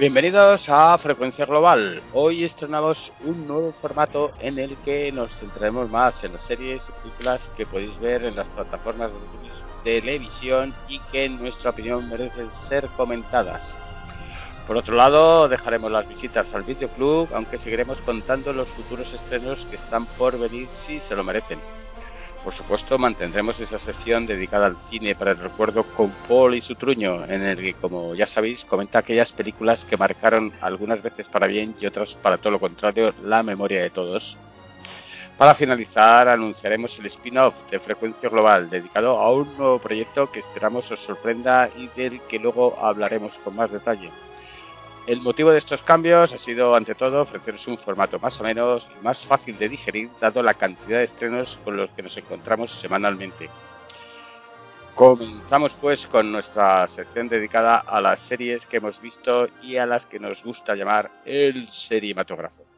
Bienvenidos a Frecuencia Global. Hoy estrenamos un nuevo formato en el que nos centraremos más en las series y películas que podéis ver en las plataformas de televisión y que en nuestra opinión merecen ser comentadas. Por otro lado, dejaremos las visitas al videoclub, aunque seguiremos contando los futuros estrenos que están por venir si se lo merecen. Por supuesto, mantendremos esa sección dedicada al cine para el recuerdo con Paul y su truño, en el que, como ya sabéis, comenta aquellas películas que marcaron algunas veces para bien y otras para todo lo contrario la memoria de todos. Para finalizar, anunciaremos el spin-off de Frecuencia Global, dedicado a un nuevo proyecto que esperamos os sorprenda y del que luego hablaremos con más detalle. El motivo de estos cambios ha sido, ante todo, ofreceros un formato más o menos más fácil de digerir, dado la cantidad de estrenos con los que nos encontramos semanalmente. Comenzamos pues con nuestra sección dedicada a las series que hemos visto y a las que nos gusta llamar el seriematógrafo.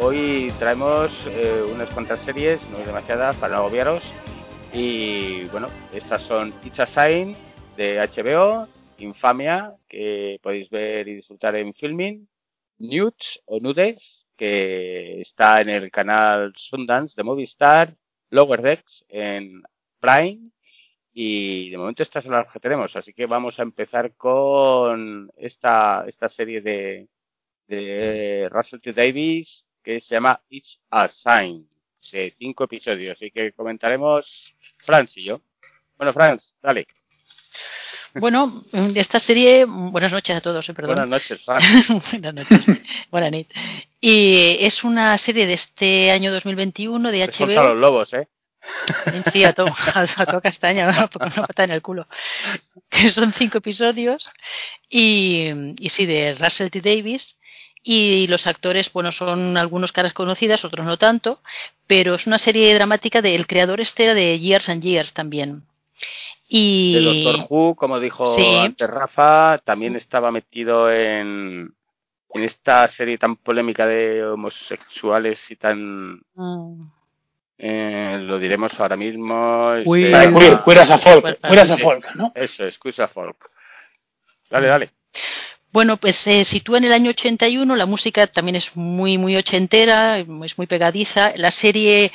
Hoy traemos eh, unas cuantas series, no demasiadas para no agobiaros. Y bueno, estas son It's a Sign de HBO, Infamia, que podéis ver y disfrutar en Filming, Nudes o Nudes, que está en el canal Sundance de Movistar, Lower Decks en Prime. Y de momento estas son las que tenemos, así que vamos a empezar con esta, esta serie de, de Russell T. Davis que se llama It's a Sign, de cinco episodios y que comentaremos Franz y yo. Bueno, Franz, dale. Bueno, esta serie, buenas noches a todos, eh, perdón. Buenas noches, Franz. buenas noches. Buenas noches. Y es una serie de este año 2021 de HBO. a los lobos, ¿eh? Sí, a todo, a, todo castaña, una pata en el culo. Que son cinco episodios y, y sí, de Russell T. Davis y los actores, bueno, son algunos caras conocidas, otros no tanto, pero es una serie dramática del creador este de Years and Years también. Y... De Doctor Who, como dijo antes Rafa, también estaba metido en, en esta serie tan polémica de homosexuales y tan... Mm. Eh, lo diremos ahora mismo. As a folk, a folk, ¿no? Eso es, Queer a folk. Dale, dale. Bueno, pues se sitúa en el año 81, la música también es muy, muy ochentera, es muy pegadiza. La serie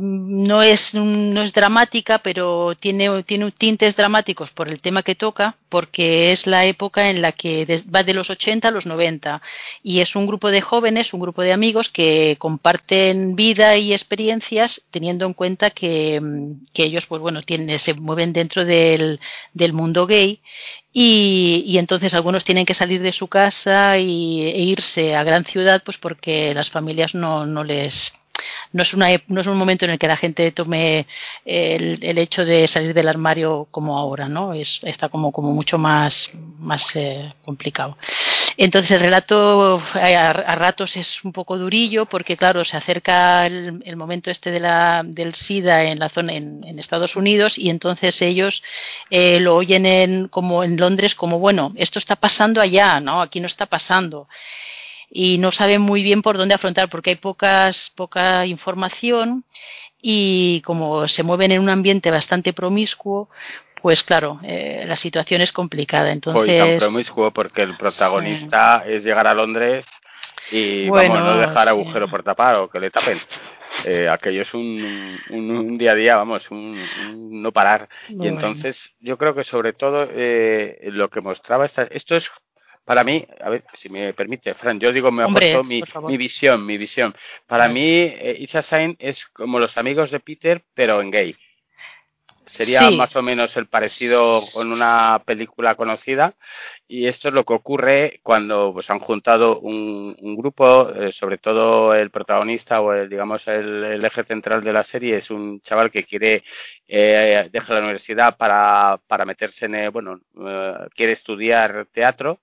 no es, no es dramática, pero tiene, tiene tintes dramáticos por el tema que toca, porque es la época en la que va de los 80 a los 90 y es un grupo de jóvenes, un grupo de amigos que comparten vida y experiencias teniendo en cuenta que, que ellos pues bueno, tienen, se mueven dentro del, del mundo gay. Y, y, entonces algunos tienen que salir de su casa y, e irse a gran ciudad pues porque las familias no, no les no es, una, no es un momento en el que la gente tome el, el hecho de salir del armario como ahora, ¿no? Es, está como, como mucho más, más eh, complicado. Entonces el relato eh, a, ratos es un poco durillo porque, claro, se acerca el, el momento este de la, del SIDA en la zona en, en Estados Unidos y entonces ellos eh, lo oyen en, como en Londres como, bueno, esto está pasando allá, ¿no? Aquí no está pasando. Y no saben muy bien por dónde afrontar porque hay pocas, poca información y como se mueven en un ambiente bastante promiscuo, pues claro, eh, la situación es complicada. Entonces, tan promiscuo porque el protagonista es llegar a Londres y vamos, no dejar agujero por tapar o que le tapen. Eh, aquello es un, un, día a día, vamos, un, no parar. y entonces yo creo que sobre todo eh, lo que mostraba esta, esto es para mí, a ver si me permite, Fran, yo digo, me aportó mi, mi, visión, mi visión. Para mí, eh, Isa Sain es como los amigos de Peter, pero en gay. Sería más o menos el parecido con una película conocida y esto es lo que ocurre cuando pues han juntado un, grupo, eh, sobre todo el protagonista o el, digamos el, eje central de la serie es un chaval que quiere eh, dejar la universidad para, para meterse en, bueno, eh, quiere estudiar teatro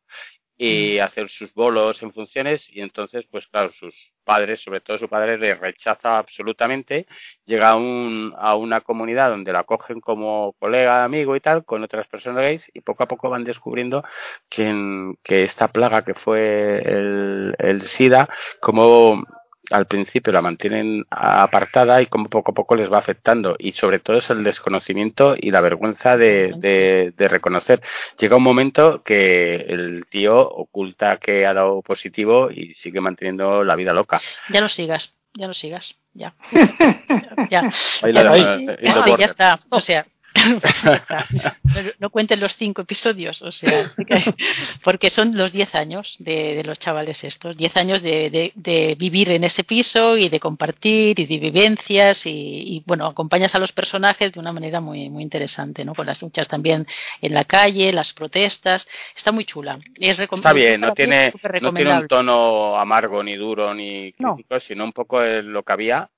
y hacer sus bolos en funciones y entonces pues claro sus padres sobre todo su padre le rechaza absolutamente. Llega a, un, a una comunidad donde la cogen como colega amigo y tal con otras personas gays y poco a poco van descubriendo que, que esta plaga que fue el, el SIDA como al principio la mantienen apartada y como poco a poco les va afectando y sobre todo es el desconocimiento y la vergüenza de, de, reconocer. Llega un momento que el tío oculta que ha dado positivo y sigue manteniendo la vida loca. Ya lo sigas, ya lo sigas, ya. ya, ya, ya está. O sea, no, cuenten los cinco episodios, o sea, porque son los diez años de, los chavales estos, diez años de, vivir en ese piso y de compartir y de vivencias y, bueno, acompañas a los personajes de una manera muy muy interesante, ¿no? Con las luchas también en la calle, las protestas, está muy chula. está bien, no tiene, no tiene un tono amargo ni duro ni crítico, sino un poco lo que había,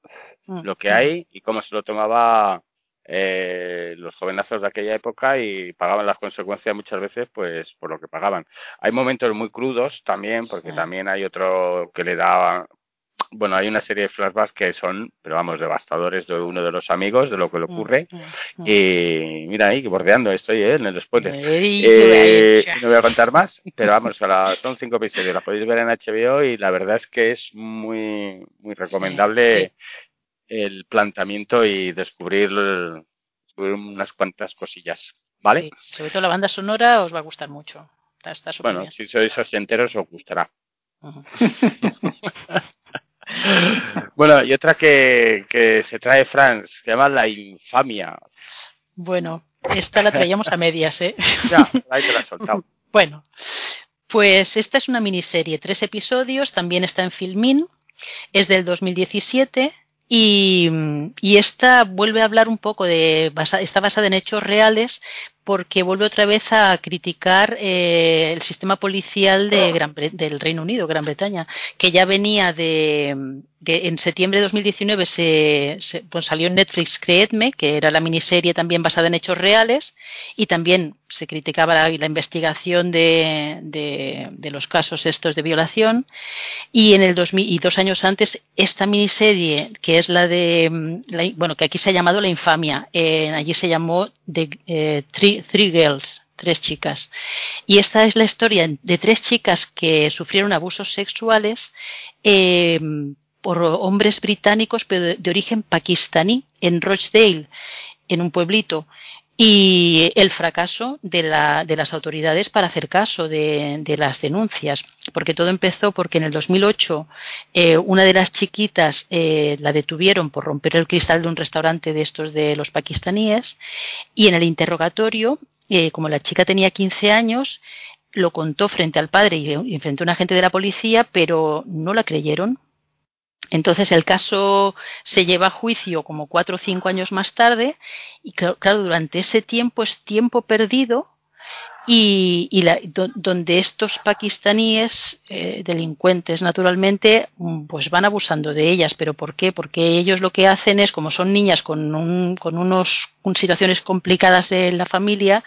mm, lo que hay y cómo se lo tomaba eh, los jovenazos de aquella época y pagaban las consecuencias muchas veces pues por lo que pagaban. Hay momentos muy crudos también, porque también hay otro que le da bueno, hay una serie de flashbacks que son, pero vamos, devastadores de uno de los amigos, de lo que le mm, ocurre. Mm, mm. Y mira ahí, bordeando estoy ¿eh? en el spoiler. Eh, no voy a contar más, pero vamos, son cinco episodios, la podéis ver en HBO y la verdad es que es muy, muy recomendable el planteamiento y descubrir, unas cuantas cosillas. ¿Vale? sobre todo la banda sonora os va a gustar mucho. Está, bueno, si sois enteros os gustará. bueno, y otra que, que se trae Franz, se llama La Infamia. Bueno, esta la traíamos a medias, ¿eh? ya, ahí te la he soltado. bueno, pues esta es una miniserie, tres episodios, también está en Filmin, es del 2017 y, y, esta vuelve a hablar un poco de, está basada en hechos reales, porque vuelve otra vez a criticar eh, el sistema policial de Gran del Reino Unido, Gran Bretaña, que ya venía de, en septiembre de 2019 se, pues salió en Netflix Creedme, que era la miniserie también basada en hechos reales, y también se criticaba la, investigación de, de, los casos estos de violación. Y en el 2000, y dos años antes esta miniserie, que es la de, bueno, que aquí se ha llamado La Infamia, eh, allí se llamó de eh, three, Girls, tres chicas. Y esta es la historia de tres chicas que sufrieron abusos sexuales eh, hombres británicos, pero de, origen pakistaní, en Rochdale, en un pueblito. Y el fracaso de, la, de, las autoridades para hacer caso de, de, las denuncias, porque todo empezó porque en el 2008 eh, una de las chiquitas eh, la detuvieron por romper el cristal de un restaurante de estos de los pakistaníes y en el interrogatorio, eh, como la chica tenía 15 años, lo contó frente al padre y frente a un agente de la policía, pero no la creyeron entonces el caso se lleva a juicio como cuatro o cinco años más tarde y claro, durante ese tiempo es tiempo perdido y, donde estos pakistaníes eh, delincuentes naturalmente mm, pues van abusando de ellas. Pero por qué porque ellos lo que hacen es como son niñas con un, con unos con situaciones complicadas en la familia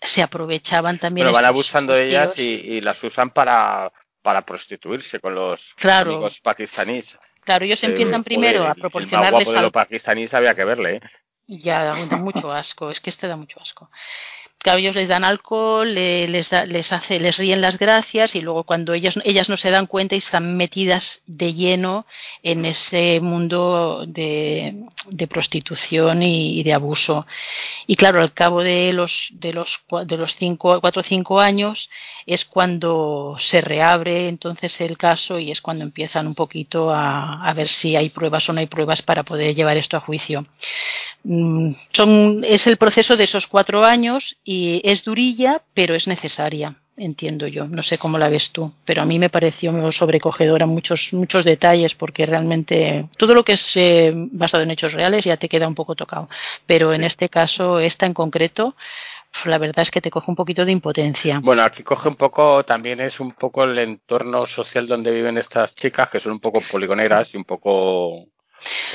se aprovechaban también pero van abusando de ellas y, las usan para para prostituirse con los amigos pakistaníes. Claro, ellos empiezan primero a proporcionarles algo. pakistaníes había que verle, ¿eh? Ya, da mucho asco, es que este da mucho asco. Ellos les dan alcohol, les, les hace, les ríen las gracias y luego cuando ellas, ellas no se dan cuenta y están metidas de lleno en ese mundo de, prostitución y, de abuso. Y claro, al cabo de los de los de los cinco, cuatro o cinco años es cuando se reabre entonces el caso y es cuando empiezan un poquito a, a ver si hay pruebas o no hay pruebas para poder llevar esto a juicio. Mm, son, es el proceso de esos cuatro años y es durilla, pero es necesaria, entiendo yo. No sé cómo la ves tú, pero a mí me pareció sobrecogedora muchos, muchos detalles porque realmente todo lo que es eh, basado en hechos reales ya te queda un poco tocado. Pero en este caso, esta en concreto, la verdad es que te coge un poquito de impotencia. Bueno, aquí coge un poco, también es un poco el entorno social donde viven estas chicas, que son un poco poligoneras y un poco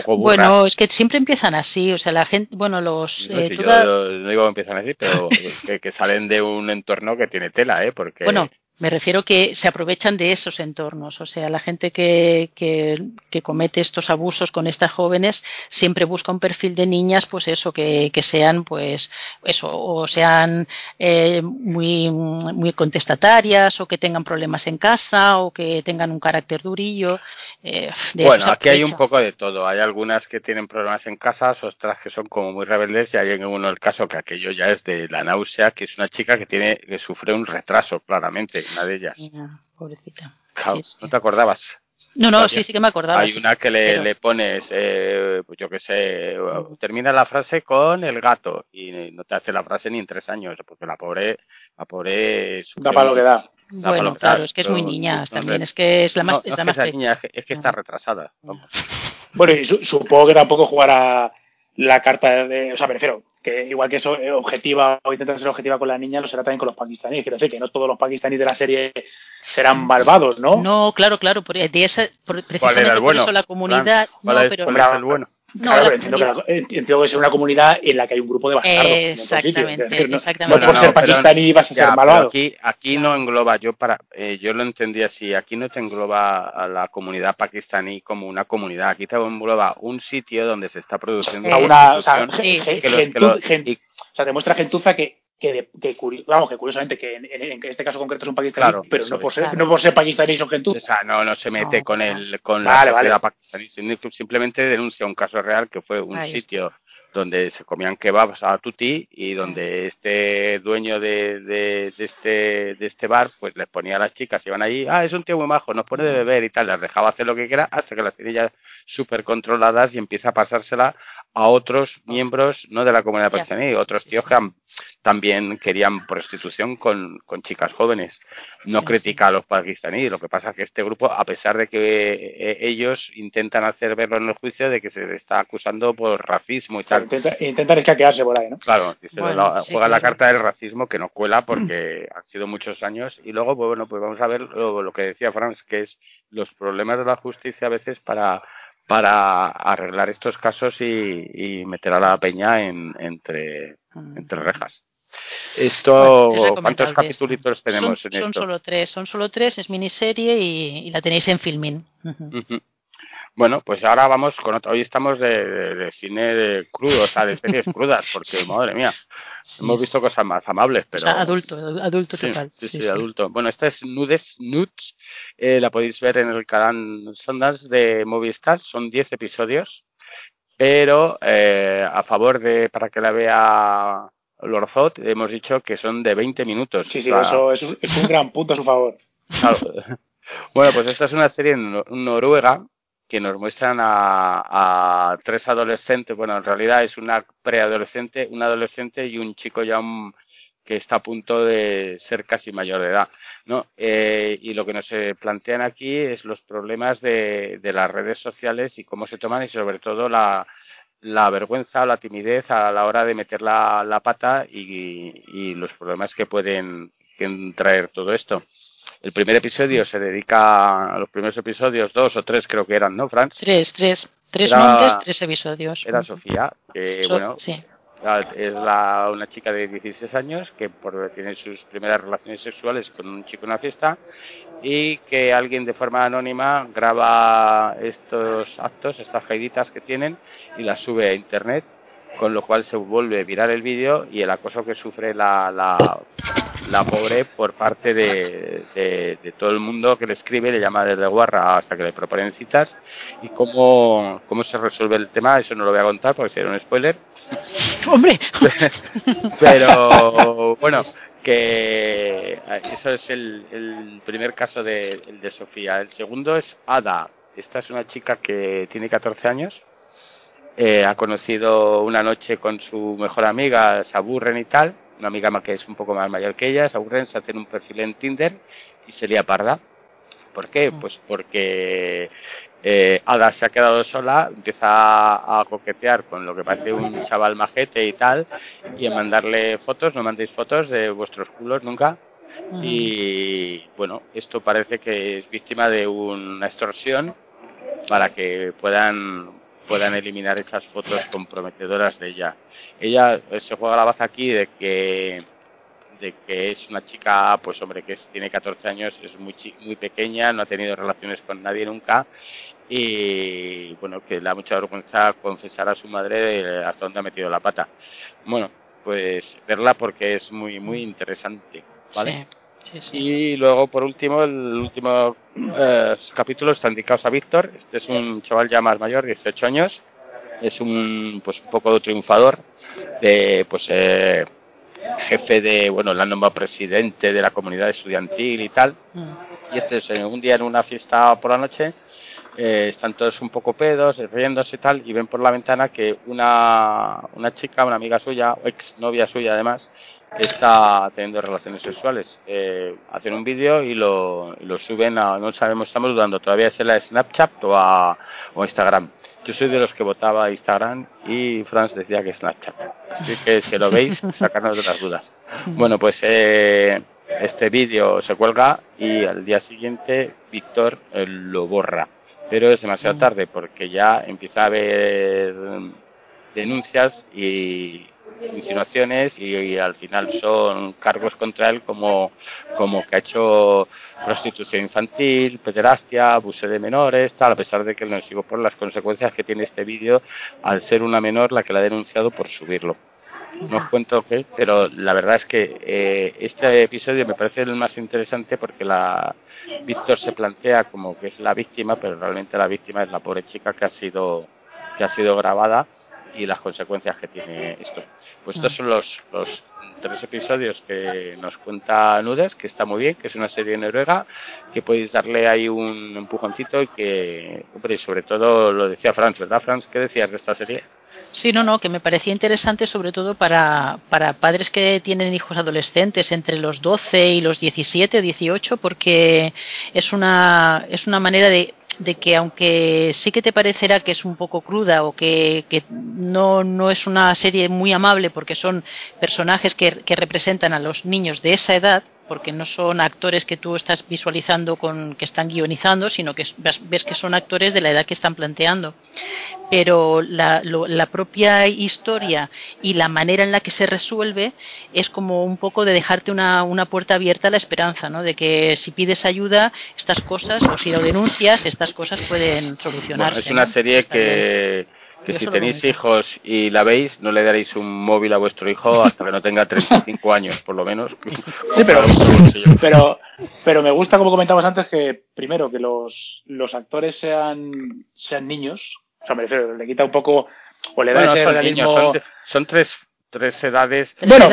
bueno, es que siempre empiezan así, o sea, la gente, bueno, los... No, eh, yo, no digo que empiezan así, pero que, que, salen de un entorno que tiene tela, ¿eh? Porque... Bueno, me refiero que se aprovechan de esos entornos, o sea, la gente que, que, comete estos abusos con estas jóvenes siempre busca un perfil de niñas, pues eso, que, que sean, pues, eso, o sean eh, muy, muy contestatarias, o que tengan problemas en casa, o que tengan un carácter durillo. Eh, bueno, aquí hay un poco de todo. Hay algunas que tienen problemas en casa, otras que son como muy rebeldes, y hay en uno el caso que aquello ya es de la náusea, que es una chica que tiene, que sufre un retraso, claramente una de ellas. pobrecita. ¿No te acordabas? No, no, sí, sí que me acordaba. Hay una que le, le pones, eh, pues yo qué sé, termina la frase con el gato y no te hace la frase ni en tres años, porque la pobre, la pobre... Da para lo que da. bueno, claro, es que es muy niña también, es que es la más... es, más niña, es que está retrasada. Vamos. Bueno, y supongo que tampoco jugará la carta de, o sea, prefiero que igual que eso eh, objetiva o intenta ser objetiva con la niña, lo será también con los pakistaníes. Quiero decir que no todos los pakistaníes de la serie serán malvados, ¿no? No, claro, claro, por, de esa, precisamente por eso la comunidad, no, pero el bueno? No, claro, pero entiendo, que entiendo, que es una comunidad en la que hay un grupo de bastardos. Exactamente, no, exactamente. No, por ser pakistaní vas a ser malvado. Aquí, aquí no engloba, yo para eh, yo lo entendí así, aquí no te engloba a la comunidad pakistaní como una comunidad, aquí te engloba un sitio donde se está produciendo una, o sea, o sea, demuestra gentuza que que, que, vamos, que curiosamente que en, este caso concreto es un pakistaní, pero no por, ser, no por ser pakistaní son gentuza. O sea, no, no se mete con el con la sociedad pakistaní, simplemente denuncia un caso real que fue un sitio donde se comían kebabs a tutti y donde este dueño de, de, este, de este bar pues les ponía a las chicas, iban allí, ah, es un tío muy majo, nos pone de beber y tal, les dejaba hacer lo que quiera hasta que las tiene ya súper controladas y empieza a pasársela a otros miembros, no de la comunidad pakistaní, otros tíos que también querían prostitución con, con chicas jóvenes. No critica a los pakistaníes, lo que pasa es que este grupo, a pesar de que eh, ellos intentan hacer verlo en el juicio de que se les está acusando por racismo y tal. intentan escaquearse por ahí, ¿no? Claro, juega la carta del racismo que no cuela porque han sido muchos años y luego, pues bueno, pues vamos a ver lo, lo que decía Franz, que es los problemas de la justicia a veces para para arreglar estos casos y, meter a la peña en, entre, mm. entre rejas. Esto, ¿cuántos capítulos tenemos son, en son solo tres, son solo tres, es miniserie y, la tenéis en Filmin. Bueno, pues ahora vamos con otro. Hoy estamos de, cine de crudo, o sea, de series crudas, porque madre mía, hemos visto cosas más amables, pero. adulto, adulto total. Sí, sí, adulto. Bueno, esta es Nudes Nudes, eh, la podéis ver en el canal Sondas de Movistar, son 10 episodios, pero eh, a favor de, para que la vea Lorzot, hemos dicho que son de 20 minutos. Sí, sí, eso es un, es un gran punto a su favor. Claro. Bueno, pues esta es una serie en Noruega que nos muestran a, tres adolescentes, bueno, en realidad es una preadolescente, un adolescente y un chico ya que está a punto de ser casi mayor de edad, ¿no? Eh, y lo que nos eh, plantean aquí es los problemas de, las redes sociales y cómo se toman y sobre todo la, vergüenza o la timidez a la hora de meter la, pata y, los problemas que pueden traer todo esto. El primer episodio se dedica a los primeros episodios, dos o tres creo que eran, ¿no, Franz? Tres, tres. Tres nombres, tres episodios. Era Sofía, que bueno, es la, una chica de 16 años que por, tiene sus primeras relaciones sexuales con un chico en una fiesta y que alguien de forma anónima graba estos actos, estas jaiditas que tienen y las sube a internet con lo cual se vuelve viral el vídeo y el acoso que sufre la, la, pobre por parte de, de, todo el mundo que le escribe, le llama desde guarra hasta que le proponen citas y cómo, cómo se resuelve el tema, eso no lo voy a contar porque sería un spoiler. ¡Hombre! Pero bueno, que eso es el, primer caso de, de Sofía. El segundo es Ada. Esta es una chica que tiene 14 años eh, ha conocido una noche con su mejor amiga, se aburren y tal, una amiga que es un poco más mayor que ella, se aburren, se hacen un perfil en Tinder y sería parda. ¿Por qué? Mm. Pues porque eh, Ada se ha quedado sola, empieza a, coquetear con lo que parece un chaval majete y tal, y en mandarle fotos, no mandéis fotos de vuestros culos nunca. Y bueno, esto parece que es víctima de una extorsión para que puedan puedan eliminar esas fotos comprometedoras de ella. Ella eh, se juega la baza aquí de que de que es una chica, pues hombre, que tiene 14 años, es muy muy pequeña, no ha tenido relaciones con nadie nunca y bueno, que le da mucha vergüenza confesar a su madre hasta dónde ha metido la pata. Bueno, pues verla porque es muy muy interesante, ¿vale? Y luego, por último, el último eh, capítulo está dedicado a Víctor. Este es un chaval ya más mayor, 18 años. Es un, pues, un poco triunfador, de, pues, eh, jefe de, bueno, la nombrado presidente de la comunidad estudiantil y tal. Mm. Y este es eh, un día en una fiesta por la noche. están todos un poco pedos, riéndose y tal, y ven por la ventana que una, una chica, una amiga suya, ex novia suya además, está teniendo relaciones sexuales. Eh, hacen un vídeo y lo, lo, suben a, no sabemos, estamos dudando todavía si es la Snapchat o a o Instagram. Yo soy de los que votaba Instagram y Franz decía que Snapchat. Así que si lo veis, sacarnos de las dudas. Bueno, pues eh, este vídeo se cuelga y al día siguiente Víctor eh, lo borra. Pero es demasiado tarde porque ya empieza a haber denuncias y, insinuaciones y, al final son cargos contra él como, como que ha hecho prostitución infantil, pederastia, abuso de menores, tal, a pesar de que no sigo por las consecuencias que tiene este vídeo al ser una menor la que la ha denunciado por subirlo. No os cuento qué, pero la verdad es que eh, este episodio me parece el más interesante porque la Víctor se plantea como que es la víctima, pero realmente la víctima es la pobre chica que ha sido que ha sido grabada y las consecuencias que tiene esto. Pues estos son los, los tres episodios que nos cuenta Nudes, que está muy bien, que es una serie noruega, que podéis darle ahí un empujoncito y que, hombre, sobre todo lo decía Franz, ¿verdad, Franz? ¿Qué decías de esta serie? Sí, no, no, que me parecía interesante sobre todo para, para padres que tienen hijos adolescentes entre los 12 y los 17 o 18, porque es una, es una manera de de que aunque sí que te parecerá que es un poco cruda o que, que no, no, es una serie muy amable porque son personajes que, que, representan a los niños de esa edad, porque no son actores que tú estás visualizando con que están guionizando, sino que ves que son actores de la edad que están planteando. Pero la, la, propia historia y la manera en la que se resuelve es como un poco de dejarte una, una puerta abierta a la esperanza, ¿no? De que si pides ayuda, estas cosas, o si lo denuncias, estas cosas pueden solucionarse. es una serie que que si tenéis hijos y la veis, no le daréis un móvil a vuestro hijo hasta que no tenga 35 años, por lo menos. Sí, pero, pero, pero me gusta, como comentamos antes, que primero que los, los actores sean, sean niños. O sea, me refiero, le quita un poco, o le da ese realismo... son tres tres edades. Bueno,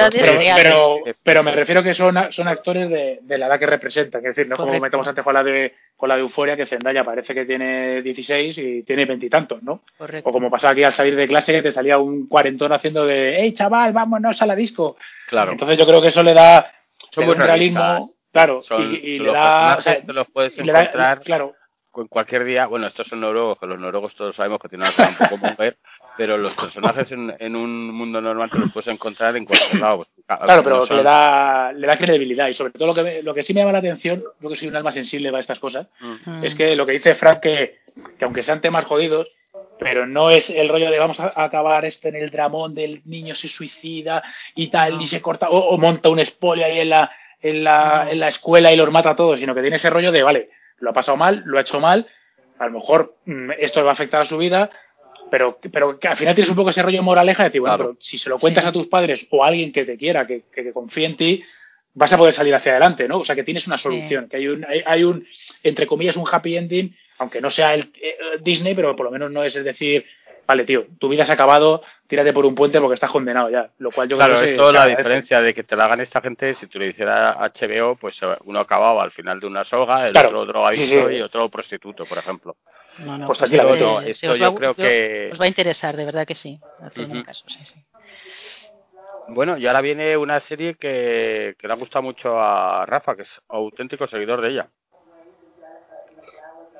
pero, pero, me refiero que son, son actores de, de la edad que representan. Es decir, no como metemos antes con la de con la de Euforia, que Zendaya parece que tiene 16 y tiene veintitantos, ¿no? O como pasaba aquí al salir de clase, que te salía un cuarentón haciendo de, hey chaval, vámonos a la disco. Claro. Entonces yo creo que eso le da, un realismo. Claro, y, le da. los puedes encontrar. claro, en cualquier día, bueno, estos son noruegos, que los noruegos todos sabemos que tienen una cara un poco mujer, pero los personajes en, en, un mundo normal te los puedes encontrar en cualquier lado. Pues, claro, pero le da, le da credibilidad y sobre todo lo que, lo que sí me llama la atención, yo que soy un alma sensible para estas cosas, mm. es que lo que dice Frank, que, que aunque sean temas jodidos, pero no es el rollo de vamos a acabar esto en el dramón del niño se suicida y tal, y se corta, o, monta un spoiler ahí en la, en la, en la escuela y los mata a todos, sino que tiene ese rollo de, vale, lo ha pasado mal, lo ha hecho mal, a lo mejor mm, esto le va a afectar a su vida, pero, pero que al final tienes un poco ese rollo moraleja de decir, bueno, pero si se lo cuentas a tus padres o a alguien que te quiera, que, que, confíe en ti, vas a poder salir hacia adelante, ¿no? O sea, que tienes una solución, que hay un, hay, un, entre comillas, un happy ending, aunque no sea el eh, Disney, pero por lo menos no es, es decir, vale, tío, tu vida se ha acabado, tírate por un puente porque estás condenado ya. Lo cual yo claro, creo que es toda la diferencia de que te la hagan esta gente, si tú le hicieras HBO, pues eh, uno acababa al final de una soga, el otro drogadicto y otro prostituto, por ejemplo. No, no, pues, pues la esto yo creo que... Os va a interesar, de verdad que sí. caso, sí, sí. Bueno, y ahora viene una serie que, que le ha gustado mucho a Rafa, que es auténtico seguidor de ella.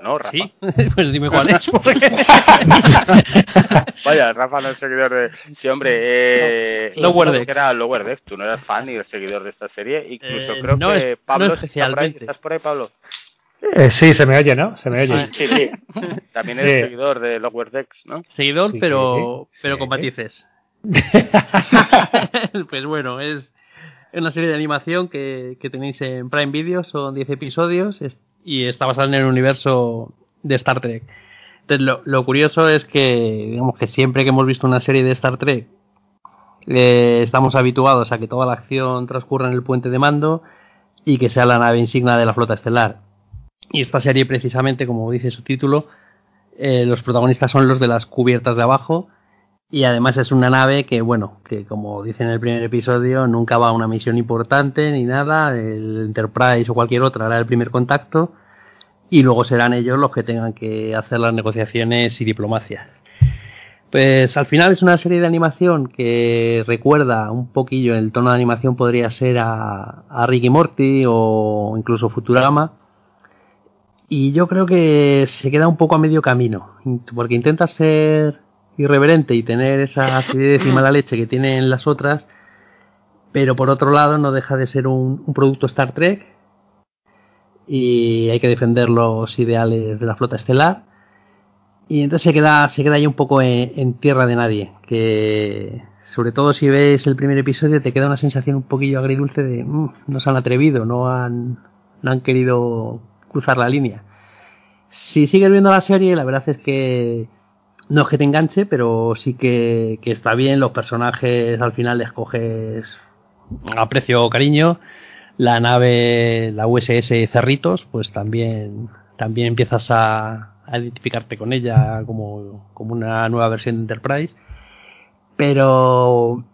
¿No, Rafa? Sí, pues dime cuál es. Vaya, Rafa no es seguidor de... Sí, hombre, eh... Lower Decks. era Lower Decks, tú no eres fan ni eres seguidor de esta serie. Incluso eh, creo que Pablo ¿Estás por ahí, Pablo? Eh, sí, se me oye, ¿no? Se me oye. Sí, sí. También eres seguidor de Lower Decks, ¿no? Seguidor, pero, pero con matices. pues bueno, es una serie de animación que, que tenéis en Prime Video, son 10 episodios y está basada en el universo de Star Trek. Entonces, lo, curioso es que, digamos que siempre que hemos visto una serie de Star Trek, eh, estamos habituados a que toda la acción transcurra en el puente de mando y que sea la nave insignia de la flota estelar. Y esta serie, precisamente, como dice su título, eh, los protagonistas son los de las cubiertas de abajo y además es una nave que, bueno, que como dice en el primer episodio, nunca va a una misión importante ni nada. El Enterprise o cualquier otra hará el primer contacto y luego serán ellos los que tengan que hacer las negociaciones y diplomacia. Pues al final es una serie de animación que recuerda un poquillo, el tono de animación podría ser a, a Ricky Morty o incluso Futurama. Y yo creo que se queda un poco a medio camino, porque intenta ser irreverente y tener esa acidez y mala leche que tienen las otras, pero por otro lado no deja de ser un, producto Star Trek y hay que defender los ideales de la flota estelar. Y entonces se queda, se queda ahí un poco en, tierra de nadie. Que sobre todo si ves el primer episodio te queda una sensación un poquillo agridulce de mm, no se han atrevido, no han, no han querido cruzar la línea. Si sigues viendo la serie, la verdad es que no es que te enganche, pero sí que, está bien. Los personajes al final les coges aprecio o cariño. La nave, la USS Cerritos, pues también, también empiezas a, identificarte con ella como, como, una nueva versión de Enterprise. Pero,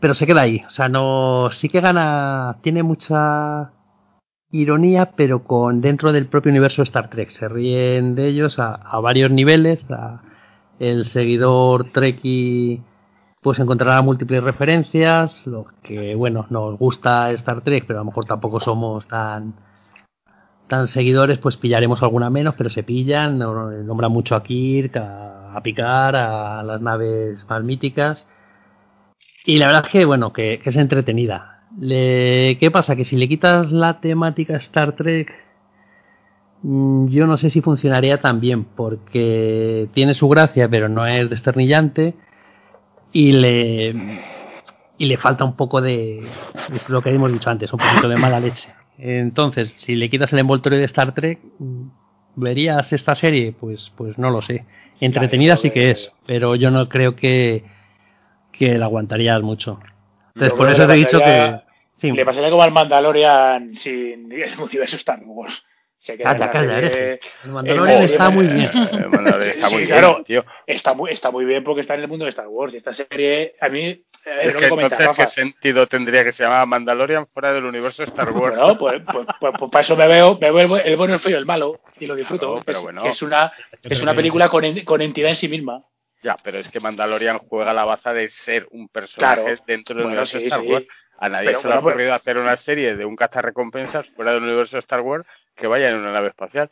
pero se queda ahí. O sea, no, sí que gana, tiene mucha ironía, pero con dentro del propio universo Star Trek. Se ríen de ellos a, a varios niveles. A, el seguidor Trekkie pues encontrará múltiples referencias, los que bueno, nos gusta Star Trek, pero a lo mejor tampoco somos tan tan seguidores, pues pillaremos alguna menos, pero se pillan, nombra mucho a Kirk, a, Picard, a las naves más míticas. Y la verdad es que, bueno, que, es entretenida. ¿Qué pasa? Que si le quitas la temática Star Trek, yo no sé si funcionaría tan bien porque tiene su gracia pero no es desternillante y le y le falta un poco de es lo que hemos dicho antes un poquito de mala leche. Entonces si le quitas el envoltorio de Star Trek mm, verías esta serie pues pues no lo sé. Entretenida sí que es pero yo no creo que que la aguantarías mucho. Entonces por eso te he dicho que le pasaría como al Mandalorian sin el universo Star Wars se calla, calla, El Mandalorian está muy bien. está muy bien, tío. Está muy, está muy bien porque está en el mundo de Star Wars. Y esta serie, a mí. Es que entonces, ¿qué sentido tendría que se llama Mandalorian fuera del universo de Star Wars? No, pues, pues, pues, pues, para eso me veo, me veo el, bueno, el feo y el malo y lo disfruto. pero es, bueno. es, una, es una película con, con entidad en sí misma. Ya, pero es que Mandalorian juega la baza de ser un personaje dentro del universo de Star Wars. A nadie se le ha ocurrido hacer una serie de un recompensas fuera del universo de Star Wars que vaya en una nave espacial.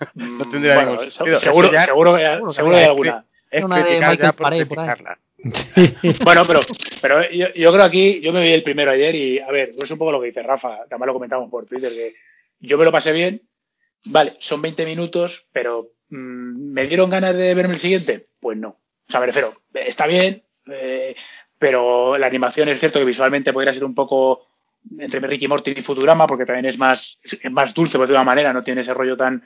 no mm, tendría ningún sentido. Seguro, seguro, que, seguro hay alguna. Es criticar ya por criticarla. bueno, pero, pero yo, yo, creo aquí, yo me vi el primero ayer y, a ver, es un poco lo que dice Rafa, también lo comentamos por Twitter, que yo me lo pasé bien, vale, son 20 minutos, pero mm, ¿me dieron ganas de verme el siguiente? Pues no. O sea, me refiero, está bien, eh, pero la animación es cierto que visualmente podría ser un poco entre Ricky Morty y Futurama, porque también es más, es más dulce, por de una manera, no tiene ese rollo tan,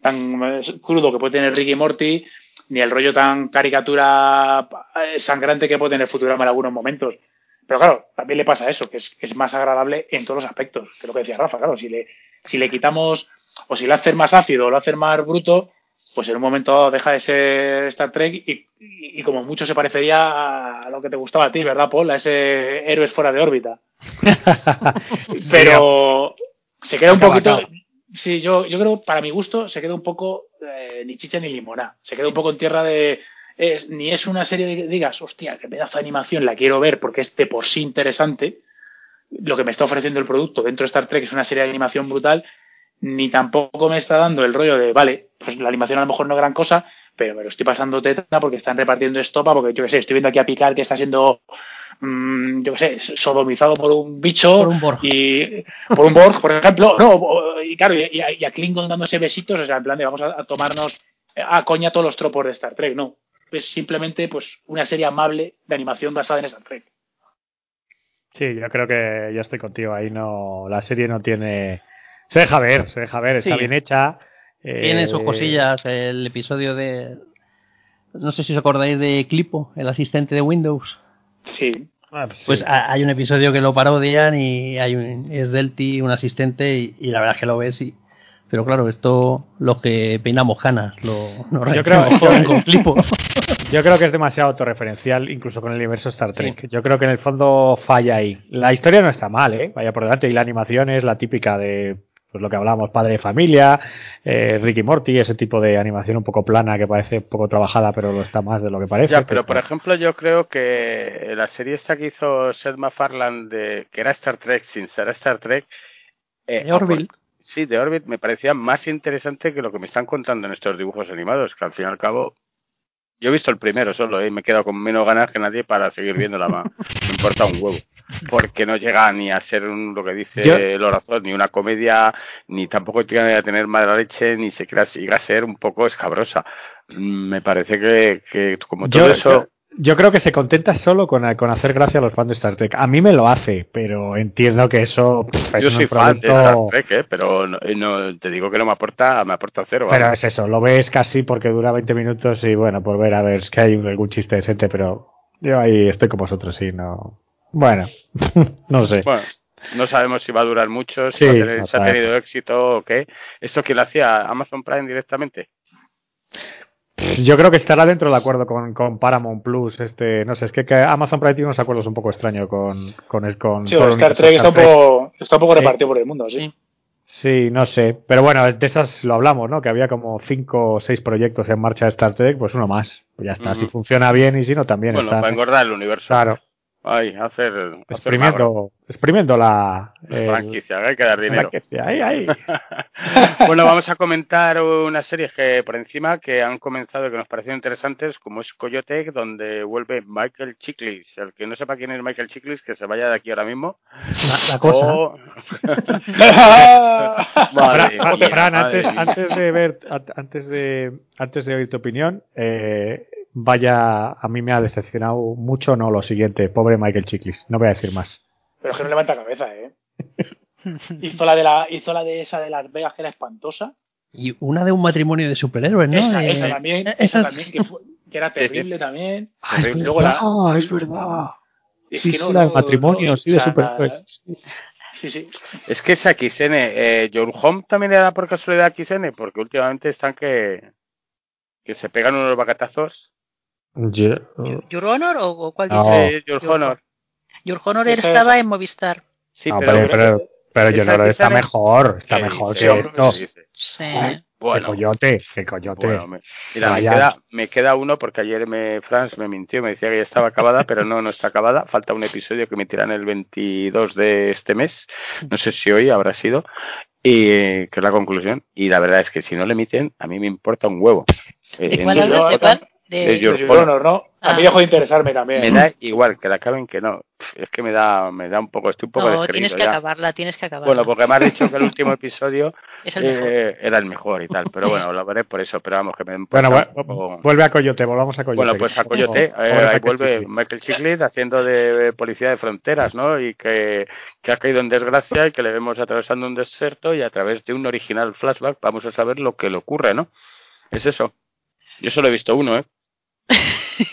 tan crudo que puede tener Ricky Morty, ni el rollo tan caricatura eh, sangrante que puede tener Futurama en algunos momentos. Pero claro, también le pasa eso, que es, es más agradable en todos los aspectos, que es lo que decía Rafa, claro, si le, si le quitamos, o si lo haces más ácido o lo haces más bruto, pues en un momento deja de ser Star Trek y, y- y como mucho se parecería a lo que te gustaba a ti, ¿verdad, Paul? A ese héroes fuera de órbita. Pero se queda un poquito. Sí, yo, yo creo, para mi gusto, se queda un poco eh, ni chicha ni limona. Se queda un poco en tierra de. es- ni es una serie de que digas, hostia, qué pedazo de animación, la quiero ver porque es de por sí interesante. Lo que me está ofreciendo el producto dentro de Star Trek es una serie de animación brutal. Ni tampoco me está dando el rollo de, vale, pues la animación a lo mejor no es gran cosa, pero me lo estoy pasando teta porque están repartiendo estopa, porque yo qué sé, estoy viendo aquí a Picard que está siendo, mm, yo qué sé, sodomizado por un bicho Por un Borg. y por un Borg, por ejemplo, no, y claro, y, y a, y a Klingon dándose besitos, o sea, en plan de vamos a, a tomarnos a coña todos los tropos de Star Trek, no, es simplemente pues una serie amable de animación basada en Star Trek. Sí, yo creo que yo estoy contigo. Ahí no, la serie no tiene. Se deja ver, se deja ver, está Sí. bien hecha. Tiene eh, sus cosillas. El episodio de. No sé si os acordáis de Clipo, el asistente de Windows. Sí, ah, pues sí. Pues ha- hay un episodio que lo parodian y hay un, es Delty, un asistente, y, y la verdad es que lo ves y. Pero claro, esto los que peinamos canas lo, lo Yo creo- con Clipo. Yo creo que es demasiado autorreferencial, incluso con el universo Star Trek. Yo creo que en el fondo falla ahí. La historia no está mal, ¿eh? Vaya por delante. Y la animación es la típica de pues lo que hablábamos, padre de familia, eh, Ricky Morty, ese tipo de animación un poco plana que parece poco trabajada, pero lo está más de lo que parece. Ya, pero por ejemplo, yo creo que la serie esta que hizo Seth MacFarlane, de, que era Star Trek sin ser Star Trek, eh, De Orville. Sí, de Orbit me parecía más interesante que lo que me están contando en estos dibujos animados, que al fin y al cabo. Yo he visto el primero solo, ¿eh? y me he quedado con menos ganas que nadie para seguir viéndola más. Me importa un huevo. Porque no llega ni a ser un, lo que dice Yo- Lorazón, ni una comedia, ni tampoco llega a tener mala leche, ni se quiera, llega a ser un poco escabrosa. Mm, Me parece que, que como todo Yo, eso. yo- yo creo que se contenta solo con, con hacer gracia a los fans de Star Trek. A mí me lo hace, pero entiendo que eso pff, es Yo soy fan de Star Trek, ¿eh? pero no, no- te digo que no me aporta, me aporta cero. Pero es eso, lo ves casi porque dura 20 minutos y bueno, por ver a ver, es que hay algún chiste decente, pero yo ahí estoy con vosotros, sí, no. Bueno, no sé. Bueno, no sabemos si va a durar mucho, si Sí, va a tener- no si ha tenido éxito o qué. ¿Esto quién lo hacía? ¿Amazon Prime directamente? Yo creo que estará dentro del acuerdo con, con Paramount Plus, este, no sé, es que, que Amazon Prime tiene unos acuerdos un poco extraños con, con, el- con sí Star Trek está un poco, está un poco Sí. repartido por el mundo, sí. Sí, no sé, pero bueno, de esas lo hablamos, ¿no? Que había como cinco o seis proyectos en marcha de Star Trek, pues uno más, pues ya está, si funciona bien y si no también Bueno, está. para engordar el universo. Claro, Ay, hacer, exprimiendo, exprimiendo la, franquicia, hay que dar dinero. franquicia. Ahí, ahí. bueno, vamos a comentar unas series que por encima que han comenzado y que nos parecieron interesantes, como es Coyote, donde vuelve Michael Chiklis. El que no sepa quién es Michael Chiklis, que se vaya de aquí ahora mismo. La, la cosa. O- Fran, Madre Fran, mía, Fran, madre antes, mía. antes de ver, an- antes de, antes de oír tu opinión, eh, vaya, a mí me ha decepcionado mucho, no, lo siguiente, pobre Michael Chiklis, no voy a decir más. Pero es que no levanta cabeza, ¿eh? hizo la de la, hizo la de esa de Las Vegas que era espantosa. Y una de un matrimonio de superhéroes, ¿no? Esa, Eh, esa también, esa esa es- también que, fue- que era terrible también. Ah, es la- verdad, es verdad. Es Sí, que sí, no- la de no- matrimonio, no, sí, de o sea, superhéroes. Sí, sí. Es que es XN. Eh, Your Home también era por casualidad XN, porque últimamente están que, que se pegan unos bacatazos. Yo- ¿Your Honor o, o cuál No. dice? Your Your Honor. Your Honor estaba en Movistar. Sí, no, pero, pero, pero, pero yo esa no, está mejor, está ¿qué mejor dice? que ¿Qué esto. Sí. Bueno, coyote, qué coyote. bueno, me, mira, me queda, me queda uno porque ayer me Franz me mintió, me decía que ya estaba acabada, pero no, no está acabada. Falta un episodio que emitirán el 22 de este mes. No sé si hoy habrá sido. Y eh, que es la conclusión. Y la verdad es que si no le emiten, a mí me importa un huevo. Eh, ¿De cuál en- hablas? hablas? ¿De cuál? De de Honor, ¿no? A mí Ah. dejó de interesarme también. Me da igual que la acaben que no. Es que me da, me da un poco, estoy un poco No, tienes que ya. acabarla, tienes que acabarla. Bueno, porque me has dicho que el último episodio es el mejor. eh, era el mejor y tal, pero bueno, lo veré por eso, pero vamos, que me Bueno, importa vu- un poco- vuelve a Coyote, volvamos a Coyote. Bueno, pues a Coyote, eh, ahí Michael vuelve. Michael Chiklis haciendo de policía de fronteras, ¿no? Y que, que ha caído en desgracia y que le vemos atravesando un desierto y a través de un original flashback vamos a saber lo que le ocurre, ¿no? Es eso. Yo solo he visto uno, ¿eh?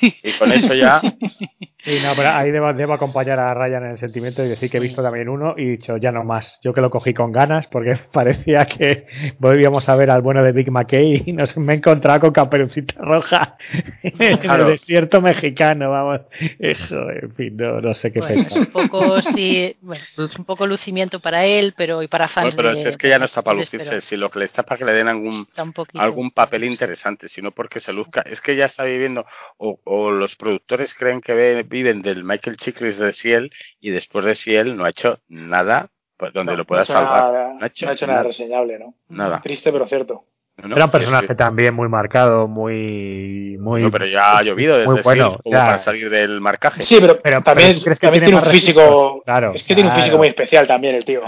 Y con eso ya, Sí, no, pero ahí debo, debo acompañar a Ryan en el sentimiento y decir que he visto también uno y he dicho ya no más. Yo que lo cogí con ganas porque parecía que volvíamos a ver al bueno de Big McKay y nos, me he encontrado con Caperucita Roja en Claro. el desierto mexicano, vamos. Eso, en fin, no, no sé qué Bueno, es un poco sí, bueno, es un poco lucimiento para él, pero y para fans bueno, pero de- si es que ya no está para lucirse, si lo que le está es para que le den algún algún papel interesante, sino porque se luzca. Es que ya está viviendo, o, o los productores creen que ve- viven del Michael Chiklis de Ciel y después de Ciel no ha hecho nada pues, donde No, lo pueda no salvar. Nada, No ha hecho no ha hecho nada nada. reseñable, ¿no? Nada. Triste, pero cierto. Era un personaje sí. también muy marcado, muy... muy No, pero ya ha llovido desde muy bueno, Ciel como ya. para salir del marcaje. Sí, pero, Pero- también, pero ¿tú crees que también tiene tiene un físico. Claro, es que tiene un físico muy especial también el tío.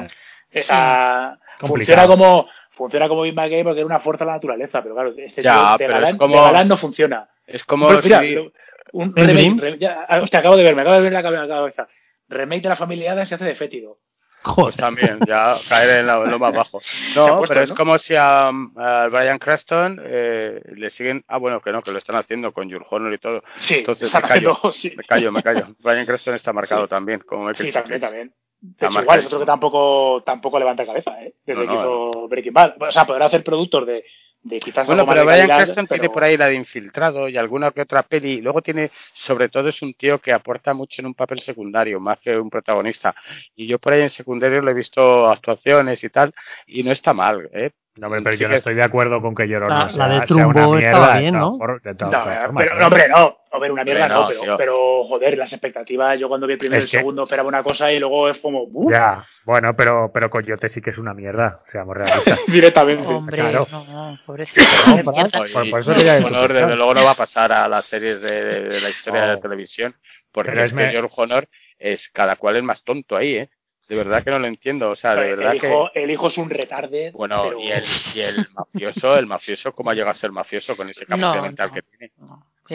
Esa- funciona como funciona como Big McKay porque era una fuerza de la naturaleza, pero claro, este Ya, tío de pero es galán, como- de galán no funciona. Es como Pero mira, si- lo- un ¿El remake, Dream? re- ya, ah, hostia, acabo de ver, me acabo de ver la cabe- la cabeza. Remake de la familia Adams se hace de fétido. Pues Joder. también, ya caer en lo, más bajo. No, puesto, pero es ¿no? como si a, a Brian Cranston eh, le siguen. Ah, bueno, que no, que lo están haciendo con Jules Honor y todo. Sí, Entonces me callo. haciendo- sí. Me callo, me callo. Brian Cranston está marcado Sí. también, como Sí, también, también. De hecho, igual, es otro que tampoco, tampoco levanta cabeza, ¿eh? Desde No, no, que hizo Breaking Bad. O sea, podrá hacer productos de, de quizás Bueno, pero Brian Cranston pero- tiene por ahí la de infiltrado y alguna que otra peli. Luego tiene, sobre todo, es un tío que aporta mucho en un papel secundario, más que un protagonista. Y yo por ahí en secundario le he visto actuaciones y tal, y no está mal, ¿eh? No, hombre, pero Sí yo no que- estoy de acuerdo con que Llorón La- no la sea, de sea Trumbo una mierda. bien, todas ¿no? for- de todas No, formas, pero, no, hombre, no. Ver, una mierda Hombre, no, no, pero, pero, joder, las expectativas, yo cuando vi el primero y el que- segundo esperaba una cosa y luego es como, ¡uh! Ya, bueno, pero, pero Coyote sí que es una mierda, seamos realistas. directamente. Hombre, Claro. no, no, pobrecito. Por- por eso Honor, desde luego, no va a pasar a las series de, de- de la historia de la televisión, porque Pero me- George Honor es cada cual es más tonto ahí, ¿eh? De verdad que no lo entiendo, o sea, de el, verdad que. hijo, el hijo es un retarde. Bueno, pero- y el, y el mafioso, el mafioso, ¿cómo ha llegado a ser mafioso con ese No, mental no. que tiene?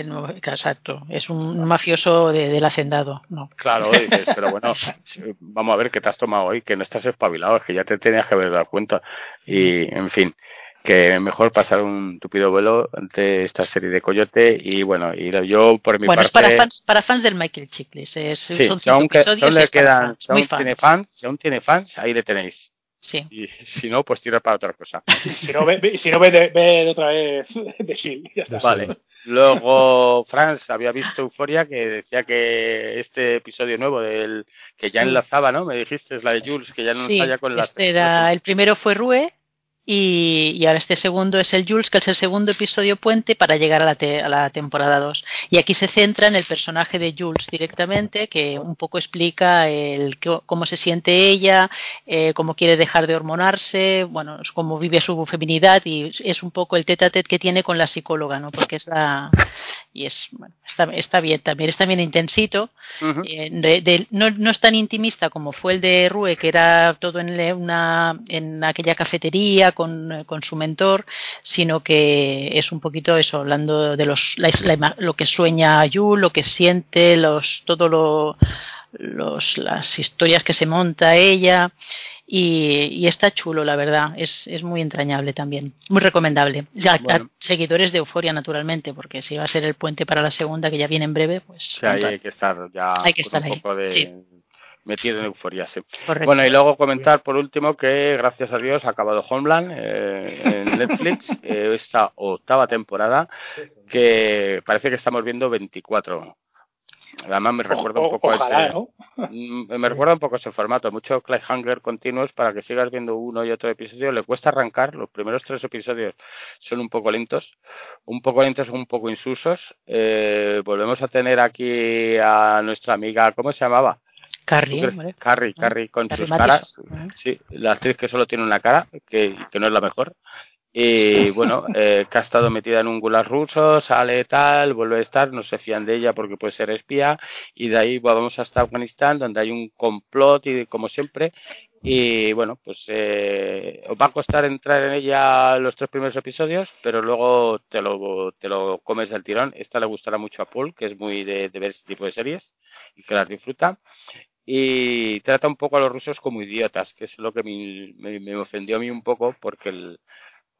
No, exacto, es un mafioso de- del hacendado. No. Claro, dices, pero bueno, vamos a ver qué te has tomado hoy, que no estás espabilado, es que ya te tenías que haber dado cuenta. Y, en fin, que mejor pasar un tupido vuelo ante esta serie de Coyote. Y bueno, y yo por mi Bueno, es parte. para fans, para fans del Michael Chiklis. Es, Sí, son si aún, que- le es quedan, fans, si aún tiene fans, si aún tiene fans, ahí le tenéis. Sí. Y si no, pues tira para otra cosa. Si no, ve, ve- si no ve, de- ve otra vez de Shield. Ya está. Vale. Luego, Franz había visto Euforia que decía que este episodio nuevo del que ya enlazaba, ¿no? Me dijiste, es la de Jules, que ya no Sí, enlaza con la. este era, el primero fue Rue y, y ahora este segundo es el Jules, que es el segundo episodio puente para llegar a la, te- a la temporada 2. Y aquí se centra en el personaje de Jules directamente, que un poco explica el cómo se siente ella, eh, cómo quiere dejar de hormonarse, bueno, cómo vive su feminidad y es un poco el tete a tete que tiene con la psicóloga, ¿no? Porque es la... Y es, bueno, está, está bien también, es también intensito, eh, de- de- no, no es tan intimista como fue el de Rue, que era todo en, una, en aquella cafetería con, eh, con su mentor, sino que es un poquito eso, hablando de los, la, la lo que sueña Yu, lo que siente, los, todo lo, los, las historias que se monta ella. Y, y está chulo, la verdad, es, es muy entrañable también, muy recomendable. Ya, a Bueno. seguidores de Euforia, naturalmente, porque si va a ser el puente para la segunda, que ya viene en breve, pues ahí pronto. hay que estar ya Hay que estar un ahí, poco de sí. Metido en euforia, sí. Correcto. Bueno, y luego comentar por último que gracias a Dios ha acabado Homeland eh, en Netflix eh, esta octava temporada que parece que estamos viendo 24. Además me recuerda un poco ojalá, ese, ¿no? Me recuerda un poco ese formato, mucho cliffhanger continuos para que sigas viendo uno y otro episodio. Le cuesta arrancar, los primeros tres episodios son un poco lentos, un poco lentos, un poco insusos. Eh, volvemos a tener aquí a nuestra amiga, ¿cómo se llamaba? Carrie. Carrie, Ah, Carrie con Carrie sus caras. Sí, la actriz que solo tiene una cara, que, que no es la mejor. Y bueno, eh, que ha estado metida en un gulag ruso, sale tal, vuelve a estar, no se fían de ella porque puede ser espía, y de ahí vamos hasta Afganistán, donde hay un complot, y como siempre, y bueno, pues eh, os va a costar entrar en ella los tres primeros episodios, pero luego te lo, te lo comes del tirón. Esta le gustará mucho a Paul, que es muy de, de ver este tipo de series y que las disfruta y trata un poco a los rusos como idiotas, que es lo que me, me, ofendió a mí un poco porque el,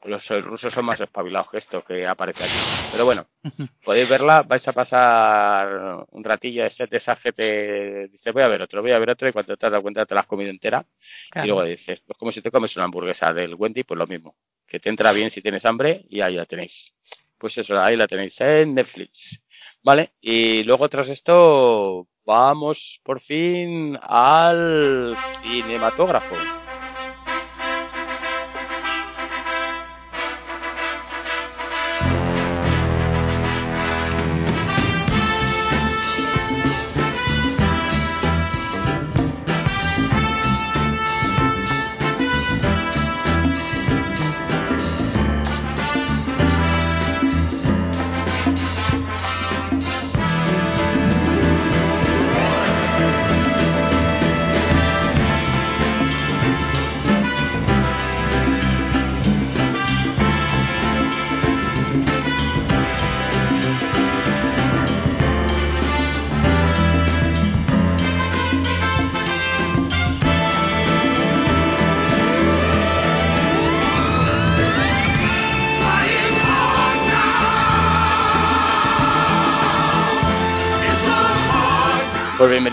los rusos son más espabilados que esto que aparece aquí. Pero bueno, podéis verla, vais a pasar un ratillo de set de gente, dice voy a ver otro, voy a ver otro y cuando te das cuenta te la has comido entera y luego dices, pues como si te comes una hamburguesa del Wendy, pues lo mismo, que te entra bien si tienes hambre y ahí la tenéis. Pues eso, ahí la tenéis en Netflix. ¿Vale? Y luego tras esto vamos por fin al cinematógrafo.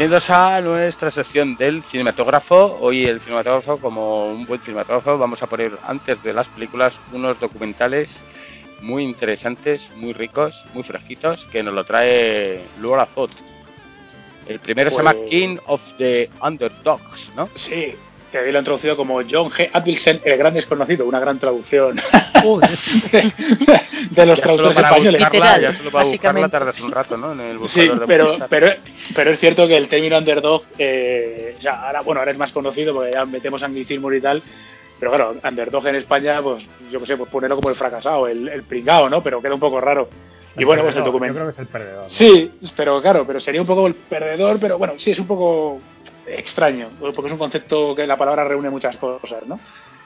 Bienvenidos a nuestra sección del cinematógrafo. Hoy el cinematógrafo, como un buen cinematógrafo, vamos a poner antes de las películas unos documentales muy interesantes, muy ricos, muy fresquitos, que nos lo trae Laura Fott. El primero se llama pues King of the Underdogs, ¿no? Sí, que ahí lo han traducido como John G. Advilsen, el gran desconocido, una gran traducción de, los traductores españoles. Buscarla, ya solo para buscarla tardas un rato, ¿no? En el sí, pero, pero, pero, es cierto que el término underdog, eh, ya, ahora, bueno, ahora es más conocido porque ya metemos anglicismo y tal, pero claro, underdog en España, pues yo qué sé, pues ponerlo como el fracasado, el, el pringao, ¿no? Pero queda un poco raro. Y bueno, pues el documento. Yo creo que es el perdedor. Sí, pero claro, pero sería un poco el perdedor, pero bueno, sí, es un poco extraño, porque es un concepto que la palabra reúne muchas cosas, ¿no?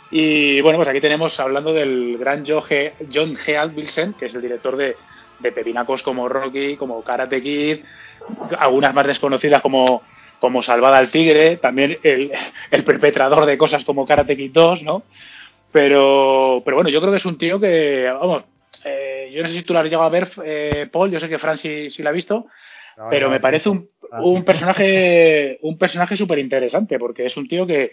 Y bueno, pues aquí tenemos hablando del gran John G. John G. que es el director de, de pepinacos como Rocky, como Karate Kid, algunas más desconocidas como, como Salvada al Tigre, también el, el perpetrador de cosas como Karate Kid 2, ¿no? Pero, pero bueno, yo creo que es un tío que, vamos, eh, yo no sé si tú lo has llegado a ver, eh, Paul, yo sé que Fran sí, sí la ha visto, pero me parece un, ah, un personaje un personaje súper interesante porque es un tío que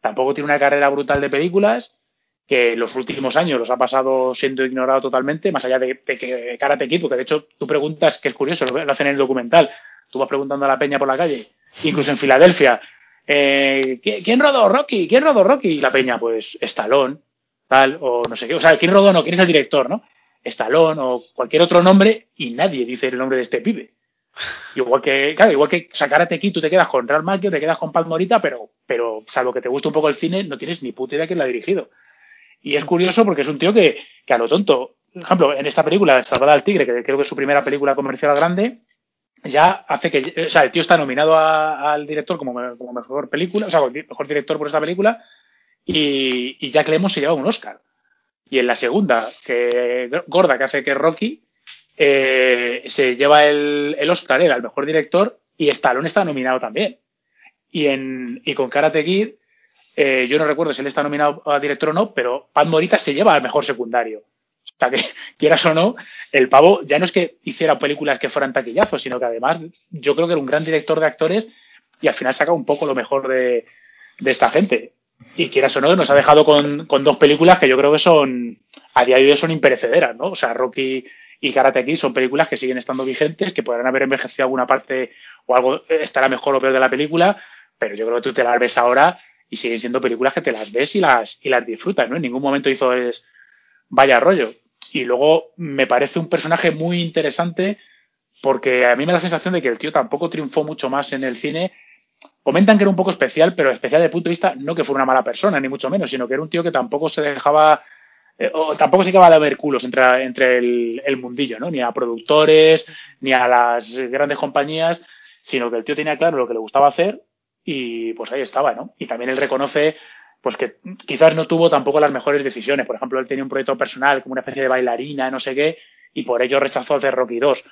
tampoco tiene una carrera brutal de películas que los últimos años los ha pasado siendo ignorado totalmente más allá de, que Karate Kid porque de hecho tú preguntas que es curioso lo, hacen en el documental tú vas preguntando a la peña por la calle incluso en Filadelfia eh, ¿quién rodó Rocky? ¿quién rodó Rocky? y la peña pues Stallone tal o no sé qué o sea ¿quién rodó? no ¿quién es el director? ¿no? Stallone o cualquier otro nombre y nadie dice el nombre de este pibe Igual que, claro, igual que sacarte aquí, tú te quedas con Real Madrid, te quedas con Palmorita, pero, pero salvo que te guste un poco el cine, no tienes ni puta idea quién la ha dirigido. Y es curioso porque es un tío que, que a lo tonto, por ejemplo, en esta película, Salvada al Tigre, que creo que es su primera película comercial grande, ya hace que, o sea, el tío está nominado al director como, como, mejor película, o sea, mejor director por esta película, y, y Jack Lemmon se lleva un Oscar. Y en la segunda, que gorda que hace que Rocky, eh, se lleva el, el, Oscar, era el mejor director, y Stallone está nominado también. Y, en, y con Karate Kid, eh, yo no recuerdo si él está nominado a director o no, pero Pat Morita se lleva al mejor secundario. O sea que, quieras o no, el pavo ya no es que hiciera películas que fueran taquillazos, sino que además yo creo que era un gran director de actores y al final saca un poco lo mejor de, de esta gente. Y quieras o no, nos ha dejado con, con, dos películas que yo creo que son, a día de hoy son imperecederas, ¿no? O sea, Rocky y Karate Kid son películas que siguen estando vigentes, que podrán haber envejecido alguna parte o algo estará mejor o peor de la película, pero yo creo que tú te las ves ahora y siguen siendo películas que te las ves y las, y las disfrutas, ¿no? En ningún momento hizo es vaya rollo. Y luego me parece un personaje muy interesante porque a mí me da la sensación de que el tío tampoco triunfó mucho más en el cine. Comentan que era un poco especial, pero especial desde el punto de vista no que fuera una mala persona, ni mucho menos, sino que era un tío que tampoco se dejaba eh, o tampoco se acaba de haber culos entre, entre el, el, mundillo, ¿no? Ni a productores, ni a las grandes compañías, sino que el tío tenía claro lo que le gustaba hacer y pues ahí estaba, ¿no? Y también él reconoce pues que quizás no tuvo tampoco las mejores decisiones. Por ejemplo, él tenía un proyecto personal como una especie de bailarina, no sé qué, y por ello rechazó hacer Rocky 2.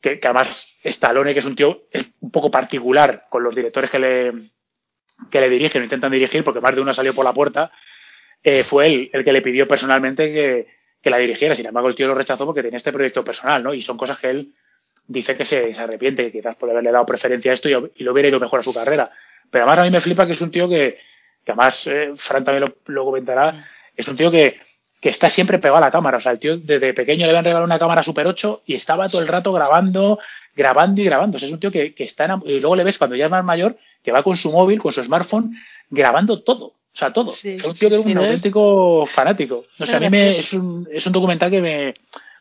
Que, que además Stallone, que es un tío un poco particular con los directores que le, que le dirigen o intentan dirigir, porque más de uno salió por la puerta, eh, fue él el que le pidió personalmente que, que, la dirigiera. Sin embargo, el tío lo rechazó porque tenía este proyecto personal, ¿no? Y son cosas que él dice que se, se arrepiente, que quizás por haberle dado preferencia a esto y, y lo hubiera ido mejor a su carrera. Pero además a mí me flipa que es un tío que, que además eh, Fran también lo, lo, comentará, es un tío que, que está siempre pegado a la cámara. O sea, el tío desde pequeño le habían regalado una cámara Super 8 y estaba todo el rato grabando, grabando y grabando. O sea, es un tío que, que está en, y luego le ves cuando ya es más mayor que va con su móvil, con su smartphone, grabando todo. O sea, todo. Sí, es un tío que es un sí, auténtico es? fanático. O sea, a mí me, es, un, es un documental que me, o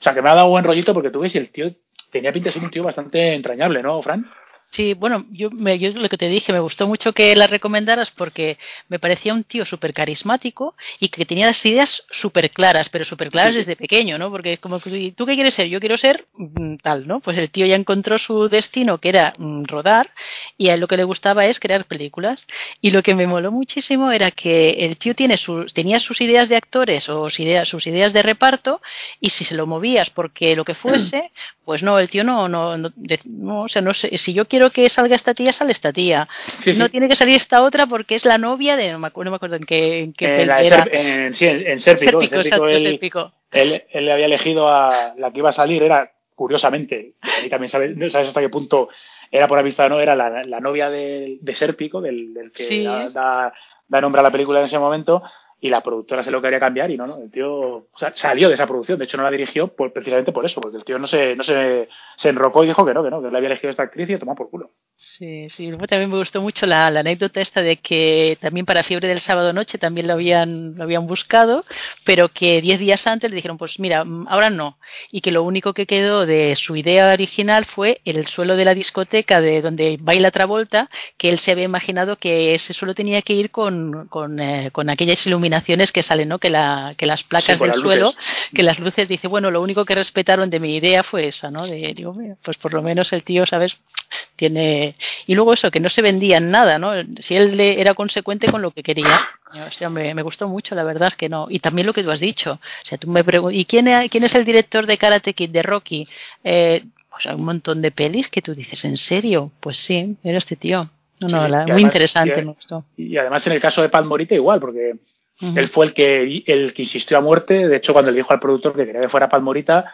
sea, que me ha dado buen rollito porque tú ves y el tío tenía pinta de ser un tío bastante entrañable, ¿no, Fran? Sí, bueno, yo, me, yo lo que te dije, me gustó mucho que la recomendaras porque me parecía un tío súper carismático y que tenía las ideas súper claras, pero súper claras sí, desde pequeño, ¿no? Porque es como, ¿tú qué quieres ser? Yo quiero ser mm, tal, ¿no? Pues el tío ya encontró su destino, que era mm, rodar, y a él lo que le gustaba es crear películas. Y lo que me moló muchísimo era que el tío tiene sus, tenía sus ideas de actores o sus ideas, sus ideas de reparto, y si se lo movías porque lo que fuese, pues no, el tío no, no, no, no o sea, no sé, si yo quiero quiero que salga esta tía, sale esta tía. Sí, no sí. tiene que salir esta otra porque es la novia de. No me acuerdo, no me acuerdo en qué, en qué eh, la, era. En, sí, en, en Sérpico. Sérpico, en Sérpico, él, Sérpico. Él, había elegido a la que iba a salir, era curiosamente, y también sabes, no sabes hasta qué punto era por vista no, era la, la novia de, de Sérpico, del, del que sí. da, da, da nombre a la película en ese momento y la productora se lo quería cambiar y no, no, el tío salió de esa producción, de hecho no la dirigió por, precisamente por eso, porque el tío no se, no se, se enrocó y dijo que no, que no, que le había elegido esta actriz y tomó por culo. Sí, sí, luego también me gustó mucho la, la, anécdota esta de que también para Fiebre del Sábado Noche también lo habían, lo habían buscado, pero que diez días antes le dijeron, pues mira, mm, ahora no, y que lo único que quedó de su idea original fue el suelo de la discoteca de donde baila Travolta, que él se había imaginado que ese suelo tenía que ir con, con, eh, con aquellas iluminaciones que salen, ¿no? Que, la, que las placas sí, del suelo, luces. que las luces, dice, bueno, lo único que respetaron de mi idea fue esa, ¿no? De, digo, pues por lo menos el tío, ¿sabes? Tiene y luego eso, que no se vendían nada, ¿no? Si él era consecuente con lo que quería. O sea, me, me, gustó mucho, la verdad que no. Y también lo que tú has dicho. O sea, tú me preguntas, ¿y quién, quién es el director de Karate Kid, de Rocky? Eh, o sea, un montón de pelis que tú dices, ¿en serio? Pues sí, era este tío. No, no, sí, la, muy además, interesante, y, me gustó. Y además en el caso de Pat Morita igual, porque uh -huh. él fue el que, el que insistió a muerte. De hecho, cuando le dijo al productor que quería que fuera Pat Morita,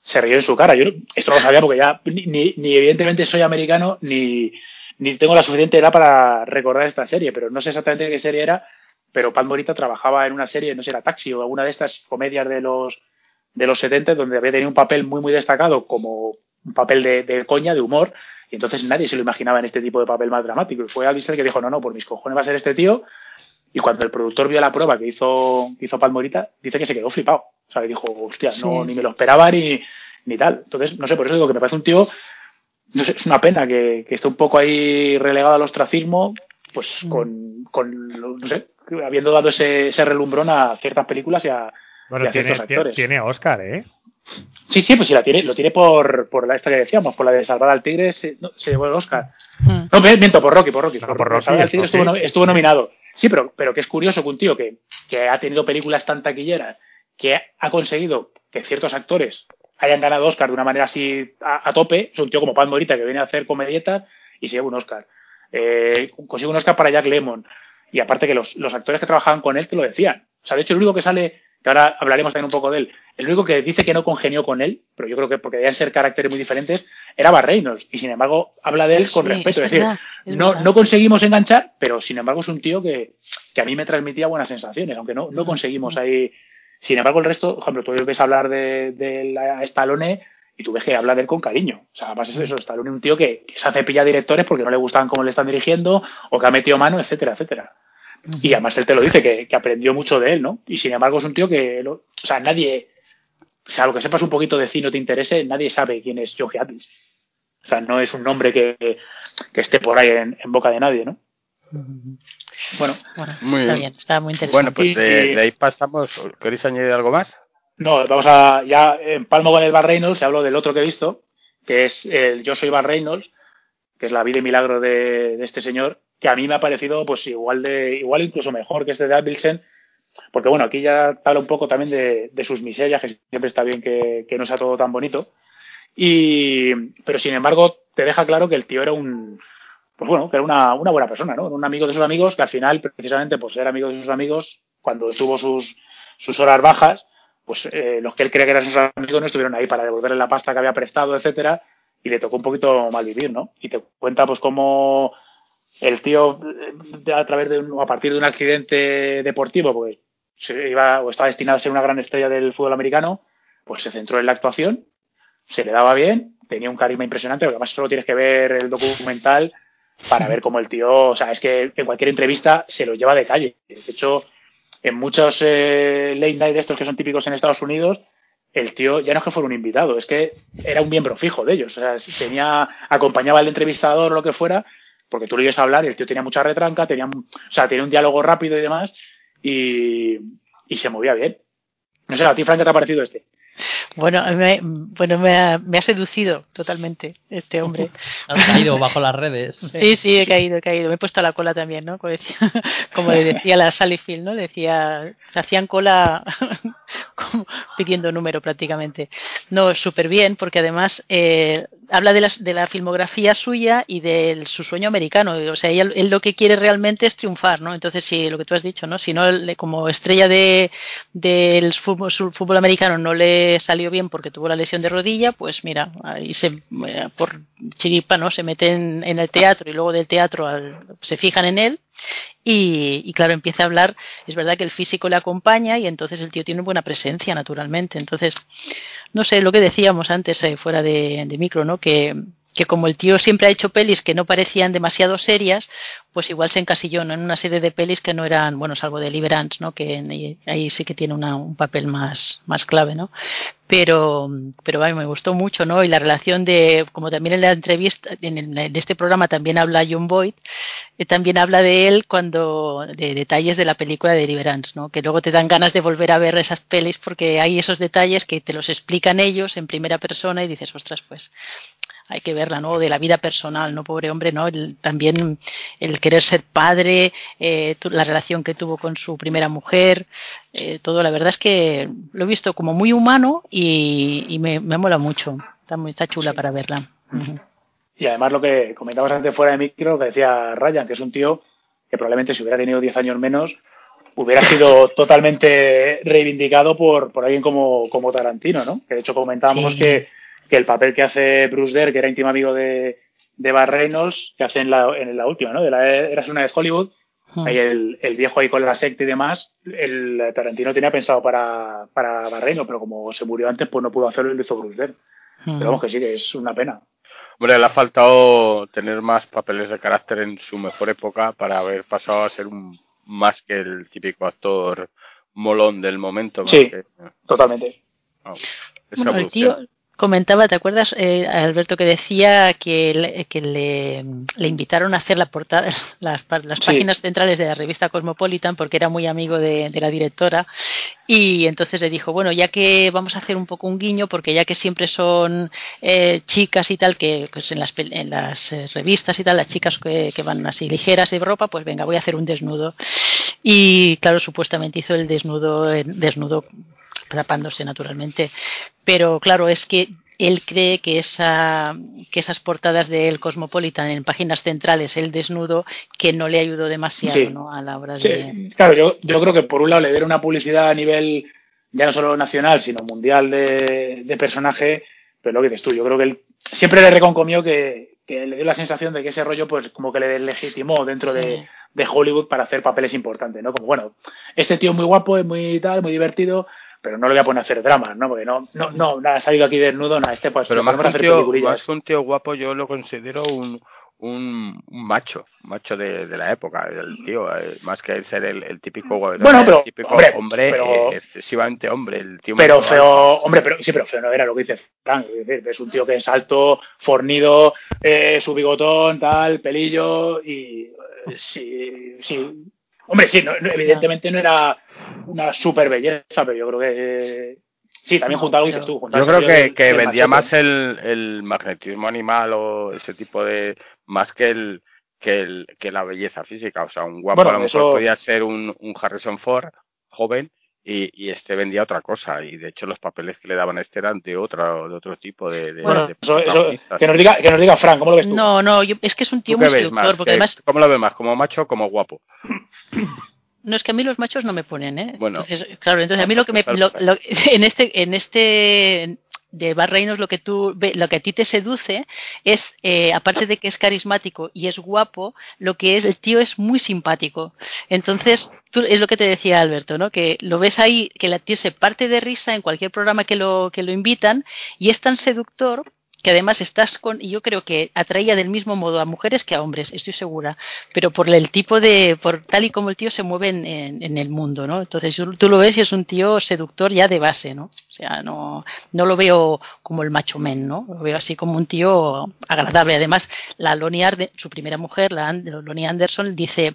se rió en su cara. Yo esto no lo sabía porque ya ni, ni, evidentemente soy americano, ni, ni tengo la suficiente edad para recordar esta serie, pero no sé exactamente qué serie era, pero Pat Morita trabajaba en una serie, no sé, era Taxi o alguna de estas comedias de los de los 70 donde había tenido un papel muy muy destacado como un papel de, de coña, de humor, y entonces nadie se lo imaginaba en este tipo de papel más dramático. Y fue Alvis el que dijo, no, no, por mis cojones va a ser este tío. Y cuando el productor vio la prueba que hizo, que hizo Pat Morita, dice que se quedó flipado. O sea, dijo, hostia, sí. no, ni me lo esperaba ni, ni tal. Entonces, no sé, por eso digo que me parece un tío no sé, es una pena que, que esté un poco ahí relegado al ostracismo, pues mm. con, con, no sé, habiendo dado ese, ese relumbrón a ciertas películas y a, bueno, y a tiene, ciertos actores. Tiene Oscar, ¿eh? Sí, sí, pues sí, la tiene, lo tiene por, por la esta que decíamos, por la de Salvar al Tigre, se, no, se llevó el Oscar. Mm. No, miento, por Rocky, por Rocky. No, por, por Rocky. Salvar al Tigre estuvo, estuvo nominado. Sí, pero, pero que es curioso que un tío que, que ha tenido películas tan taquilleras, que ha conseguido que ciertos actores hayan ganado Oscar de una manera así a, a tope. Es un tío como Pan Morita que viene a hacer comedietas y se lleva un Oscar. Eh, consigue un Oscar para Jack Lemon. Y aparte que los, los actores que trabajaban con él te lo decían. O sea, de hecho, el único que sale, que ahora hablaremos también un poco de él, el único que dice que no congenió con él, pero yo creo que porque debían ser caracteres muy diferentes, era Bar Reynolds. Y sin embargo, habla de él con respeto. Es, verdad, decir, es no, no conseguimos enganchar, pero sin embargo es un tío que, que a mí me transmitía buenas sensaciones, aunque no, no conseguimos ahí sin embargo, el resto, por ejemplo, tú ves hablar de, de la Stallone y tú ves que habla de él con cariño. O sea, además es eso, Stallone es un tío que, que se hace pillar directores porque no le gustan cómo le están dirigiendo o que ha metido mano, etcétera, etcétera. Y además él te lo dice, que, que, aprendió mucho de él, ¿no? Y sin embargo es un tío que, lo, o sea, nadie, o sea, lo que sepas un poquito de cine o te interese, nadie sabe quién es Joe Atkins. O sea, no es un nombre que, que esté por ahí en, en boca de nadie, ¿no? Bueno, Bueno, Muy está bien. bien, está muy interesante. Bueno, pues Y- de, ahí pasamos. ¿Queréis añadir algo más? No, vamos a. Ya en Palmo con el Bar Reynolds se habló del otro que he visto, que es el Yo soy Bar Reynolds, que es la vida y milagro de, de este señor, que a mí me ha parecido pues igual de igual incluso mejor que este de Abelsen, porque bueno, aquí ya te habla un poco también de, de sus miserias, que siempre está bien que, que no sea todo tan bonito. Y, pero sin embargo, te deja claro que el tío era un, pues bueno, que era una, buena persona, ¿no? Un amigo de sus amigos que al final, precisamente por ser amigo de sus amigos, cuando tuvo sus, sus horas bajas, pues eh, los que él creía que eran sus amigos no estuvieron ahí para devolverle la pasta que había prestado, etcétera, y le tocó un poquito mal vivir, ¿no? Y te cuenta pues cómo el tío eh, a través de un, a partir de un accidente deportivo, pues se iba o estaba destinado a ser una gran estrella del fútbol americano, pues se centró en la actuación, se le daba bien, tenía un carisma impresionante, porque además solo tienes que ver el documental para ver cómo el tío, o sea, es que en cualquier entrevista se lo lleva de calle. De hecho, en muchos eh, late night de estos que son típicos en Estados Unidos, el tío ya no es que fuera un invitado, es que era un miembro fijo de ellos. O sea, tenía, acompañaba al entrevistador o lo que fuera, porque tú le ibas hablar y el tío tenía mucha retranca, tenía, o sea, un diálogo rápido y demás, y, y se movía bien. No sé, a ti, Frank, ¿qué te ha parecido este? Bueno, me, bueno me, ha, me ha seducido totalmente este hombre. Has caído bajo las redes. Sí, sí, he caído, he caído. Me he puesto a la cola también, ¿no? Como, decía, como le decía la Sally Field, ¿no? Decía, se hacían cola como pidiendo número prácticamente. No, súper bien, porque además eh, habla de la, de la, filmografía suya y de su sueño americano. O sea, él, él, lo que quiere realmente es triunfar, ¿no? Entonces, si lo que tú has dicho, ¿no? Si no, como estrella de, del fútbol, fútbol americano no le salió bien porque tuvo la lesión de rodilla, pues mira, ahí se, eh, por chiripa, ¿no? Se mete en, en, el teatro y luego del teatro al, se fijan en él y, y, claro, empieza a hablar, es verdad que el físico le acompaña y entonces el tío tiene buena presencia, naturalmente. Entonces, no sé, lo que decíamos antes eh, fuera de, de micro, ¿no? Que, que como el tío siempre ha hecho pelis que no parecían demasiado serias, pues igual se encasilló ¿no? en una serie de pelis que no eran, bueno, salvo de Liberance, ¿no? Que ahí sí que tiene una, un papel más, más clave, ¿no? Pero, pero ay, me gustó mucho, ¿no? Y la relación de, como también en la entrevista, en, este programa también habla John Boyd, eh, también habla de él cuando, de detalles de la película de Liberance, ¿no? Que luego te dan ganas de volver a ver esas pelis porque hay esos detalles que te los explican ellos en primera persona y dices, ostras, pues hay que verla, ¿no? De la vida personal, ¿no? Pobre hombre, ¿no? El, también el querer ser padre, eh, la relación que tuvo con su primera mujer, eh, todo, la verdad es que lo he visto como muy humano y, y me, me, mola mucho. Está, muy, está chula sí. para verla. Uh -huh. Y además lo que comentabas antes fuera de micro, que decía Ryan, que es un tío que probablemente si hubiera tenido 10 años menos, hubiera sido totalmente reivindicado por, por alguien como, como Tarantino, ¿no? Que de hecho comentábamos sí. que que el papel que hace Bruce Dare, que era íntimo amigo de, de Bar Reynolds, que hace en la, en la última, ¿no? De la Eras una de Hollywood, hmm. ahí el, el, viejo ahí con la secta y demás, el Tarantino tenía pensado para, para Bar Reynolds, pero como se murió antes, pues no pudo hacerlo y lo hizo Bruce Dare. Hmm. Pero vamos que sí, que es una pena. Hombre, le ha faltado tener más papeles de carácter en su mejor época para haber pasado a ser un más que el típico actor molón del momento. Sí, que, totalmente. Oh, bueno, el tío, comentaba, ¿te acuerdas, eh, Alberto, que decía que, le, que le, le, invitaron a hacer la portada, las, las sí. páginas centrales de la revista Cosmopolitan porque era muy amigo de, de, la directora y entonces le dijo, bueno, ya que vamos a hacer un poco un guiño porque ya que siempre son eh, chicas y tal, que pues en, las, en las eh, revistas y tal, las chicas que, que, van así ligeras de ropa, pues venga, voy a hacer un desnudo. Y claro, supuestamente hizo el desnudo, desnudo tapándose naturalmente. Pero claro, es que él cree que, esa, que esas portadas del Cosmopolitan en páginas centrales, el desnudo, que no le ayudó demasiado sí. ¿no? a la hora sí. de... Claro, yo, yo creo que por un lado le dieron una publicidad a nivel ya no solo nacional, sino mundial de, de personaje, pero lo que dices tú, yo creo que él siempre le reconcomió que, que le dio la sensación de que ese rollo pues como que le legitimó dentro sí. de, de Hollywood para hacer papeles importantes, ¿no? Como bueno, este tío es muy guapo, es muy tal, muy divertido, pero no le voy a poner a hacer dramas, ¿no? Porque no, no, no, nada, ha salido aquí desnudo, nada, este pues pero más que, un tío, más que un tío guapo yo lo considero un, un, un macho, un macho de, de la época, el tío, eh, más que ser el, el típico, Bueno, el pero, típico hombre, hombre, pero- eh, excesivamente hombre, el tío Pero feo, hombre, pero sí, pero feo no era lo que dice Frank. Es decir, es un tío que es alto, fornido, eh, su bigotón, tal, pelillo y eh, sí, sí. Hombre, sí, no- no, evidentemente no era una super belleza, pero yo creo que eh, sí, también No, junto a lo que dices tú. junto Yo creo que, vendía machete. más el, el magnetismo animal o ese tipo de. más que el que, el, que la belleza física. O sea, un guapo Bueno, a lo mejor eso- podía ser un, un Harrison Ford joven y, y este vendía otra cosa. Y de hecho, los papeles que le daban a este eran de, otra, de otro tipo de. de- Bueno, de eso, eso- protagonistas. que, nos diga, que nos diga Frank, ¿cómo lo ves tú? No, no, yo- es que es un tío ¿Tú qué muy seductor, más? porque ¿Qué- además, ¿Cómo lo ves más? ¿Como macho o como guapo? no es que a mí los machos no me ponen, ¿eh? Bueno. Entonces, claro, entonces a mí lo que me, lo- lo- en este, en este de Bar Reynolds lo que tú, lo que a ti te seduce es, eh, aparte de que es carismático y es guapo, lo que es, el tío es muy simpático. Entonces, es lo que te decía Alberto, ¿no? Que lo ves ahí, que la tío se parte de risa en cualquier programa que lo, que lo invitan y es tan seductor que además estás con, y yo creo que atraía del mismo modo a mujeres que a hombres, estoy segura, pero por el tipo de, por tal y como el tío se mueve en, en- en el mundo, ¿no? Entonces tú lo ves y es un tío seductor ya de base, ¿no? O sea, no, no lo veo como el macho men, ¿no? Lo veo así como un tío agradable. Además, la Lonnie Arde, su primera mujer, la And- Lonnie Anderson, dice,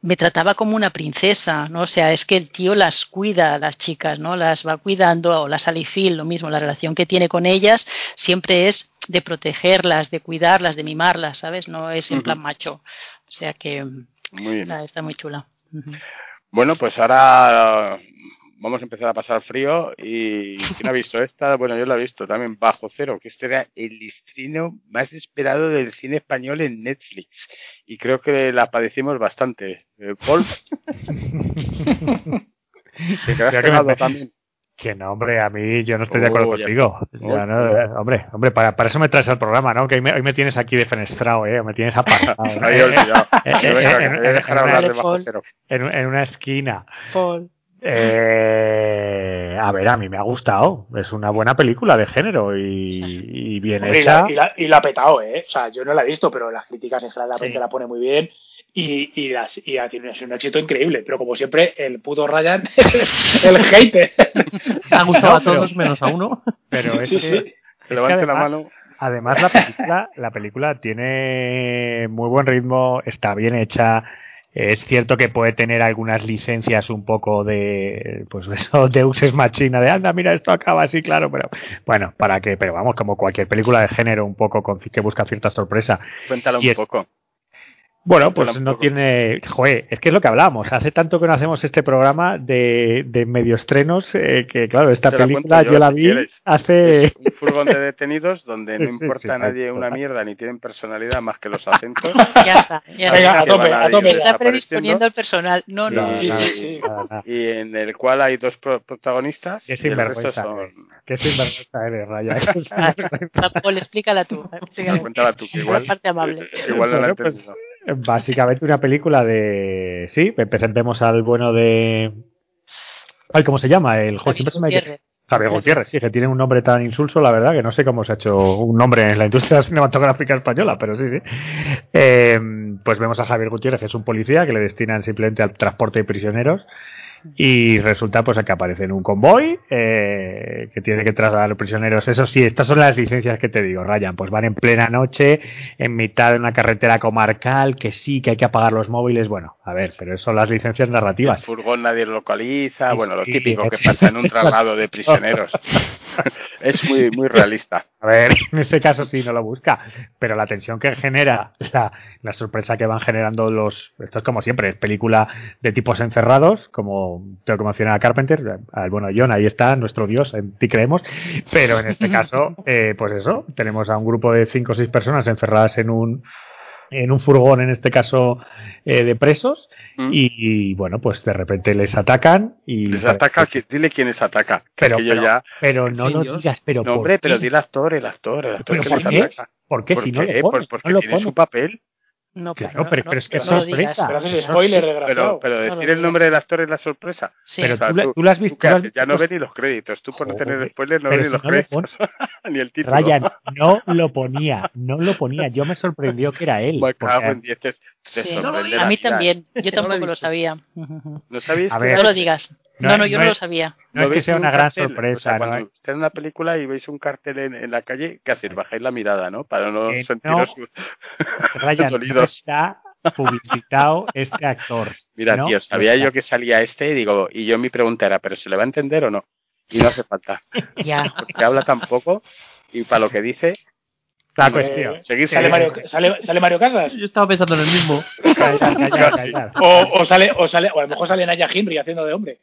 me trataba como una princesa, ¿no? O sea, es que el tío las cuida a las chicas, ¿no? Las va cuidando, o la Sally Field, lo mismo, la relación que tiene con ellas siempre es de protegerlas, de cuidarlas, de mimarlas, ¿sabes? No es en plan macho. O sea que Muy bien. nada, está muy chula. Bueno, pues ahora vamos a empezar a pasar frío y ¿quién ha visto esta? Bueno, yo la he visto también bajo cero, que este era el estreno más esperado del cine español en Netflix y creo que la padecimos bastante. Eh, Paul, te quedaste Creo que me- también. Que no, hombre, a mí yo no estoy de acuerdo Oh, ya contigo. está. Ya no, eh, hombre, hombre, para, para eso me traes al programa, ¿no? Que hoy me, hoy me tienes aquí defenestrado, ¿eh? Me tienes apartado. Eh, a- eh, a eh, dejar hablar de bajo Paul. cero. en, en una esquina. Paul. Eh, a ver, a mí me ha gustado. Es una buena película de género y, y bien Hombre, y, hecha. la, y, la, y la ha petado, ¿eh? O sea, yo no la he visto, pero las críticas en general la Sí. gente la pone muy bien. Y, y, las, y ha tenido un éxito increíble. Pero como siempre, el puto Ryan es el hater. Ha gustado a todos menos a uno. Pero es Sí, que, sí. Que levante la además- mano. Además, la película, la película tiene muy buen ritmo, está bien hecha. Es cierto que puede tener algunas licencias un poco de, pues eso, Deus es machina, de anda, mira, esto acaba así, claro, pero bueno, para que, pero vamos, como cualquier película de género, un poco con, que busca cierta sorpresa. Cuéntalo Y un es- poco. Bueno, pues no tiene. Joder, es que es lo que hablábamos. Hace tanto que no hacemos este programa de, de medio estrenos eh, que, claro, esta Te película yo, yo, la vi quieres. hace. Es un furgón de detenidos donde no Sí, importa sí, a nadie una mierda ni tienen personalidad más que los acentos. Ya está, ya está. a tope, a tope. Está predisponiendo el personal. No, no. Y en el cual hay dos pro- protagonistas Qué sinvergüenza son eres. Qué sinvergüenza eres, Raya. Paul, explícala tú. explícala. cuéntala tú que La igual parte amable. igual no la he pues, entendido Básicamente una película de. Sí, presentemos al bueno de. Ay, ¿cómo se llama? El me Gutiérrez. Javier Gutiérrez, sí, que tiene un nombre tan insulso, la verdad, que no sé cómo se ha hecho un nombre en la industria cinematográfica española, pero sí, sí. Eh, pues vemos a Javier Gutiérrez, que es un policía que le destinan simplemente al transporte de prisioneros. Y resulta pues que aparece en un convoy eh, que tiene que trasladar a los prisioneros. Eso sí, estas son las licencias que te digo, Ryan. Pues van en plena noche, en mitad de una carretera comarcal, que sí, que hay que apagar los móviles. Bueno, a ver, pero eso son las licencias el narrativas. furgón nadie lo localiza Sí, bueno lo sí, típico que pasa en un traslado de prisioneros es muy muy realista A ver, en ese caso sí no lo busca, pero la tensión que genera, la, la sorpresa que van generando los. Esto es como siempre, es película de tipos encerrados, como tengo que mencionar a Carpenter, al bueno John, ahí está, nuestro Dios, en ti creemos, pero en este caso, eh, pues eso, tenemos a un grupo de cinco o seis personas encerradas en un en un furgón, en este caso, eh, de presos, ¿Mm? y, y, bueno, pues de repente les atacan y... les ataca qui- dile quién les ataca Pero, ya pero no Sí, lo Dios. digas, pero no ¿por hombre pero qué? di el actor el actor el actor ¿Pero que por les ataca ¿Por qué ¿Por si no qué? lo Pues pones? porque no lo tiene su papel No, Claro, pero, no, pero es que no es lo sorpresa. Pero haces spoiler, Pero, lo decir el nombre del actor es la sorpresa. Sí. Pero O sea, tú, tú- tú lo has visto. ¿Tú qué tú lo has haces? Ya no ves ni los créditos. Tú por no tener spoiler no ves ni si los no lo créditos. ni el título. Ryan, no lo ponía, no lo ponía. Yo me sorprendió que era él. Me cago porque- en diez. Te, te Sí. sorprende A mí también. Yo lo tampoco lo visto. sabía. ¿No ver, No lo digas. No No, no, yo no no lo es- sabía. no es que sea un una gran cartel? O sorpresa, sea, ¿no? cuando estáis en una película y veis un cartel en, en la calle, ¿qué hacéis? Bajáis la mirada, ¿no? Para no Eh, sentiros... Ryan, no dolidos. está publicitado este actor. Mira, ¿no? tío, sabía yo que salía este y digo, y yo mi pregunta era, ¿pero se le va a entender o no? Y no hace falta, Ya. porque habla tan poco y para lo que dice, La Eh, cuestión. seguir ¿Sale Eh, Mario, sale, ¿Sale Mario Casas? Yo estaba pensando en el mismo. O, o sale, o sale, o a lo mejor sale Naya Henry haciendo de hombre.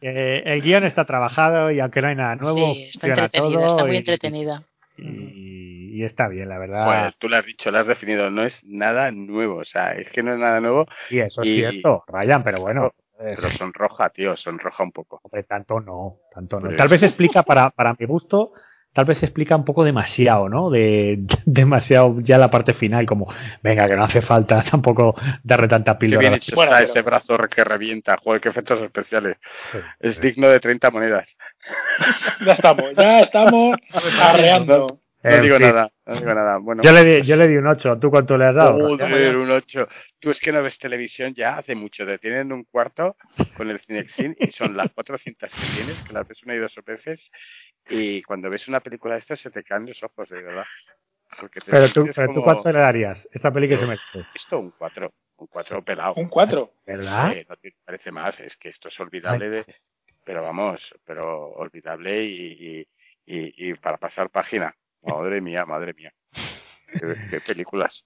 Eh, el guion está trabajado y aunque no hay nada nuevo, sí, está entretenida, todo está muy y- entretenida. Y, y está bien, la verdad. joder, tú lo has dicho, lo has definido, no es nada nuevo, o sea, es que no es nada nuevo, y eso es cierto, Ryan, pero bueno. eh, pero sonroja, tío, sonroja un poco. Hombre, tanto no, tanto no. Pues- Tal vez explica, para, para mi gusto, tal vez explica un poco demasiado, ¿no? De, demasiado ya la parte final, como, venga, que no hace falta tampoco darle tanta Qué píldora. bien hecho Bueno, está ese brazo que revienta, joder, qué efectos especiales. Sí, Es sí. digno de 30 monedas. Ya estamos, ya estamos arreando. No digo fin. nada, no digo nada. Bueno, Yo le, di, yo le di un 8. ¿Tú cuánto le has dado? Joder, un 8. Tú es que no ves televisión ya hace mucho. Te tienen un cuarto con el Cinexin y son las 400 que tienes, que las ves una y dos veces. Y cuando ves una película de esto se te caen los ojos, de verdad. Porque te Pero tú, pero tú cuánto le darías? Esta peli que se merece. Esto un 4. Un 4 pelado. Un 4. ¿Verdad? No te parece más. Es que esto es olvidable. De, pero vamos, pero olvidable y, y, y, y para pasar página. Madre mía, madre mía. Qué, qué películas.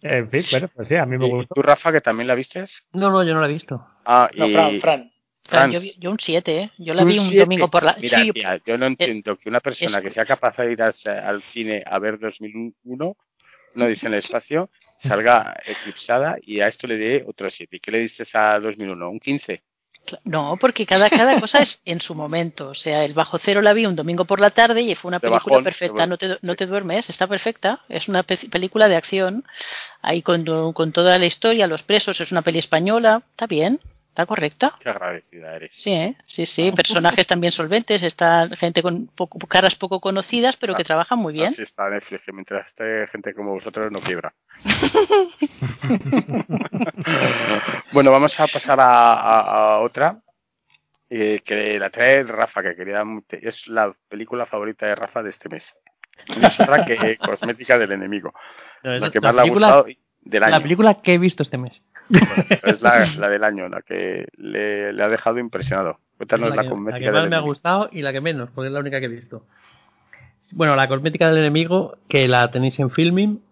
En fin, bueno, pues sí, a mí me ¿Y gustó. tú, Rafa, que también la vistes? No, no, yo no la he visto. Ah, No, y... Fran, Fran. Fran, yo, yo un 7, ¿eh? Yo la Un vi un siete. domingo por la... Mira, sí, tía, yo no entiendo que una persona que sea capaz de ir al, al cine a ver 2001, no dice en el espacio, salga eclipsada y a esto le dé otro 7. ¿Y qué le diste a 2001? ¿Un 15? No, porque cada, cada cosa es en su momento. O sea, el Bajo Cero la vi un domingo por la tarde y fue una De película bajón, perfecta. No te, no te duermes, está perfecta. Es una pe- película de acción. Ahí con, con toda la historia, los presos, es una peli española. Está bien, está correcta. Qué agradecida eres. Sí, ¿eh? sí, sí. Personajes también solventes. Está gente con poco- caras poco conocidas, pero que trabajan muy bien. Así está Netflix, que mientras esté gente como vosotros no quiebra. bueno, vamos a pasar a, a- a otra. eh, que la trae Rafa, que quería es la película favorita de Rafa de este mes. No es otra que Cosmética del Enemigo. No, es La que la más le ha gustado del año. La película que he visto este mes. Bueno, es la, la del año, la que le, le ha dejado impresionado. Cuéntanos la, la, que, la que más del me ha gustado y la que menos, porque es la única que he visto. Bueno, la cosmética del enemigo, que la tenéis en filming,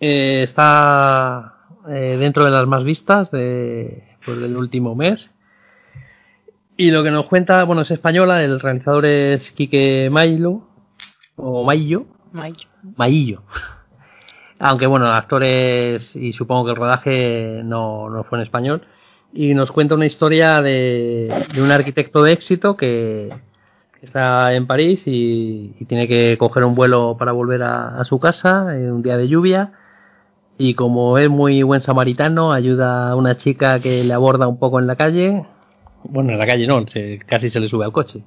eh, está eh, dentro de las más vistas de, pues, del último mes. Y lo que nos cuenta, bueno, es española, el realizador es Quique Mailo, o Maillo, Ay, Maillo. Aunque bueno, actores y supongo que el rodaje no, no fue en español. Y nos cuenta una historia de, de un arquitecto de éxito que está en París y, tiene que coger un vuelo para volver a, a su casa en un día de lluvia. Y como es muy buen samaritano, ayuda a una chica que le aborda un poco en la calle. Bueno, en la calle no, se- casi se le sube al coche.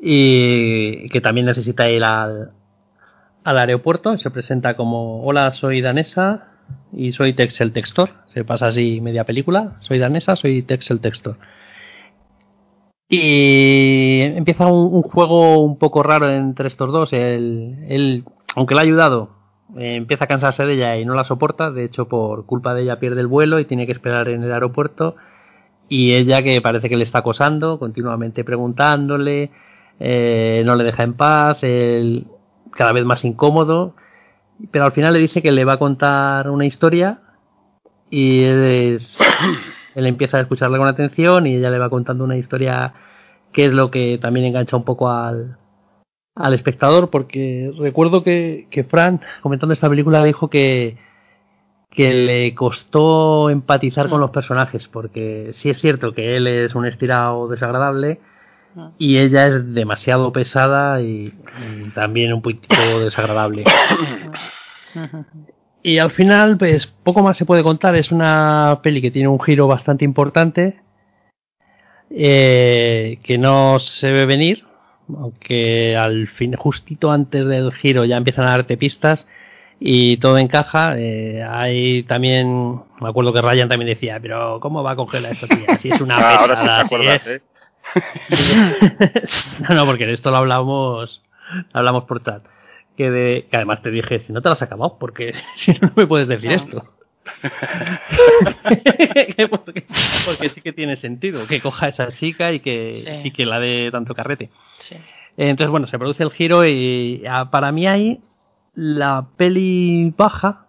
Y que también necesita ir al, al aeropuerto, se presenta como hola, soy danesa y soy Texel Textor. Se pasa así media película, soy danesa, soy Texel Textor. Y empieza un, juego un poco raro entre estos dos. Él, él, aunque le ha ayudado, eh, empieza a cansarse de ella y no la soporta. De hecho, por culpa de ella pierde el vuelo y tiene que esperar en el aeropuerto. Y ella que parece que le está acosando, continuamente preguntándole, eh, no le deja en paz, él cada vez más incómodo, pero al final le dice que le va a contar una historia y él, es- él empieza a escucharle con atención y ella le va contando una historia que es lo que también engancha un poco al, al espectador, porque recuerdo que, que Fran, comentando esta película, dijo que, que le costó empatizar con los personajes, porque sí es cierto que él es un estirado desagradable, y ella es demasiado pesada y, y también un poquito desagradable. y al final, pues poco más se puede contar. Es una peli que tiene un giro bastante importante, eh, que no se ve venir, aunque al fin, justito antes del giro ya empiezan a darte pistas y todo encaja. Eh, hay también, me acuerdo que Ryan también decía, pero ¿cómo va a congelar esto, tía? Si es una Ah, ahora sí te si acuerdas, es- ¿eh? no, no, porque de esto lo hablamos, hablamos por chat. Que, de, que además te dije, si no te lo has acabado, porque si no, no me puedes decir No. esto. porque, porque sí que tiene sentido que coja a esa chica y que, Sí. y que la dé tanto carrete. Sí. Entonces, bueno, se produce el giro y ah, para mí ahí la peli baja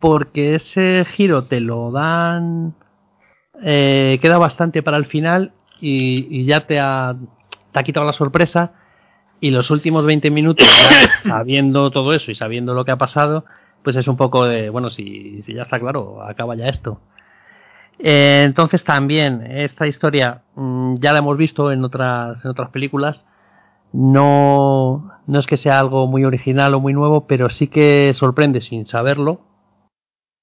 porque ese giro te lo dan, eh, queda bastante para el final y, y ya te ha, te ha quitado la sorpresa y los últimos 20 minutos, sabiendo todo eso y sabiendo lo que ha pasado, pues es un poco de, bueno, si, si ya está claro, acaba ya esto. Eh, entonces también esta historia mm, ya la hemos visto en otras, en otras películas no, no es que sea algo muy original o muy nuevo, pero sí que sorprende sin saberlo.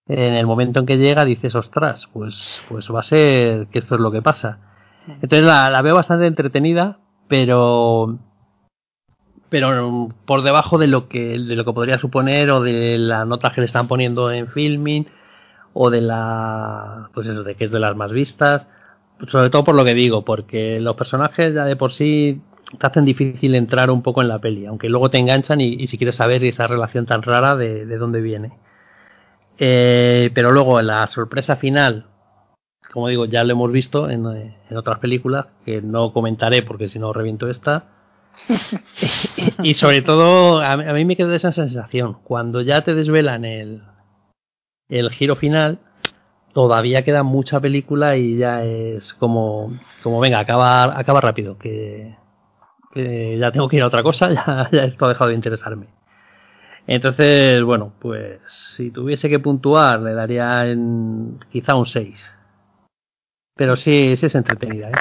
En el momento en que llega dices, ostras, pues, pues va a ser que esto es lo que pasa. Entonces la, la veo bastante entretenida, pero pero por debajo de lo que de lo que podría suponer o de la nota que le están poniendo en filming o de la pues eso de que es de las más vistas sobre todo por lo que digo porque los personajes ya de por sí te hacen difícil entrar un poco en la peli, aunque luego te enganchan y, si quieres saber esa relación tan rara de, de dónde viene. Eh, pero luego la sorpresa final, como digo, ya lo hemos visto en, eh, en otras películas, que no comentaré porque si no reviento esta. y sobre todo, a, mí- a mí me quedó esa sensación, cuando ya te desvelan el, el giro final, todavía queda mucha película y ya es como, como venga, acaba, acaba rápido, que, que ya tengo que ir a otra cosa, ya, ya esto ha dejado de interesarme. Entonces, bueno, pues si tuviese que puntuar, le daría en, quizá un 6. Pero sí, sí es entretenida, ¿eh?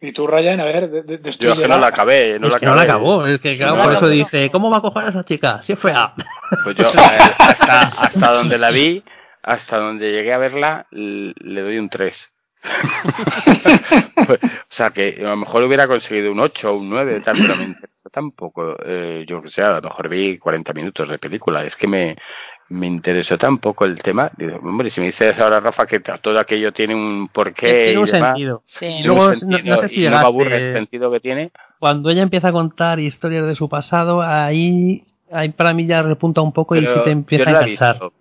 Y tú, Ryan, a ver, de, de, Yo es que no la acabé, no es la que no la acabé. acabó, es que claro, No por eso dice, ¿cómo va a coger a esa chica? Si es fea. Pues yo, hasta, hasta donde la vi, hasta donde llegué a verla, le doy un 3. Pues, o sea, que a lo mejor hubiera conseguido un 8 o un 9, tal, pero me tampoco. Eh, yo que sé, a lo mejor vi 40 minutos de película. Es que me, me interesó tampoco el tema. Digo, hombre, si me dices ahora, Rafa, que todo aquello tiene un porqué tiene un y demás, sentido. Sí. tiene Luego, un no- no sé si y no me aburre el sentido que tiene. Cuando ella empieza a contar historias de su pasado, ahí, ahí para mí ya repunta un poco y sí te empieza yo a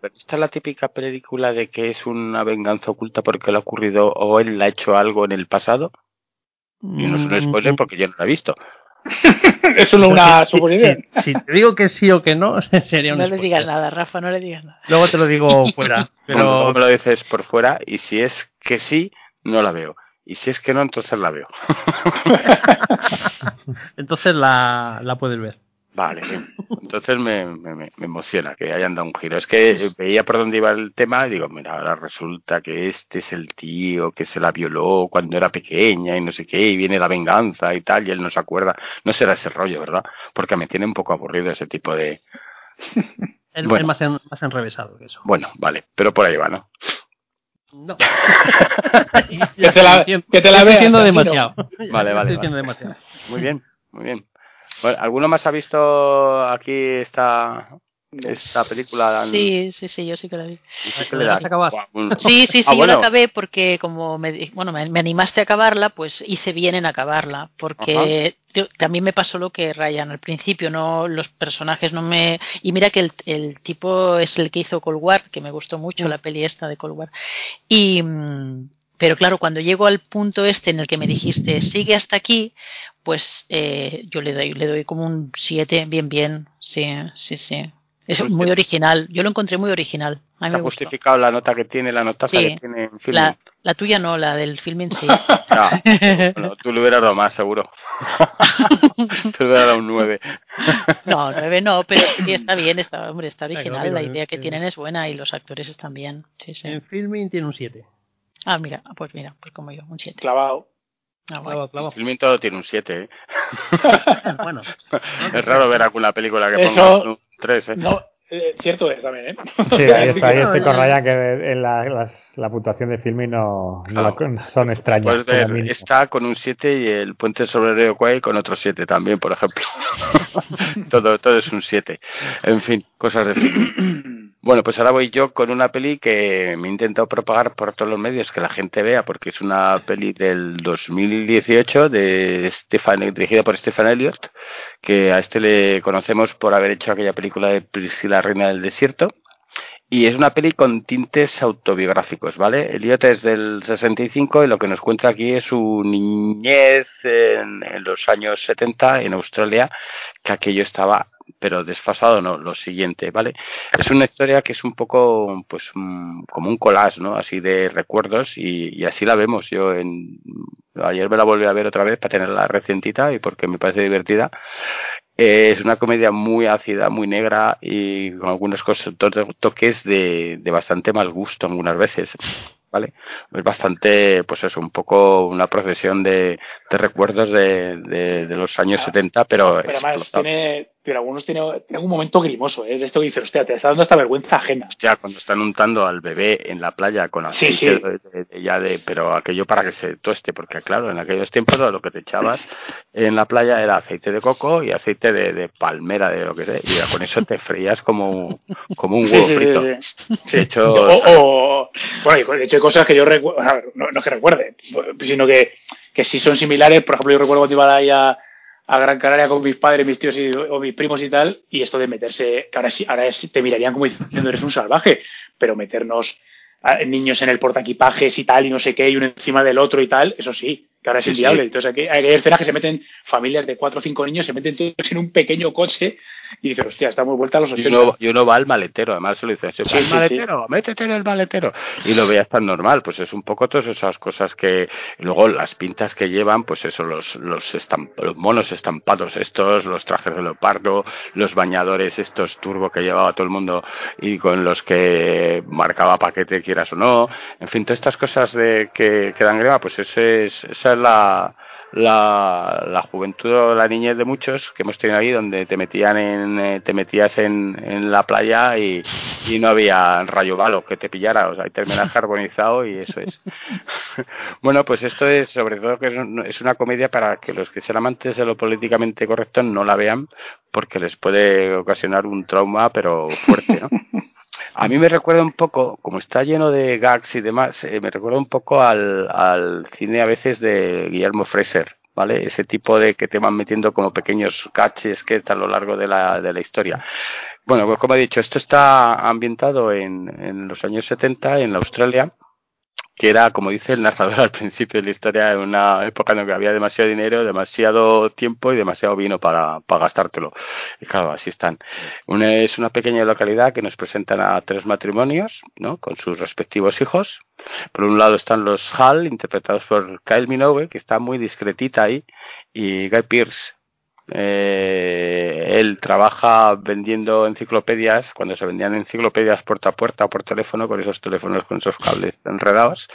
pero esta es la típica película de que es una venganza oculta porque le ha ocurrido o él le ha hecho algo en el pasado. Y no es un Mm, spoiler porque yo no la he visto. Es solo una si- si- suposición. Si, si te digo que sí o que no, sería un No le digas nada, Rafa, no le digas nada. Luego te lo digo fuera. Pero Pero me lo dices por fuera y si es que sí, no la veo. Y si es que no, entonces la veo. entonces la, la puedes ver. Vale, bien. Entonces me, me, me- me emociona que hayan dado un giro. Es que eh, veía por dónde iba el tema y digo, mira, ahora resulta que este es el tío que se la violó cuando era pequeña y no sé qué, y viene la venganza y tal, y él no se acuerda. No será ese rollo, ¿verdad? Porque me tiene un poco aburrido ese tipo de... Es, Bueno. es más, en- más enrevesado que eso. Bueno, vale, pero por ahí va, ¿no? No. Que te la- que te la estoy veas, diciendo demasiado. Vale, vale, Estoy diciendo demasiado. Muy bien, muy bien. Bueno, ¿Alguno más ha visto aquí esta, esta película? Sí, sí, sí, yo sí que la vi. Que ¿La Sí, sí, sí, Ah, yo bueno. la acabé porque como me, bueno, me, animaste a acabarla, pues hice bien en acabarla, porque también me pasó lo que Ryan al principio, no los personajes no me y mira que el, el tipo es el que hizo Cold War, que me gustó mucho la peli esta de Cold War. Y mm, pero claro, cuando llego al punto este en el que me dijiste sigue hasta aquí, pues eh, yo le doy le doy como un 7, bien bien, sí, sí, sí. Es Pues muy original, yo lo encontré muy original. A mí ¿Está me justificado la nota que tiene, la notaza Sí. que tiene en film? La, la tuya no, la del filming sí. Bueno, tú le hubieras dado más, seguro. tú le hubieras dado un 9. No, nueve no, pero sí está bien, está, hombre, está original, mira, la idea que tienen es buena y los actores están bien. Sí, sí. En filming tiene un 7. Ah, mira, pues mira, pues como yo, un 7. Clavado. Ah, guay. Clavo, clavo. Filming todo tiene un 7, ¿eh? Bueno, Es raro ver alguna película que Eso- ponga un 3, ¿eh? No, eh, cierto es también, ¿eh? Sí, ahí, está, ahí estoy con Ryan que en la, las, la puntuación de filming no, no, la- son extrañas. Como mínimo. está con un 7 y el puente sobre el río Kwai con otro 7 también, por ejemplo. todo, todo es un 7. En fin, cosas de film. Bueno, pues ahora voy yo con una peli que me he intentado propagar por todos los medios, que la gente vea, porque es una peli del 2018 de Stefan, dirigida por Stefan Elliott, que a este le conocemos por haber hecho aquella película de Priscila Reina del Desierto. Y es una peli con tintes autobiográficos, ¿vale? Elliot es del 65 y lo que nos cuenta aquí es su niñez en, en los años 70 en Australia, que aquello estaba, pero desfasado no, lo siguiente, ¿vale? Es una historia que es un poco, pues, como un collage, ¿no? Así de recuerdos y, y así la vemos. Yo en, ayer me la volví a ver otra vez para tenerla recientita y porque me parece divertida. Eh, es una comedia muy ácida, muy negra y con algunos toques de, de bastante mal gusto algunas veces. ¿Vale? Es bastante, pues eso, un poco una procesión de, de recuerdos de, de, de los años 70, pero, Pero además tiene, pero algunos tiene, tiene un momento grimoso, ¿eh? De esto que dices, hostia, te está dando esta vergüenza ajena. Hostia, cuando están untando al bebé en la playa con aceite sí. de- de- de- ya de, pero aquello para que se tueste, porque claro, en aquellos tiempos lo que te echabas en la playa era aceite de coco y aceite de, de palmera, de lo que sea, y con eso te freías como, como un huevo sí, frito. De hecho, O, o- bueno, de hecho hay cosas que yo recuerdo, no, no es que recuerde, sino que, que sí son similares. Por ejemplo, yo recuerdo cuando iba a, a Gran Canaria con mis padres, mis tíos y, o mis primos y tal, y esto de meterse, que ahora sí, ahora sí te mirarían como diciendo eres un salvaje, pero meternos a- niños en el portaequipajes y tal, y no sé qué, y uno encima del otro y tal, eso sí, que ahora es Sí, inviable. sí. Entonces aquí hay escenas que se meten, familias de cuatro o cinco niños, se meten todos en un pequeño coche y dices, hostia, estamos vuelta a los Y 80. uno, y uno va al maletero, además se lo dice, Sí, "Va sí, al sí. maletero, métete en el maletero. Y lo veías tan normal, pues es un poco todas esas cosas que, y luego las pintas que llevan, pues eso, los, los, estamp- los monos estampados estos, los trajes de leopardo, los bañadores estos turbo que llevaba todo el mundo y con los que marcaba paquete quieras o no. En fin, todas estas cosas de que, que dan grima, pues ese es, esa es la, la, la juventud o la niñez de muchos que hemos tenido ahí donde te metían en eh, te metías en, en la playa y, y no había rayo balo que te pillara o sea ahí terminas carbonizado y eso es bueno pues esto es sobre todo que es, un- es una comedia para que los que sean amantes de lo políticamente correcto no la vean porque les puede ocasionar un trauma pero fuerte ¿no? A mí me recuerda un poco, como está lleno de gags y demás, eh, me recuerda un poco al, al cine a veces de Guillermo Fraser, ¿vale? Ese tipo de que te van metiendo como pequeños caches que a lo largo de la, de la historia. Bueno, pues como he dicho, esto está ambientado en, en los años 70 en Australia, que era, como dice el narrador al principio de la historia, en una época en la que había demasiado dinero, demasiado tiempo y demasiado vino para, gastártelo. Y claro, así están. Una, es una pequeña localidad que nos presentan a tres matrimonios, ¿no? Con sus respectivos hijos. Por un lado están los Hall, interpretados por Kyle Minogue, que está muy discretita ahí, y Guy Pearce. Eh, él trabaja vendiendo enciclopedias, cuando se vendían enciclopedias puerta a puerta o por teléfono, con esos teléfonos con esos cables enredados.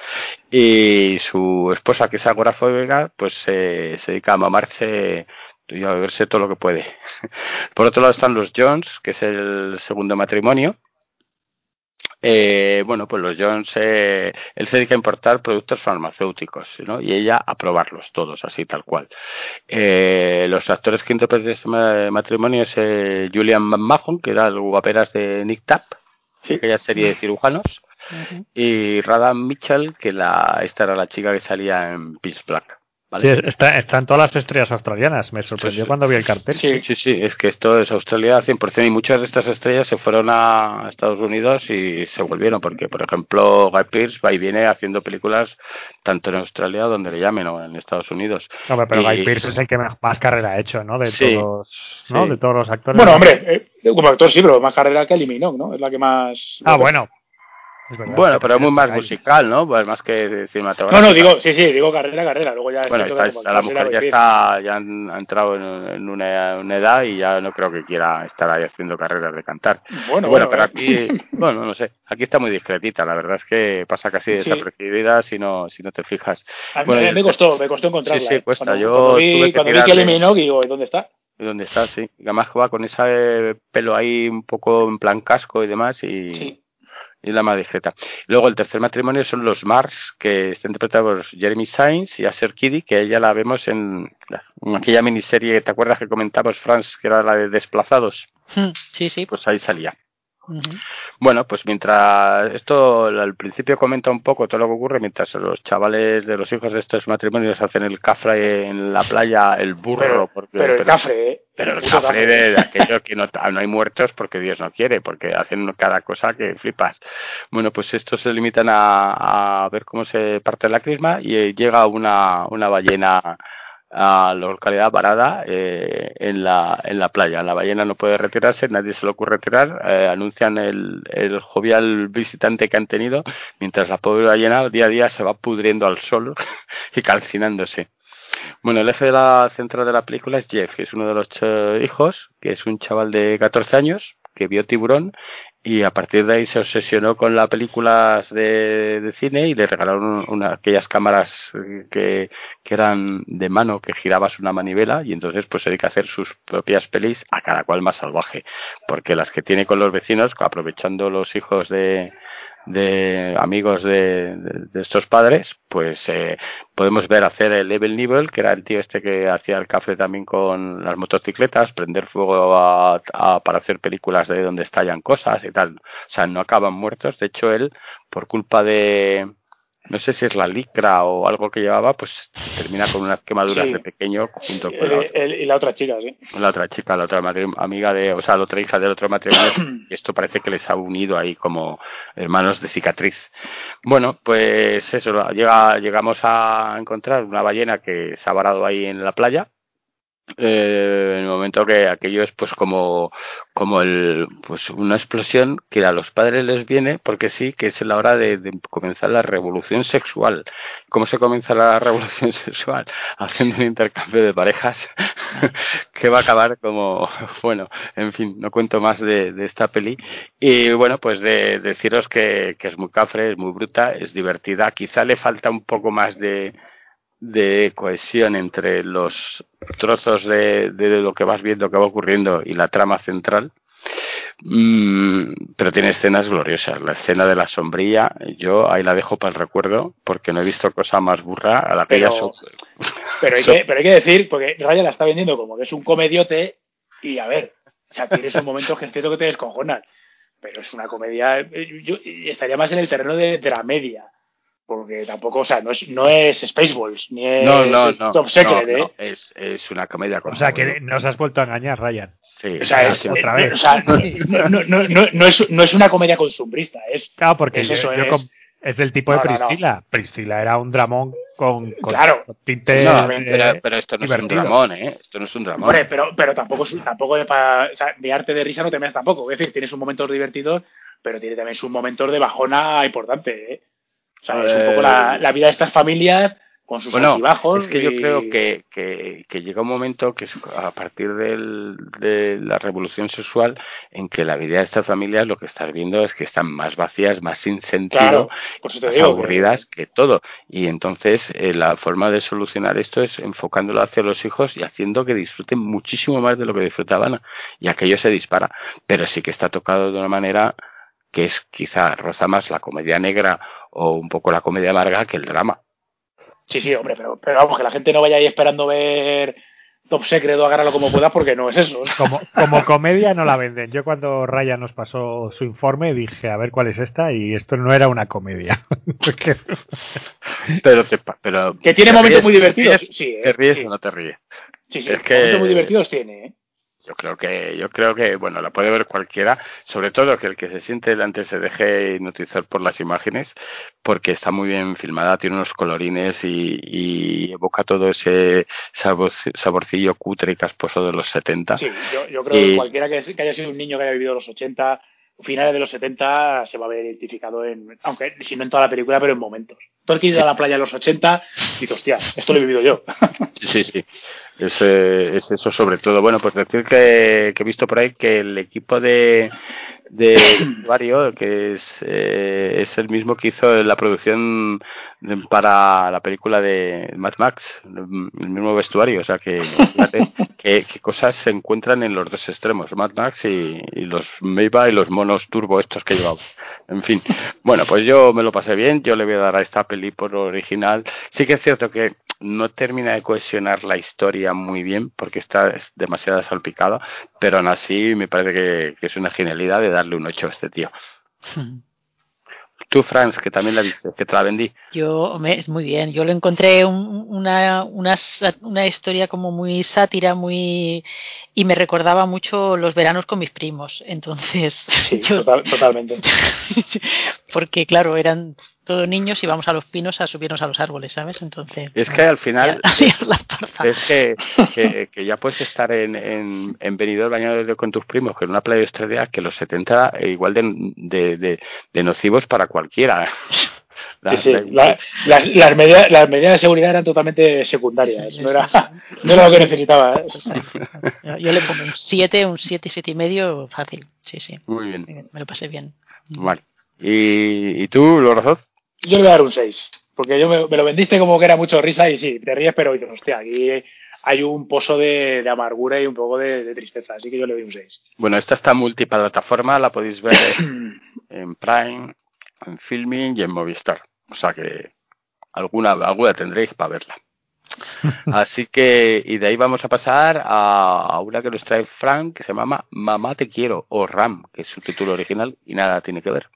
Y su esposa, que es agorafóbica, pues se dedica a mamarse y a beberse todo lo que puede. Por otro lado están los Jones, que es el segundo matrimonio. Eh, bueno, pues los Jones, eh, él se dedica a importar productos farmacéuticos, ¿no? Y ella a probarlos todos, así tal cual. Eh, los actores que interpretan este ma- matrimonio es eh, Julian McMahon, que era el guaperas de Nick Tap, Sí. aquella serie de cirujanos, y Radha Mitchell, que la, esta era la chica que salía en Pitch Black. ¿Vale? Sí, está, están todas las estrellas australianas. Me sorprendió Sí, cuando vi el cartel. Sí. Sí, sí, es que esto es Australia 100% y muchas de estas estrellas se fueron a Estados Unidos y se volvieron porque, por ejemplo, Guy Pearce va y viene haciendo películas tanto en Australia donde le llamen o en Estados Unidos. No, pero Y- Guy Pearce es el que más más carrera ha hecho, ¿no? De Sí, todos, ¿no? sí. De todos los actores. Bueno, hombre, eh, como actor sí, pero más carrera que eliminó, ¿no? Es la que más. Ah, bueno. Bueno, pero es muy más musical, ¿no? Pues más que No, cinematográfico. no, digo, sí, sí, digo carrera, carrera. Luego ya. Bueno, es está, está- la mujer ya está, ya han- ha entrado en, en una, una edad y ya no creo que quiera estar ahí haciendo carreras de cantar. Bueno, Y bueno, pero aquí, bueno, no sé, aquí está muy discretita, la verdad es que pasa casi Sí. desapercibida si no, si no te fijas. A mí Bueno, me, costó, me costó encontrarla. Sí, sí, eh. cuesta. Cuando, Yo cuando tuve vi, que cuando vi que eliminó, digo, ¿dónde está? donde está, sí. Y además va con ese pelo ahí un poco en plan casco y demás y, Sí. Y la discreta. Luego el tercer matrimonio son los Mars, que está interpretado por Jeremy Sainz y Asher Kiddy, que ella la vemos en, en aquella miniserie, ¿te acuerdas que comentamos, Franz, que era la de Desplazados? Sí, sí. Pues ahí salía. Bueno, pues mientras esto al principio comenta un poco todo lo que ocurre, mientras los chavales de los hijos de estos matrimonios hacen el cafre en la playa, el burro, Pero, porque, pero el cafre, ¿eh? pero el cafre de, de aquello que no, no hay muertos porque Dios no quiere, porque hacen cada cosa que flipas. Bueno, pues estos se limitan a, a ver cómo se parte la crisma y eh, llega una, una ballena a la localidad varada eh, en, la, en la playa. La ballena no puede retirarse, nadie se le ocurre retirar. eh, anuncian el, el jovial visitante que han tenido, mientras la pobre ballena día a día se va pudriendo al sol y calcinándose. Bueno, el eje de la central de la película es Jeff, que es uno de los eh, hijos, que es un chaval de 14 años que vio tiburón y a partir de ahí se obsesionó con las películas de, cine y le regalaron una, aquellas cámaras eh, que, que eran de mano, que girabas una manivela y entonces pues se dedica a hacer sus propias pelis a cada cual más salvaje, porque las que tiene con los vecinos, aprovechando los hijos de, de amigos de, estos padres, pues eh, podemos ver hacer el Level Nivel, que era el tío este que hacía el café también con las motocicletas, prender fuego a, a- para hacer películas de donde estallan cosas y tal. O sea, no acaban muertos. De hecho, él, por culpa de, no sé si es la licra o algo que llevaba, pues termina con unas quemaduras Sí. de pequeño junto con la, otra, el- y la otra chica, sí. la otra chica, la otra amiga de, o sea, la otra hija del otro matrimonio. y esto parece que les ha unido ahí como hermanos de cicatriz. Bueno, pues eso, llega, llegamos a encontrar una ballena que se ha varado ahí en la playa. Eh, en el momento que aquello es pues como como el pues una explosión que a los padres les viene porque sí que es la hora de, de comenzar la revolución sexual. Cómo se comienza la revolución sexual haciendo un intercambio de parejas que va a acabar como bueno en fin no cuento más de, de esta peli. Y bueno pues de, deciros que, que es muy cafre es muy bruta es divertida. Quizá le falta un poco más de de cohesión entre los trozos de, de lo que vas viendo que va ocurriendo y la trama central. Mm, pero tiene escenas gloriosas. La escena de la sombrilla, yo ahí la dejo para el recuerdo porque no he visto cosa más burra a la que Pero- so- Pero hay, So- que, pero hay que decir, porque Raya la está vendiendo como que es un comediote y a ver, o sea, tienes un momento que es cierto que te descojonas, pero es una comedia, eh, yo estaría más en el terreno de, de la media, porque tampoco, o sea, no es, no es Spaceballs, ni es No, no, no. Top Secret, no, no, ¿eh? es, es una comedia con O sea, que nos has vuelto a engañar, Ryan. Sí, O sea, es, otra vez. o sea, no, no, no, no, no es, no es una comedia consumbrista, es Claro, porque Es yo- eso, yo es- com- es del tipo No, de no, no. Priscila. Priscila era un dramón con, con, Claro. con pero, pero esto no es un divertido. dramón, ¿eh? Esto no es un dramón. Hombre, pero, pero tampoco es, tampoco para. O sea, de arte de risa no te meas tampoco. Es decir, tienes sus momentos divertidos, pero tiene también sus momentos de bajona importante, ¿eh? O sea, es un poco la, la vida de estas familias con sus Bueno, es que yo creo que, que, que llega un momento que es a partir del, de la revolución sexual en que la vida de estas familias lo que estás viendo es que están más vacías, más sin sentido, Claro, más digo. que- aburridas que todo. Y entonces eh, la forma de solucionar esto es enfocándolo hacia los hijos y haciendo que disfruten muchísimo más de lo que disfrutaban y aquello se dispara. Pero sí que está tocado de una manera que es quizá roza más la comedia negra o un poco la comedia amarga que el drama. Sí, sí, hombre, pero, pero vamos, que la gente no vaya ahí esperando ver Top Secret o agárralo como puedas, porque no es eso. Como, como comedia no la venden. Yo cuando Ryan nos pasó su informe dije, a ver cuál es esta, y esto no era una comedia. Pero, te, pero Que tiene ¿te momentos ríes- muy divertidos. ¿Te ríes, Sí, ¿eh? ¿Te ríes sí. o no te ríes? Sí, sí, Es que- momentos muy divertidos tiene, ¿eh? Yo creo que, yo creo que, bueno, la puede ver cualquiera, sobre todo que el que se siente delante se deje hipnotizar por las imágenes, porque está muy bien filmada, tiene unos colorines y, y evoca todo ese sabor- saborcillo cutre y casposo de los 70. Sí, yo, yo creo Y- que cualquiera que, que haya sido un niño que haya vivido los 80, finales de los 70, se va a ver identificado en, aunque si no en toda la película, pero en momentos. Tú has ido a la playa en los 80 y dices, hostia, esto lo he vivido yo. Sí, sí. Es, eh, es eso sobre todo. Bueno, pues decir que, que he visto por ahí que el equipo de, de vestuario, que es, eh, es el mismo que hizo la producción de- para la película de Mad Max, el mismo vestuario, o sea que fíjate qué cosas se encuentran en los dos extremos, Mad Max y, y los Meiba y los monos turbo estos que llevaba. En fin, bueno, pues yo me lo pasé bien, yo le voy a dar a esta peli por original. Sí que es cierto que no termina de cohesionar la historia muy bien porque está es demasiado salpicada, pero aún así me parece que, que es una genialidad de darle un 8 a este tío. Tú, Franz, que también la viste, que te la vendí. Yo, me- muy bien, yo lo encontré un- una, una, una historia como muy sátira, muy y me recordaba mucho los veranos con mis primos. Entonces, Sí, yo- total- totalmente. porque claro, eran todos niños y vamos a los pinos a subirnos a los árboles, ¿sabes? Entonces, Es que al final a es que, que, que ya puedes estar en, en, en Benidorm bañado con tus primos, que en una playa australiana que los 70 eh, igual de, de, de, de nocivos para cualquiera. La- Sí, sí. la- La- las, las, medidas, las medidas de seguridad eran totalmente secundarias. No era, no era lo que necesitaba. ¿eh? Yo, yo le pongo un 7, un 7, 7 y medio, fácil. Sí, sí, Muy bien. me lo pasé bien. Vale. ¿Y, y tú, Lorazón? Yo le voy a dar un 6. Porque yo me, me lo vendiste como que era mucho risa y sí, te ríes, pero dices, hostia, aquí hay un pozo de, de amargura y un poco de, de tristeza. Así que yo le doy un 6. Bueno, esta está multiplataforma, la podéis ver en Prime, en Filming y en Movistar. O sea que alguna, alguna tendréis para verla. Así que, y de ahí vamos a pasar a, a una que nos trae Frank, que se llama Mamá te quiero, o Ram, que es su título original y nada tiene que ver.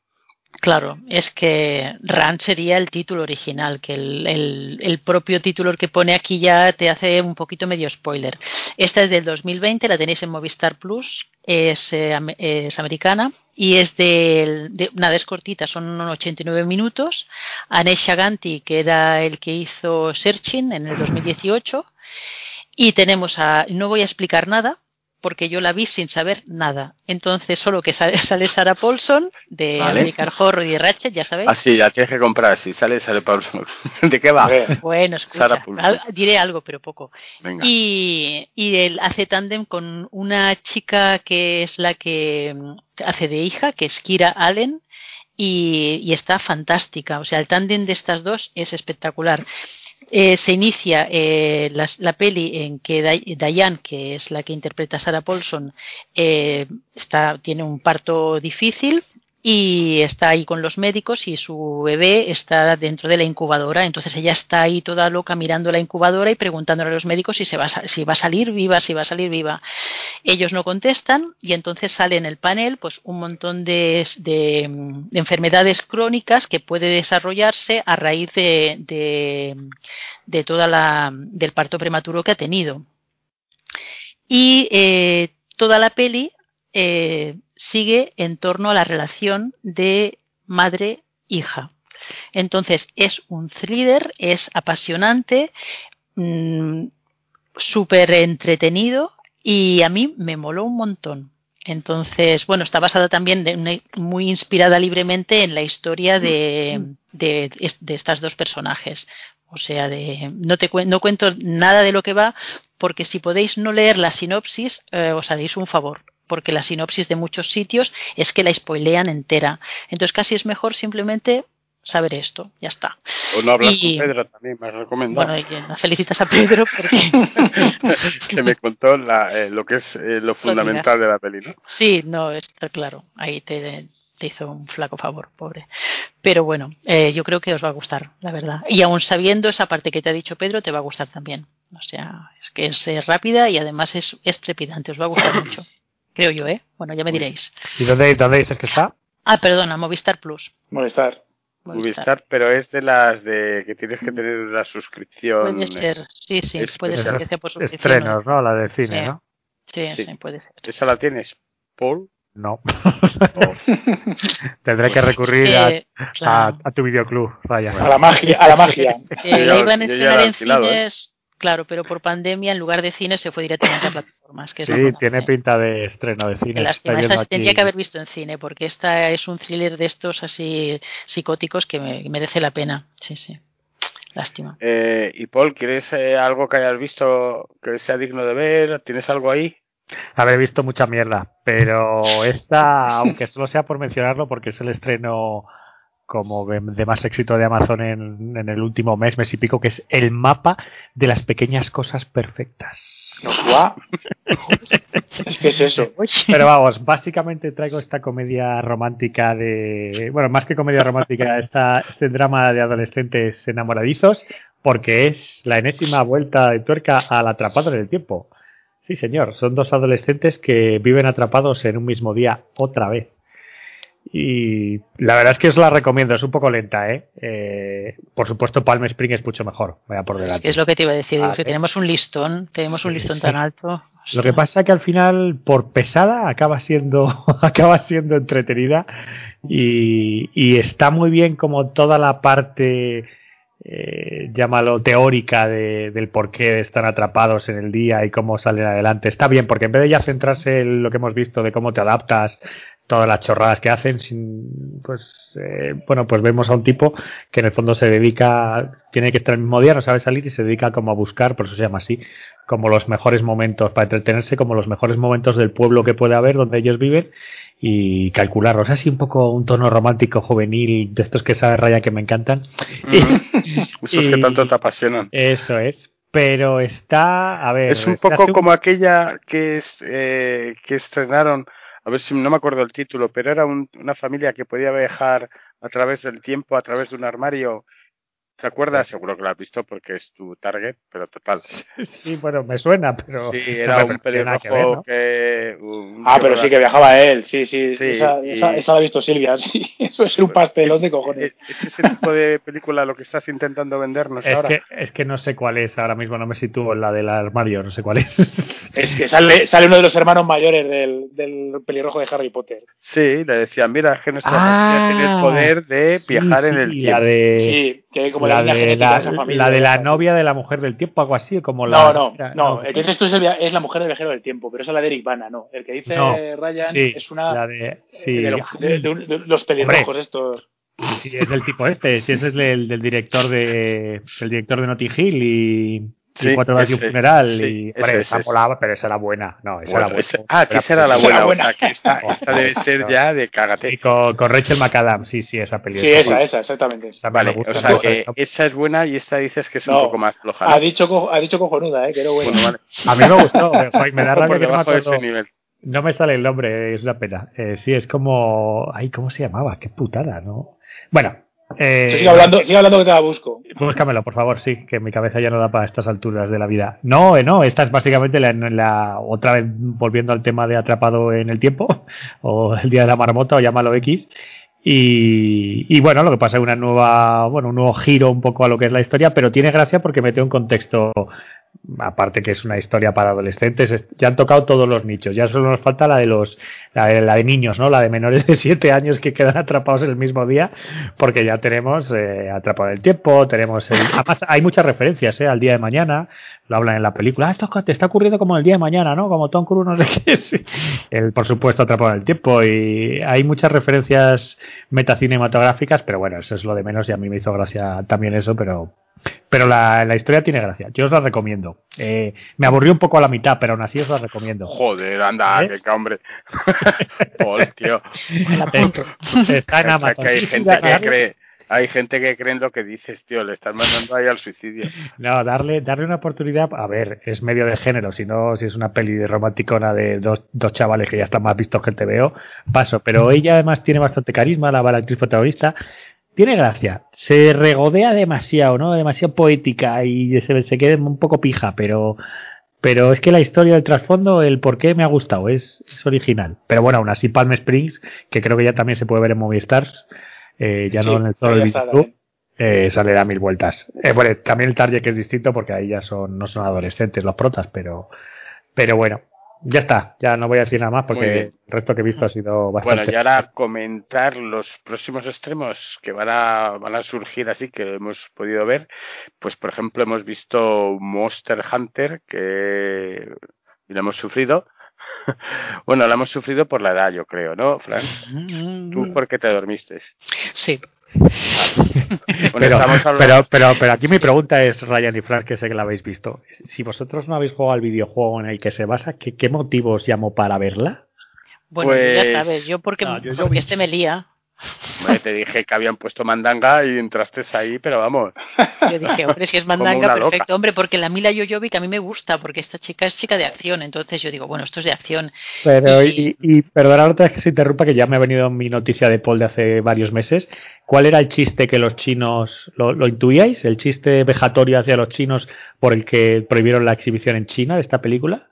Claro, es que Ran sería el título original, que el, el- el propio título que pone aquí ya te hace un poquito medio spoiler. Esta es del 2020, la tenéis en Movistar Plus, es, eh, es americana y es de, de nada, es cortita, son unos 89 minutos. Anesh Shaganti, que era el que hizo Searching en el 2018. Y tenemos a, no voy a explicar nada, porque yo la vi sin saber nada. Entonces, solo que sale, sale Sarah Paulson de Vale. American Horror y Ratchet, ya sabéis. Ah, sí, la tienes que comprar, si sale, sale Pablo. ¿De qué va? A ver, Bueno, escucha, Sarah Paulson. al- diré algo, pero poco. Venga. Y, y él hace tándem con una chica que es la que mm, hace de hija, que es Kira Allen, y, y está fantástica. O sea, el tándem de estas dos es espectacular. Eh, se inicia eh, las- la, peli en que Diane, que es la que interpreta a Sarah Paulson, eh, está, tiene un parto difícil y está ahí con los médicos y su bebé está dentro de la incubadora. Entonces ella está ahí toda loca mirando la incubadora y preguntándole a los médicos si, va, a, si va a salir viva, si va a salir viva. Ellos no contestan y entonces sale en el panel pues un montón de, de, de enfermedades crónicas que puede desarrollarse a raíz de, de, de toda la del parto prematuro que ha tenido. Y eh, toda la peli eh, sigue en torno a la relación de madre-hija. Entonces es un thriller, es apasionante, mm, súper entretenido y a mí me moló un montón. Entonces, bueno, está basada también de una- muy inspirada libremente en la historia de, de, de estas dos personajes. O sea, de, no, te, no cuento nada de lo que va, porque si podéis no leer la sinopsis, eh, os haréis un favor, porque la sinopsis de muchos sitios es que la spoilean entera. Entonces casi es mejor simplemente saber esto, ya está. O no hablas y- con Pedro también, me has recomendado. Bueno, y las felicitas a Pedro porque que me contó la, eh, lo que es eh, lo fundamental de la peli, ¿no? sí, no, está claro, ahí te, te hizo un flaco favor, pobre. Pero bueno, eh, yo creo que os va a gustar, la verdad. Y aún sabiendo esa parte que te ha dicho Pedro, te va a gustar también. O sea, es que es eh, rápida y además es, es trepidante, os va a gustar mucho. Creo yo, ¿eh? Bueno, ya me diréis. ¿Y dónde, dónde dices que está? Ah, perdona, Movistar Plus. molestar. Movistar, pero es de las de que tienes que tener una suscripción. Puede eh, ser, sí, sí, es- puede ser que sea por suscripción. Estrenos, ¿no? La de cine, Sí. ¿no? Sí, Sí. sí, puede ser. ¿Esa la tienes, Paul? No. Tendré que recurrir a, a, claro, a tu videoclub, Raya. A la magia. A la magia. que Yo la iban a estrenar en ¿eh? cines. Claro, pero por pandemia en lugar de cine se fue directamente a plataformas. Que sí, es tiene pinta de estreno de cine. Lástima, esta se tendría que haber visto en cine porque esta es un thriller de estos así psicóticos que me, merece la pena. Sí, sí. Lástima. Eh, y Paul, ¿quieres eh, algo que hayas visto que sea digno de ver? ¿Tienes algo ahí? Haber visto mucha mierda, pero esta, aunque solo sea por mencionarlo, porque es el estreno como de más éxito de Amazon en, en, el último mes, mes y pico, que es el mapa de las pequeñas cosas perfectas. ¿Qué es eso? Pero vamos, básicamente traigo esta comedia romántica de. Bueno, más que comedia romántica, esta, este drama de adolescentes enamoradizos, porque es la enésima vuelta de tuerca al atrapado en el tiempo. Sí, señor, son dos adolescentes que viven atrapados en un mismo día otra vez. Y la verdad es que os la recomiendo, es un poco lenta, ¿eh? eh por supuesto, Palm Spring es mucho mejor, vaya por delante. Es, que es lo que te iba a decir, que tenemos un listón, tenemos un listón tan alto. Lo que pasa es que al final, por pesada, acaba siendo, acaba siendo entretenida y, y está muy bien como toda la parte eh, llámalo teórica de, del por qué están atrapados en el día y cómo salen adelante. Está bien, porque en vez de ya centrarse en lo que hemos visto de cómo te adaptas, todas las chorradas que hacen, sin, pues, eh, bueno, pues vemos a un tipo que en el fondo se dedica, tiene que estar el mismo día, no sabe salir y se dedica como a buscar, por eso se llama así, como los mejores momentos para entretenerse, como los mejores momentos del pueblo que puede haber donde ellos viven y calcularlos. Así un poco un tono romántico, juvenil, de estos que sabe raya que me encantan. Esos que tanto te apasionan. Eso es. Pero está, a ver. Es un poco como aquella que, es, eh, que estrenaron a ver si no me acuerdo el título, pero era una familia que podía viajar a través del tiempo, a través de un armario ¿Te acuerdas? Seguro que lo has visto porque es tu target, pero total. Sí, bueno, me suena, pero. Sí, era un pelirrojo que. ah, pero sí que viajaba él, sí, sí. sí esa, esa, la ha visto Silvia, sí. Eso es un pastelón de cojones. ¿Es, ese tipo de película lo que estás intentando vendernos es ahora? Que, es que no sé cuál es ahora mismo, no me sitúo en la del armario, no sé cuál es. Es que sale, sale uno de los hermanos mayores del, del pelirrojo de Harry Potter. Sí, le decían, mira, que nuestra ah, tiene el poder de viajar en el tiempo. de... Sí, que como la, de la, la, de la novia de la mujer del tiempo, algo así, como la. No, no, no. El que dices tú es, el, es, la mujer del viajero del tiempo, pero esa es la de Eric Bana, no. El que dice Ryan es una. de, sí. de, de, los pelirrojos estos. Sí, es del tipo este, sí, ese es el del director de. el director de Notting Hill y sí, cuatro horas y un funeral y hombre, esa molaba, pero esa era buena. No, esa era buena. ah, que esa era la buena. buena. que esta, esta debe ser ya de cágate. Sí, con, con, Rachel McAdams, sí, sí, esa película. Sí, esa, esa, exactamente. vale, o sea que esa es buena y esta dices que es un poco más floja. Ha, dicho, ha dicho cojonuda, eh, que era buena. Bueno, vale. A mí me gustó, me da rabia que no me ese nivel. No me sale el nombre, es una pena. Eh, sí, es como. Ay, ¿cómo se llamaba? Qué putada, ¿no? Bueno, eh, sigue hablando, sigue hablando que te la busco. Búscamelo, por favor, sí, que mi cabeza ya no da para estas alturas de la vida. No, eh, no, esta es básicamente la, la, otra vez volviendo al tema de atrapado en el tiempo, o el día de la marmota, o llámalo X. Y, y, bueno, lo que pasa es una nueva, bueno, un nuevo giro un poco a lo que es la historia, pero tiene gracia porque mete un contexto aparte que es una historia para adolescentes, ya han tocado todos los nichos, ya solo nos falta la de los, la de, niños, ¿no? La de menores de 7 años que quedan atrapados el mismo día, porque ya tenemos eh, atrapado el tiempo, tenemos además hay muchas referencias, ¿eh? Al día de mañana, lo hablan en la película, ah, esto te está ocurriendo como el día de mañana, ¿no? Como Tom Cruise, el, por supuesto atrapado el tiempo, y hay muchas referencias metacinematográficas, pero bueno, eso es lo de menos y a mí me hizo gracia también eso, pero pero la, la, historia tiene gracia. Yo os la recomiendo. Eh, me aburrió un poco a la mitad, pero aún así os la recomiendo. Joder, anda, ¿Eh? que hombre. Joder, tío. Está en Amazon. Que hay, gente que cree, hay gente que cree en lo que dices, tío. Le estás mandando ahí al suicidio. No, darle, darle una oportunidad. A ver, es medio de género. Si no, si es una peli de romanticona de dos, dos chavales que ya están más vistos que el veo paso. Pero ella además tiene bastante carisma, la, la actriz protagonista tiene gracia. Se regodea demasiado, ¿no? Demasiado poética y se, se queda un poco pija, pero, pero es que la historia del trasfondo, el por qué me ha gustado, es, es original. Pero bueno, aún así Palm Springs, que creo que ya también se puede ver en Movistar, eh, ya no en el solo del eh, sale a mil vueltas. Eh, bueno, también el target que es distinto porque ahí ya son, no son adolescentes los protas, pero, pero bueno, Ya está, ya no voy a decir nada más porque el resto que he visto ha sido bastante. Bueno, y ahora comentar los próximos extremos que van a, van a surgir así que hemos podido ver. Pues, por ejemplo, hemos visto Monster Hunter, que y lo hemos sufrido. bueno, lo hemos sufrido por la edad, yo creo, ¿no, Fran? ¿Tú por qué te dormiste? Sí. Bueno, pero, pero, pero, pero aquí mi pregunta es, Ryan y Frank, que sé que la habéis visto. Si vosotros no habéis jugado al videojuego en el que se basa, ¿qué, qué motivos llamó para verla? Bueno, Pues- ya sabes, yo porque, No, yo- yo porque vi- este me lía. Hombre, te dije que habían puesto mandanga y entraste ahí, pero vamos. Yo dije, hombre, si es mandanga, loca. perfecto, hombre, porque la Mila Jojovic a mí me gusta, porque esta chica es chica de acción, entonces yo digo, bueno, esto es de acción. Pero, Y- y, y perdonad otra vez que se interrumpa, que ya me ha venido mi noticia de Paul de hace varios meses. ¿Cuál era el chiste que los chinos, lo, lo intuíais? ¿El chiste vejatorio hacia los chinos por el que prohibieron la exhibición en China de esta película?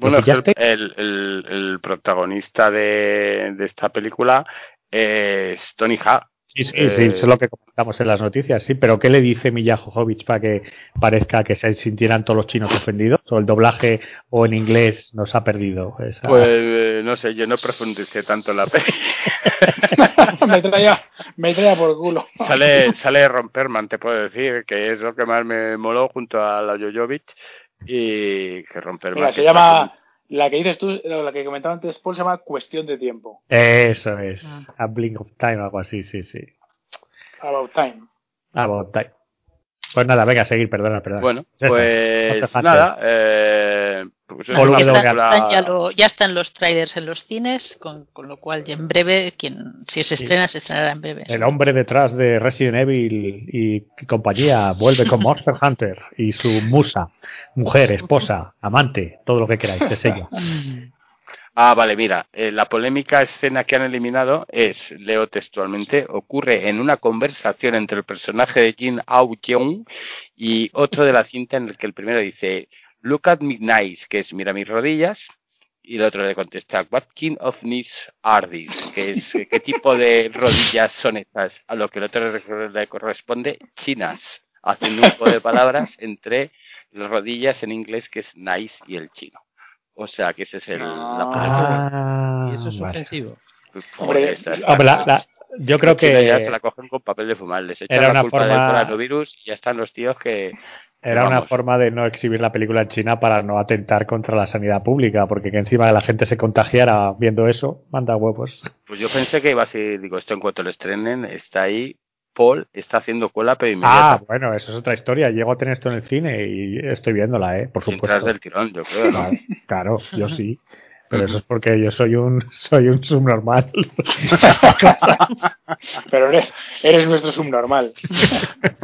¿Lo Bueno, el- el- el protagonista de, de esta película es Tony Ha. Sí, sí, Eh, sí, eso es lo que comentamos en las noticias, sí, pero ¿qué le dice Milla Jovovich para que parezca que se sintieran todos los chinos ofendidos? ¿O el doblaje o en inglés nos ha perdido? esa- Pues eh, no sé, yo no profundicé tanto en la peli. me, traía, me traía por culo. sale, sale Romperman, te puedo decir, que es lo que más me moló junto a la Jojovic y que Romperman. Mira, se llama, la que dices tú, la que comentaba antes Paul, se llama Cuestión de Tiempo. Eso es, A Blink of Time o algo así, sí, sí. About Time. About Time. Pues nada, venga, a seguir, perdona, perdona. Bueno, pues Hunter. nada, eh, pues Ya the están, película- están ya, lo- ya están los trailers en los cines, con, con lo cual ya en breve, quien si se estrena, se estrenará en breve. El hombre detrás de Resident Evil y compañía vuelve con Monster Hunter y su musa, mujer, esposa, amante, todo lo que queráis, es ella. Ah, vale, mira, eh, la polémica escena que han eliminado es, leo textualmente, ocurre en una conversación entre el personaje de Jin Ao Jeong y otro de la cinta en el que el primero dice, look at me nice, que es mira mis rodillas, y el otro le contesta, what kind of knees are these, que es, ¿qué tipo de rodillas son estas? A lo que el otro le- corresponde, chinas, haciendo un juego de palabras entre las rodillas en inglés, que es nice, y el chino. O sea, que ese es el, la Ah. Ah, Y eso es vale. ofensivo. Pues, Hombre, joder, esta- Hombre, la- la- yo creo China ya se que la cogen con papel de fumar, les echan la culpa del coronavirus y ya están los tíos que... era una forma de no exhibir la película en China para no atentar contra la sanidad pública, porque que encima de la gente se contagiara viendo eso, manda huevos. Pues yo pensé que iba así, digo, esto en cuanto lo estrenen, está ahí, Paul está haciendo cola, pero Ah, inmediata, bueno, eso es otra historia. Llego a tener esto en el cine y estoy viéndola, ¿eh? Por supuesto. del tirón, yo creo, ¿no? Claro, claro, yo sí. Pero eso es porque yo soy un soy un subnormal. Pero eres, eres nuestro subnormal.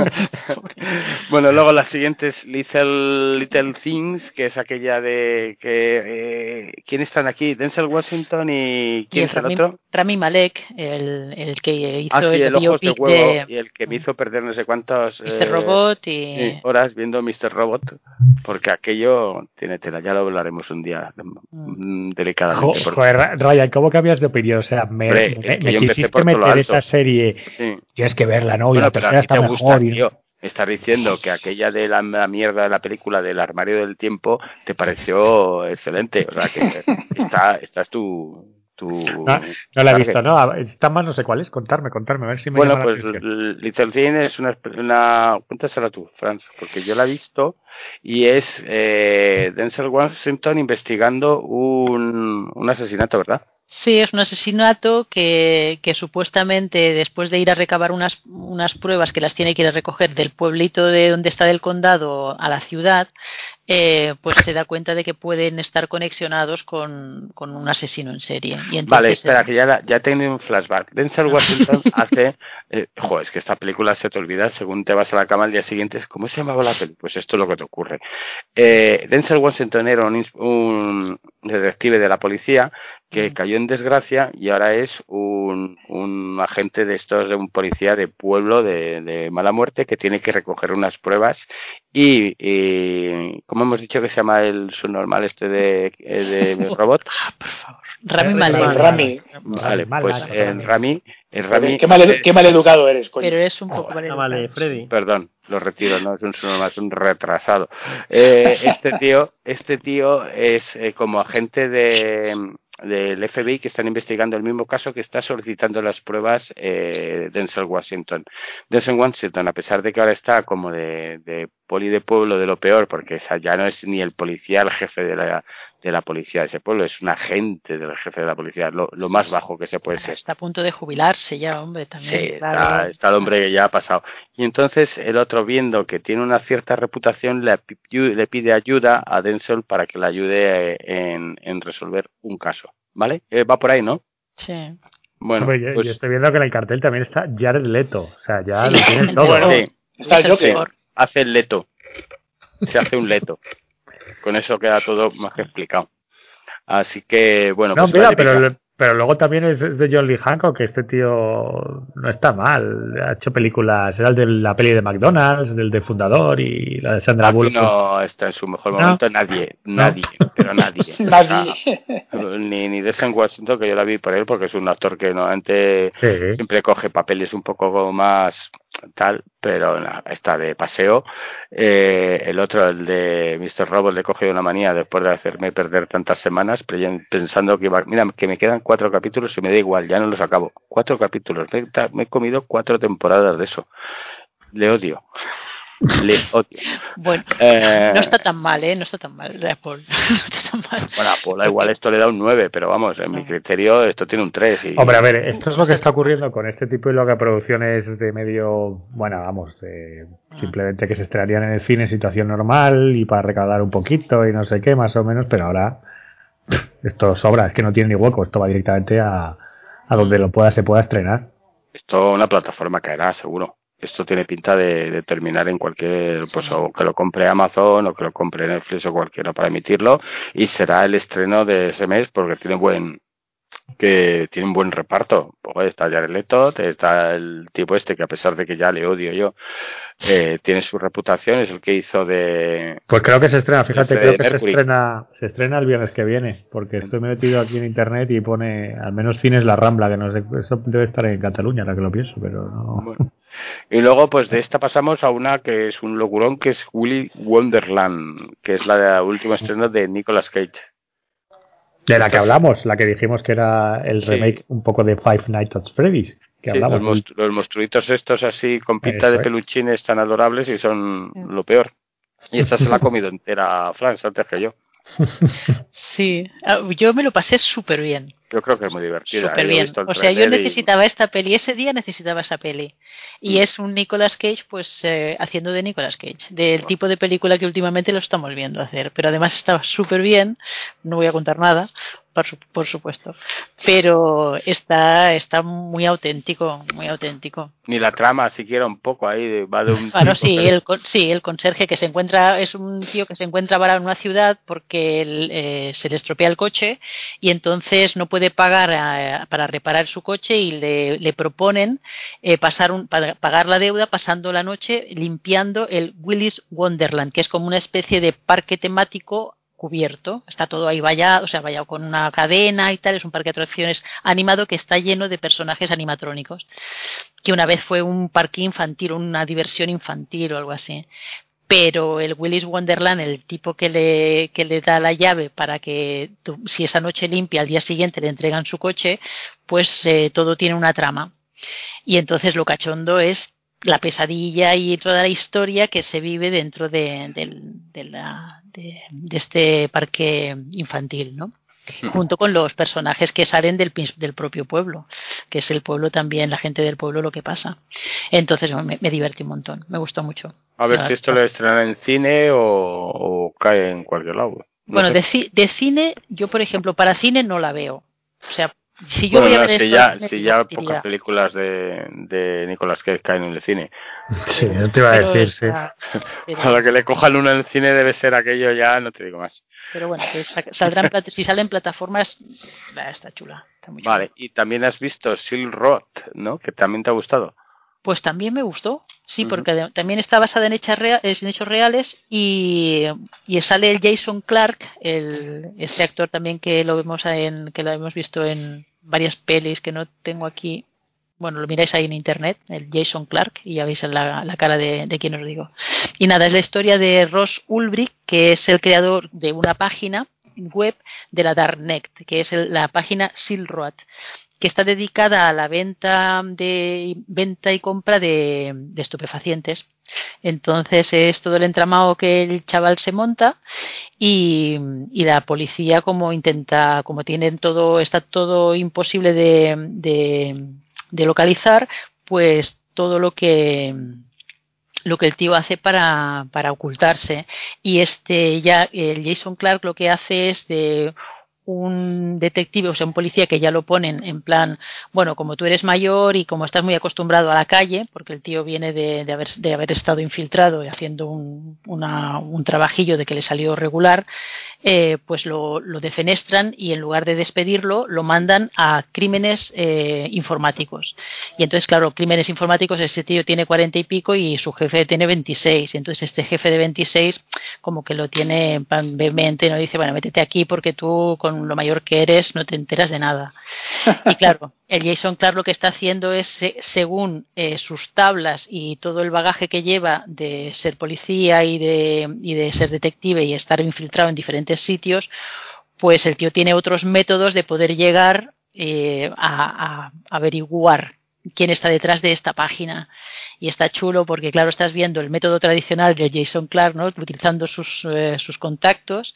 bueno, luego la siguiente es Little, Little Things, que es aquella de que... Eh, ¿Quién están aquí? Denzel Washington y... Y ¿Quién el es el Rami, otro? Rami Malek, el, el que hizo Ah, sí, el ojos de biopic huevo de y el que me hizo perder no sé cuántos... Mr. eh, Robot y... Sí, horas viendo Mr. Robot, porque aquello tiene tela, ya lo hablaremos un día mm, delicadamente. Jo- porque- Joder, Ryan, ¿cómo cambias de opinión? O sea, me, Hombre, quisiste meter esa serie. sí. Tienes que verla, ¿no? Y Bueno, la tercera está gusta, mejor. y- tío. Me estás diciendo que aquella de la, la mierda de la película del armario del tiempo te pareció excelente. O sea, que está, esta es tu... tu No, no la he visto, ¿no? Está más no sé cuál es. Contarme, contarme, a ver si me Bueno, pues l- Little Thing es una, una... Cuéntasela tú, Franz, porque yo la he visto y es eh, Denzel Washington investigando un, un asesinato, ¿verdad? Sí, es un asesinato que, que supuestamente después de ir a recabar unas, unas pruebas que las tiene que ir a recoger del pueblito de donde está del condado a la ciudad, eh, pues se da cuenta de que pueden estar conexionados con, con un asesino en serie. Y entonces, Vale, espera, eh, que ya, la- ya he tenido un flashback. Denzel Washington hace... Eh, jo, es que esta película se te olvida según te vas a la cama al día siguiente. ¿Cómo se llamaba la peli? Pues esto es lo que te ocurre. Eh, Denzel Washington era un, un detective de la policía que cayó en desgracia y ahora es un, un agente de estos, de un policía de pueblo de, de, mala muerte que tiene que recoger unas pruebas y, y ¿cómo hemos dicho que se llama el subnormal este de, de robot? Ah, por favor. Rami Malek. Rami. Vale, pues en Rami, en Rami qué, mal, qué mal educado eres, coño. Pero es un poco mal Ah, educado. vale, Freddy. Perdón, lo retiro, no es un subnormal, es un retrasado. Eh, este tío, este tío es eh, como agente de del FBI que están investigando el mismo caso que está solicitando las pruebas eh, Denzel Washington. Denzel Washington, a pesar de que ahora está como de, de poli de pueblo de lo peor, porque esa ya no es ni el policía el jefe de la, de la policía de ese pueblo, es un agente del jefe de la policía, lo, lo más bajo que se puede ser. Está a punto de jubilarse ya, hombre, también. Sí, claro. está, está el hombre que ya ha pasado. Y entonces el otro, viendo que tiene una cierta reputación, le, le pide ayuda a Denzel para que le ayude eh, en, en resolver un caso. ¿Vale? Eh, va por ahí, ¿no? Sí. Bueno, Hombre, yo, pues yo estoy viendo que en el cartel también está Jared Leto. O sea, ya Sí, lo tienen todo. Bueno, sí, Está el Es el Joker. Hace el leto. Se hace un leto. Con eso queda todo más que explicado. Así que, bueno, No, pues mira, pero, luego también es, es de John Lee Hancock, que este tío no está mal. Ha hecho películas, era el de la peli de McDonald's, del de Fundador y la de Sandra Aquí Bullock. no está en su mejor No. momento nadie, nadie, pero nadie. O sea, Nadie. ni ni Denzel Washington que yo la vi por él porque es un actor que normalmente Sí. siempre coge papeles un poco más tal pero está de paseo. Eh, el otro el de Mr. Robot le he cogido una manía después de hacerme perder tantas semanas pensando que mira que me quedan cuatro capítulos y me da igual ya no los acabo. Cuatro capítulos me he comido cuatro temporadas de eso. Le odio le odio Bueno, Eh, no está tan mal, ¿eh? No está tan mal, la Paul. No está tan mal. bueno, a Paula igual esto le da un 9, pero vamos, en mi criterio esto tiene un 3. Y, Hombre, a ver, esto es lo que está ocurriendo con este tipo de loca producciones de medio, bueno, vamos, de simplemente que se estrenarían en el cine en situación normal y para recaudar un poquito y no sé qué, más o menos, pero ahora esto sobra, es que no tiene ni hueco, esto va directamente a, a donde lo pueda, se pueda estrenar. Esto una plataforma caerá, seguro. Esto tiene pinta de, de terminar en cualquier, pues o que lo compre Amazon o que lo compre Netflix o cualquiera para emitirlo y será el estreno de ese mes porque tiene buen que tiene un buen reparto. Pues está Jared Leto, está el tipo este que a pesar de que ya le odio yo, eh, tiene su reputación, es el que hizo de Pues creo que se estrena, fíjate, de creo que se estrena, se estrena el viernes que viene, porque estoy metido aquí en internet y pone, al menos cines La Rambla, que no sé, eso debe estar en Cataluña, ahora que lo pienso, pero no. Bueno. Y luego, pues de esta pasamos a una que es un locurón, que es Willy Wonderland, que es la última estreno de Nicolas Cage. De la que hablamos, la que dijimos que era el Sí. remake un poco de Five Nights at Freddy's, que Sí, hablamos. los, monstru- los monstruitos estos así con pinta Eso de es. peluchines tan adorables y son lo peor. Y esta se la ha comido entera Franz antes que yo. Sí, Ah, yo me lo pasé súper bien. Yo creo que es muy divertida. Súper bien. O sea, yo tráiler y- necesitaba esta peli. Ese día necesitaba esa peli. Y Mm. es un Nicolas Cage, pues, eh, haciendo de Nicolas Cage. Del tipo de película que últimamente lo estamos viendo hacer. Pero además estaba súper bien. No voy a contar nada, por, su- por supuesto. Pero está, está muy auténtico, muy auténtico. Ni la trama siquiera un poco ahí, de- va de un... Bueno, sí, el, sí, el conserje que se encuentra, es un tío que se encuentra varado en una ciudad porque él, eh, se le estropea el coche y entonces no puede pagar a- para reparar su coche y le, le proponen eh, pasar un, pa- pagar la deuda pasando la noche limpiando el Willis Wonderland, que es como una especie de parque temático cubierto, está todo ahí vallado, o sea, vallado con una cadena y tal, es un parque de atracciones animado que está lleno de personajes animatrónicos que una vez fue un parque infantil, una diversión infantil o algo así. Pero el Willis Wonderland, el tipo que le, que le da la llave para que si esa noche limpia, al día siguiente le entregan su coche, pues eh, todo tiene una trama. Y entonces lo cachondo es la pesadilla y toda la historia que se vive dentro de, de la- de- este parque infantil, ¿no? junto con los personajes que salen del, del propio pueblo, que es el pueblo también, la gente del pueblo lo que pasa. Entonces me, me divertí un montón, me gustó mucho. A ver si esto lo estrenan en cine o, o cae en cualquier lado. No Bueno, de, de cine, yo por ejemplo, para cine no la veo. O sea, Si yo voy a Bueno, ver si esto, ya, si ya pocas películas de, de Nicolas Cage caen en el cine. Sí, no te iba a Pero decir, sí. está- pero- A la que le cojan una en el cine debe ser aquello ya, no te digo más. Pero bueno, que saldrán si salen plataformas, está chula. Está muy chula. Vale, y también has visto Silk Road, ¿no? Que también te ha gustado. Pues también me gustó, sí, porque también está basada en, hechos reales y, y sale el Jason Clark, el, este actor también que lo vemos en, que lo hemos visto en varias pelis que no tengo aquí. Bueno, lo miráis ahí en internet, el Jason Clark, y ya veis la, la cara de, de quien os digo. Y nada, es la historia de Ross Ulbricht, que es el creador de una página web de la Darknet, que es el- la página Silk Road que está dedicada a la venta de venta y compra de, estupefacientes. Entonces es todo el entramado que el chaval se monta y, y la policía como intenta, como tienen todo, está todo imposible de, de, de localizar, pues todo lo que lo que el tío hace para, para ocultarse y este ya el Jason Clark lo que hace es de un detective, o sea, un policía que ya lo ponen en plan, bueno, como tú eres mayor y como estás muy acostumbrado a la calle, porque el tío viene de, haber, de haber estado infiltrado y haciendo un, una- un trabajillo de que le salió regular, eh, pues lo, lo defenestran y en lugar de despedirlo, lo mandan a crímenes eh, informáticos. Y entonces, claro, crímenes informáticos, ese tío tiene cuarenta y pico y su jefe tiene 26. Y entonces este jefe de 26 como que lo tiene vehemente, no dice, bueno, métete aquí porque tú con lo mayor que eres no te enteras de nada. Y claro, el Jason Clark lo que está haciendo es, se- según eh, sus tablas y todo el bagaje que lleva de ser policía y de, y de ser detective y estar infiltrado en diferentes sitios, pues el tío tiene otros métodos de poder llegar eh, a, a averiguar quién está detrás de esta página. Y está chulo porque, claro, estás viendo el método tradicional de Jason Clark, ¿no? utilizando sus, eh, sus contactos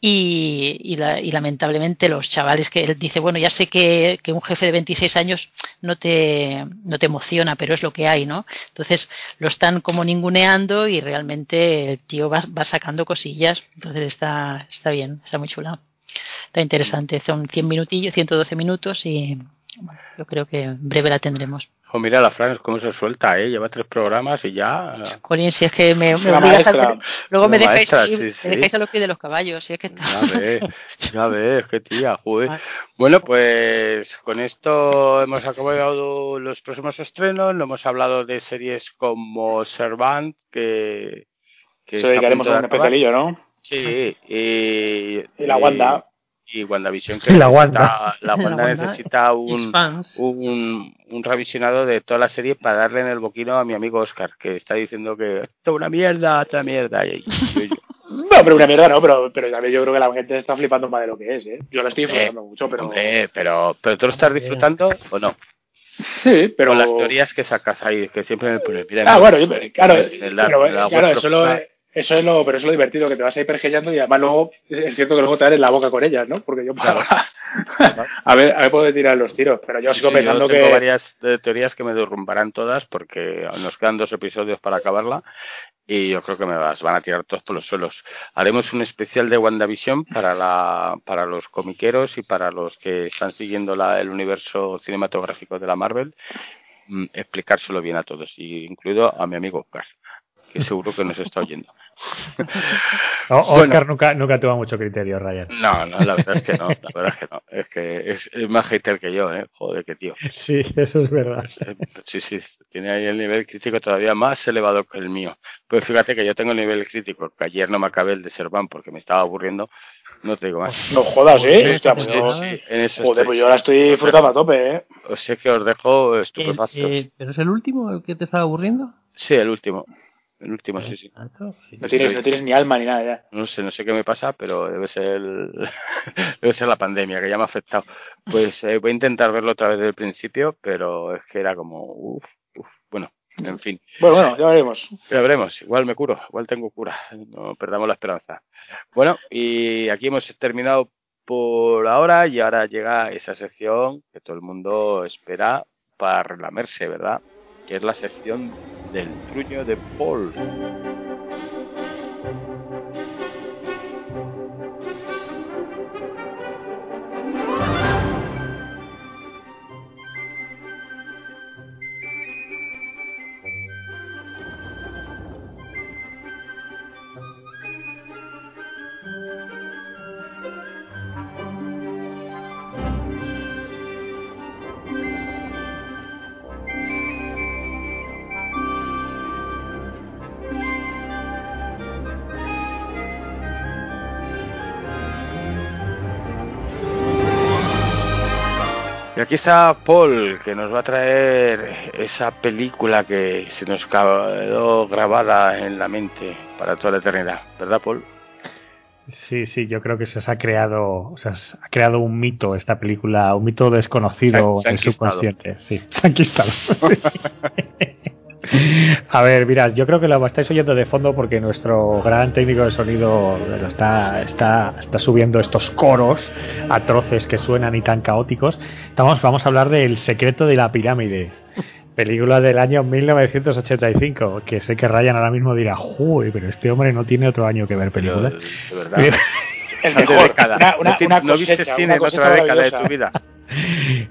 y, y, la- y lamentablemente los chavales que él dice, bueno, ya sé que, que un jefe de 26 años no te, no te emociona, pero es lo que hay, ¿no? Entonces lo están como ninguneando y realmente el tío va, va sacando cosillas. Entonces está, está bien, está muy chula. Está interesante. Son 100 minutillos, 112 minutos y bueno, yo creo que en breve la tendremos. Jo, mira la Fran, cómo se suelta, ¿eh? Lleva tres programas y ya... Colin, si es que me, me obligas a maestra. luego me dejáis, maestra, ahí- sí, me sí. dejáis a los pies de los caballos. Si es que Ya ves, ya ves, qué tía, joder. Vale. Bueno, pues con esto hemos acabado los próximos estrenos. No hemos hablado de series como Servant, que, que a dedicaremos a un especialillo, ¿no? Sí, y, Y la Wanda. Y WandaVision, que la necesita- Wanda. la Wanda La necesita un, un, un revisionado de toda la serie para darle en el boquino a mi amigo Oscar, que está diciendo que esto es una mierda, esta mierda. Y, y- y- No, pero una mierda no, pero, pero también yo creo que la gente está flipando más de lo que es, ¿eh? Yo la estoy disfrutando mucho, pero... Hombre, pero, pero tú lo estás disfrutando o no? Sí, pero... Con las teorías que sacas ahí, que siempre me pones. Mira, Ah, bueno, yo, claro, el el claro, vuestro eso, lo, plan. Eso es lo, pero eso es lo divertido, que te vas a ir pergeñando y además luego, es cierto que luego te en la boca con ellas, ¿no? Porque yo Claro. a ver, a ver puedo tirar los tiros, pero yo sigo Sí, pensando yo tengo que... varias eh, teorías que me derrumbarán todas porque nos quedan dos episodios para acabarla y yo creo que me las van a tirar todos por los suelos. Haremos un especial de WandaVision para la para los comiqueros y para los que están siguiendo la, el universo cinematográfico de la Marvel, mm, explicárselo bien a todos, y incluido a mi amigo Oscar, que seguro que nos está oyendo. O- Bueno. Oscar nunca, nunca tuvo mucho criterio, Ryan. No, no, la verdad es que no, la verdad es que no. Es que es, es más hater que yo, ¿eh? Joder, qué tío. Sí, eso es verdad. Sí, sí, tiene ahí el nivel crítico todavía más elevado que el mío. Pues fíjate que yo tengo el nivel crítico, que ayer no me acabé el de Servan porque me estaba aburriendo. No te digo más. No jodas, ¿eh? Joder, Hostia, pues Sí, yo- sí, en eso Joder, estoy. pues yo ahora estoy disfrutando a tope, ¿eh? Os sé que os dejo El- estupefactos. eh, ¿Pero es el último el que te estaba aburriendo? Sí, el último. El último, sí, sí. Sí. No tienes, no tienes ni alma ni nada ya. No sé, no sé qué me pasa, pero debe ser el- debe ser la pandemia que ya me ha afectado. Pues eh, voy a intentar verlo otra vez desde el principio, pero es que era como, uff, uff, bueno, en fin. Bueno, bueno, ya veremos. Ya veremos, igual me curo, igual tengo cura, no perdamos la esperanza. Bueno, y aquí hemos terminado por ahora y ahora llega esa sección que todo el mundo espera para relamerse, ¿verdad? Que es la sección del truño de Paul. Aquí está Paul, que nos va a traer esa película que se nos quedó grabada en la mente para toda la eternidad, ¿verdad, Paul? Sí, sí, yo creo que se ha creado, o sea, se ha creado un mito esta película, un mito desconocido en el subconsciente. Sí, se. A ver, mirad, yo creo que lo estáis oyendo de fondo porque nuestro gran técnico de sonido lo está, está, está subiendo estos coros atroces que suenan y tan caóticos. Estamos, vamos a hablar del secreto de la pirámide. Película del año 1985, que sé que Ryan ahora mismo dirá, uy, pero este hombre no tiene otro año que ver Pero, películas. de verdad. El mejor. Una, una, no, viste cosecha, cine una en cosecha otra década de tu vida.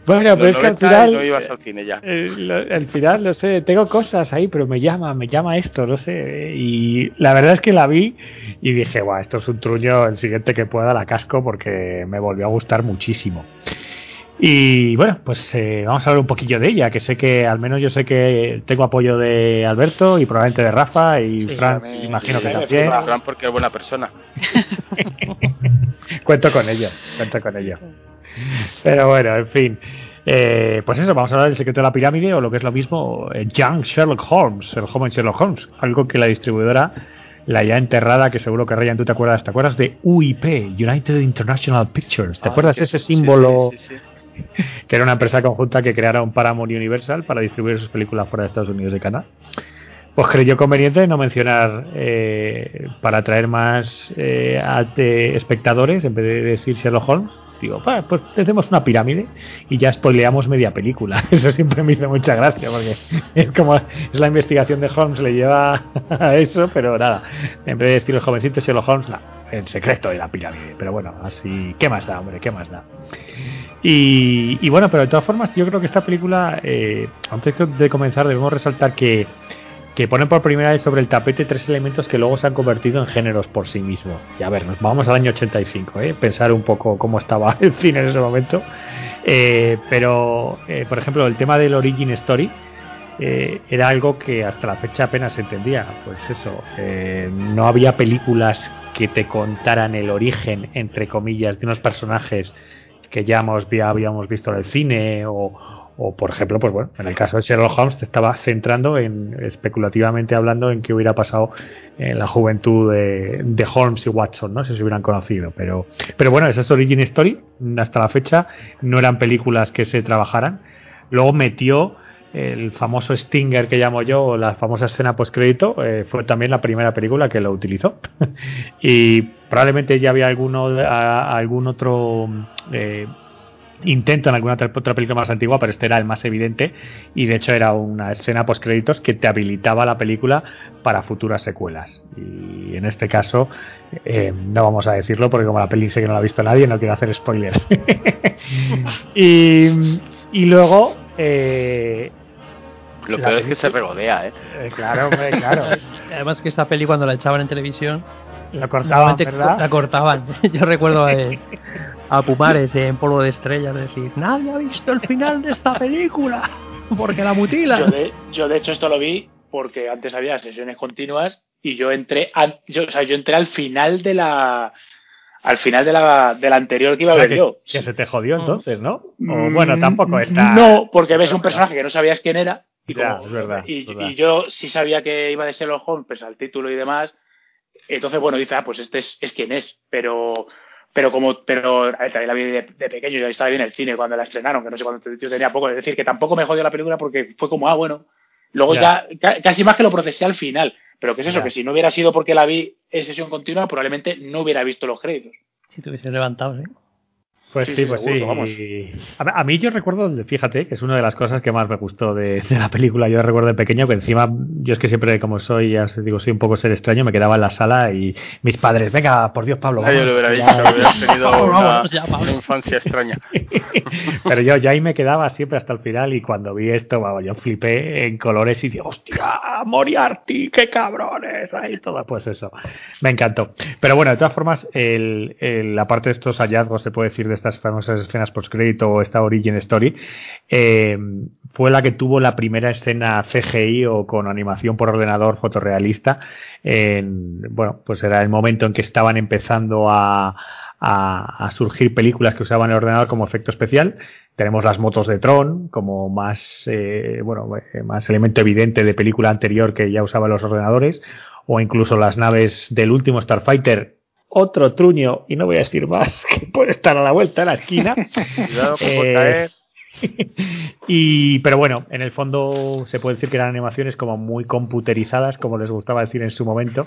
Bueno, pero Los es que al 90 final. no ibas al cine ya. eh, lo- al final, no sé, tengo cosas ahí, pero me llama, me llama esto, no sé. Y la verdad es que la vi y dije, guau, esto es un truño, el siguiente que pueda la casco porque me volvió a gustar muchísimo. Y bueno, pues eh, vamos a hablar un poquillo de ella, que sé que al menos yo sé que tengo apoyo de Alberto y probablemente de Rafa y Sí, Fran, también, imagino sí, que también. Fran. Fran porque es buena persona. cuento con ello, cuento con ello. Pero bueno, en fin. Eh, pues eso, vamos a hablar del secreto de la pirámide o lo que es lo mismo, eh, Young Sherlock Holmes, el joven Sherlock Holmes, algo que la distribuidora, la ya enterrada, que seguro que Ryan tú te acuerdas, ¿te acuerdas de UIP, United International Pictures? ¿Te Ah, acuerdas que- ese sí, símbolo sí, sí, sí. que era una empresa conjunta que crearon Paramount y Universal para distribuir sus películas fuera de Estados Unidos y Canadá. Pues creyó conveniente no mencionar eh, para atraer más eh, espectadores, en vez de decir Sherlock Holmes, digo, "Pa, pues hacemos una pirámide y ya spoileamos media película. Eso siempre me hizo mucha gracia porque es como es la investigación de Holmes le lleva a eso, pero nada, en vez de decir el jovencito Sherlock Holmes, no, el secreto de la pirámide. Pero bueno, así, ¿qué más da, hombre? ¿Qué más da? Y, y bueno, pero de todas formas, yo creo que esta película, eh, antes de comenzar, debemos resaltar que, que ponen por primera vez sobre el tapete tres elementos que luego se han convertido en géneros por sí mismos. Y a ver, nos vamos al año 85, ¿eh? pensar un poco cómo estaba el cine en ese momento. Eh, pero, eh, por ejemplo, el tema del Origin Story. eh, era algo que hasta la fecha apenas se entendía. Pues eso, eh, no había películas que te contaran el origen, entre comillas, de unos personajes que ya ya habíamos visto en el cine o, o, por ejemplo, pues bueno, en el caso de Sherlock Holmes te estaba centrando en, especulativamente hablando, en qué hubiera pasado en la juventud de, Holmes y Watson, ¿no? Si se hubieran conocido. Pero, pero bueno, esa es Origin Story. Hasta la fecha no eran películas que se trabajaran. Luego metió el famoso Stinger que llamo yo, la famosa escena postcrédito, eh, fue también la primera película que lo utilizó. y probablemente ya había alguno, a- algún otro eh, intento en alguna otra, otra película más antigua, pero este era el más evidente y de hecho era una escena post créditos que te habilitaba la película para futuras secuelas. Y en este caso eh, no vamos a decirlo porque como la peli sé que no la ha visto nadie, no quiero hacer spoiler. y, y luego eh, Lo La peor es que se regodea, ¿eh? eh, claro, hombre, claro, Además que esta peli cuando la echaban en televisión, lo cortaban, ¿verdad? la cortaban. Yo recuerdo eh, a Pumares en Polvo de Estrellas decir, nadie ha visto el final de esta película porque la Yo de, yo de hecho esto lo vi porque antes había sesiones continuas y yo entré a- yo, o sea, yo entré al final de la al final de la, de la anterior que iba a O sea, ver que, yo. que se te jodió entonces, ¿no? O Mm, bueno, tampoco está. No, porque ves un personaje que no sabías quién era y, Ya, como- es verdad, y, es verdad. y yo sí sabía que iba de Sherlock Holmes pues, al título y demás. Entonces, bueno, dice, ah, pues este es, es quien es. Pero pero como pero a ver, también la vi de, de pequeño, yo estaba bien en el cine cuando la estrenaron, que no sé cuándo yo tenía poco. Es decir, que tampoco me jodió la película porque fue como, ah, bueno. Luego Ya. ya, ca- casi más que lo procesé al final. Pero que es eso, Ya. que si no hubiera sido porque la vi en sesión continua, probablemente no hubiera visto los créditos. Si te hubiese levantado, ¿eh? Pues Sí, pues seguro, sí. vamos. A, a mí yo recuerdo, fíjate, que es una de las cosas que más me gustó de, de la película. Yo recuerdo de pequeño que encima, yo es que siempre, como soy, ya os digo, soy un poco ser extraño, me quedaba en la sala y mis padres, venga, por Dios, Pablo. Vamos, lo hubiera ya". dicho, hubieras tenido una, ya, infancia extraña. Pero yo ya ahí me quedaba siempre hasta el final y cuando vi esto, vamos, yo flipé en colores y dije, hostia, Moriarty, qué cabrones, ahí todo, pues eso, me encantó. Pero bueno, de todas formas, el, el- la parte de estos hallazgos, se puede decir, de estas famosas escenas post-crédito o esta origin story, eh, fue la que tuvo la primera escena CGI o con animación por ordenador fotorrealista. En, bueno, pues era el momento en que estaban empezando a surgir películas que usaban el ordenador como efecto especial. Tenemos las motos de Tron como más, eh, bueno, eh, más elemento evidente de película anterior que ya usaban los ordenadores, o incluso las naves del último Starfighter, otro truño, y no voy a decir más, que puede estar a la vuelta de la esquina. Cuidado Eh, caer. y, pero bueno, en el fondo se puede decir que eran animaciones como muy computerizadas, como les gustaba decir en su momento,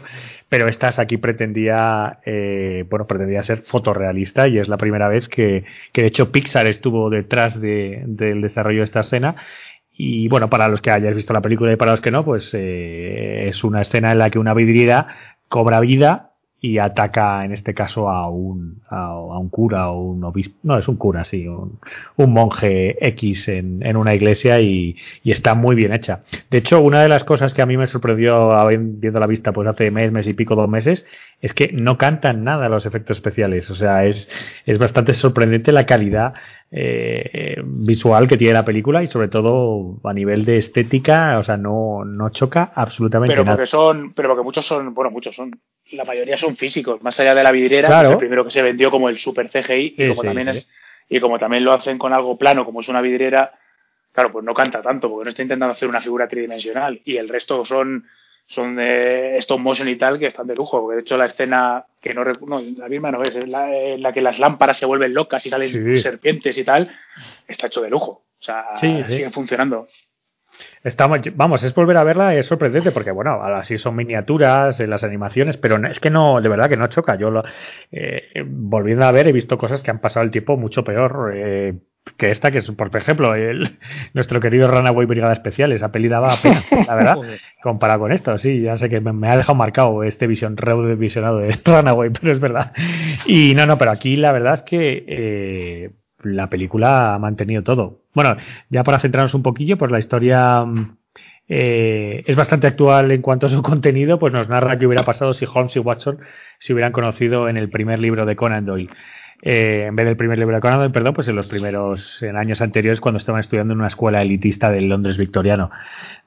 pero estas aquí pretendía, eh, bueno, pretendía ser fotorrealista y es la primera vez que, que de hecho Pixar estuvo detrás de- del desarrollo de esta escena. Y bueno, para los que hayáis visto la película y para los que no, pues eh, es una escena en la que una vidriera cobra vida y ataca en este caso a un, a, a un cura o un obispo, no es un cura, sí, un, un monje X en, en una iglesia y, y está muy bien hecha. De hecho, una de las cosas que a mí me sorprendió viendo la vista pues hace mes, mes y pico, dos meses, es que no cantan nada los efectos especiales. O sea, es, es bastante sorprendente la calidad eh, visual que tiene la película y sobre todo a nivel de estética, o sea, no, no choca absolutamente Pero nada. porque son, pero porque muchos son, bueno, muchos son, la mayoría son físicos, más allá de la vidriera, Claro. es el primero que se vendió como el super CGI, y como sí, también sí. es, y como también lo hacen con algo plano, como es una vidriera, claro, pues no canta tanto, porque no está intentando hacer una figura tridimensional, y el resto son, son de stop motion y tal, que están de lujo, porque de hecho la escena que no, no la misma no es, es la, en la que las lámparas se vuelven locas y salen Sí. serpientes y tal, está hecho de lujo. O sea, sí. sigue funcionando. Estamos, vamos, es volver a verla, es sorprendente porque, bueno, así son miniaturas, eh, las animaciones, pero es que no, de verdad que no choca. Yo, lo, eh, volviendo a ver, he visto cosas que han pasado el tiempo mucho peor eh, que esta, que es, por ejemplo, el, nuestro querido Runaway Brigada Especial, esa peli daba pena, la verdad, comparado con esto. Sí, ya sé que me, me ha dejado marcado este visión, revisionado de Runaway, pero es verdad. Y no, no, pero aquí la verdad es que eh, la película ha mantenido todo. Bueno, ya para centrarnos un poquillo, pues la historia mm, eh, es bastante actual en cuanto a su contenido, pues nos narra qué hubiera pasado si Holmes y Watson se hubieran conocido en el primer libro de Conan Doyle. Eh, en vez del primer libro de Conan Doyle, perdón, pues en los primeros, años anteriores, cuando estaban estudiando en una escuela elitista del Londres victoriano.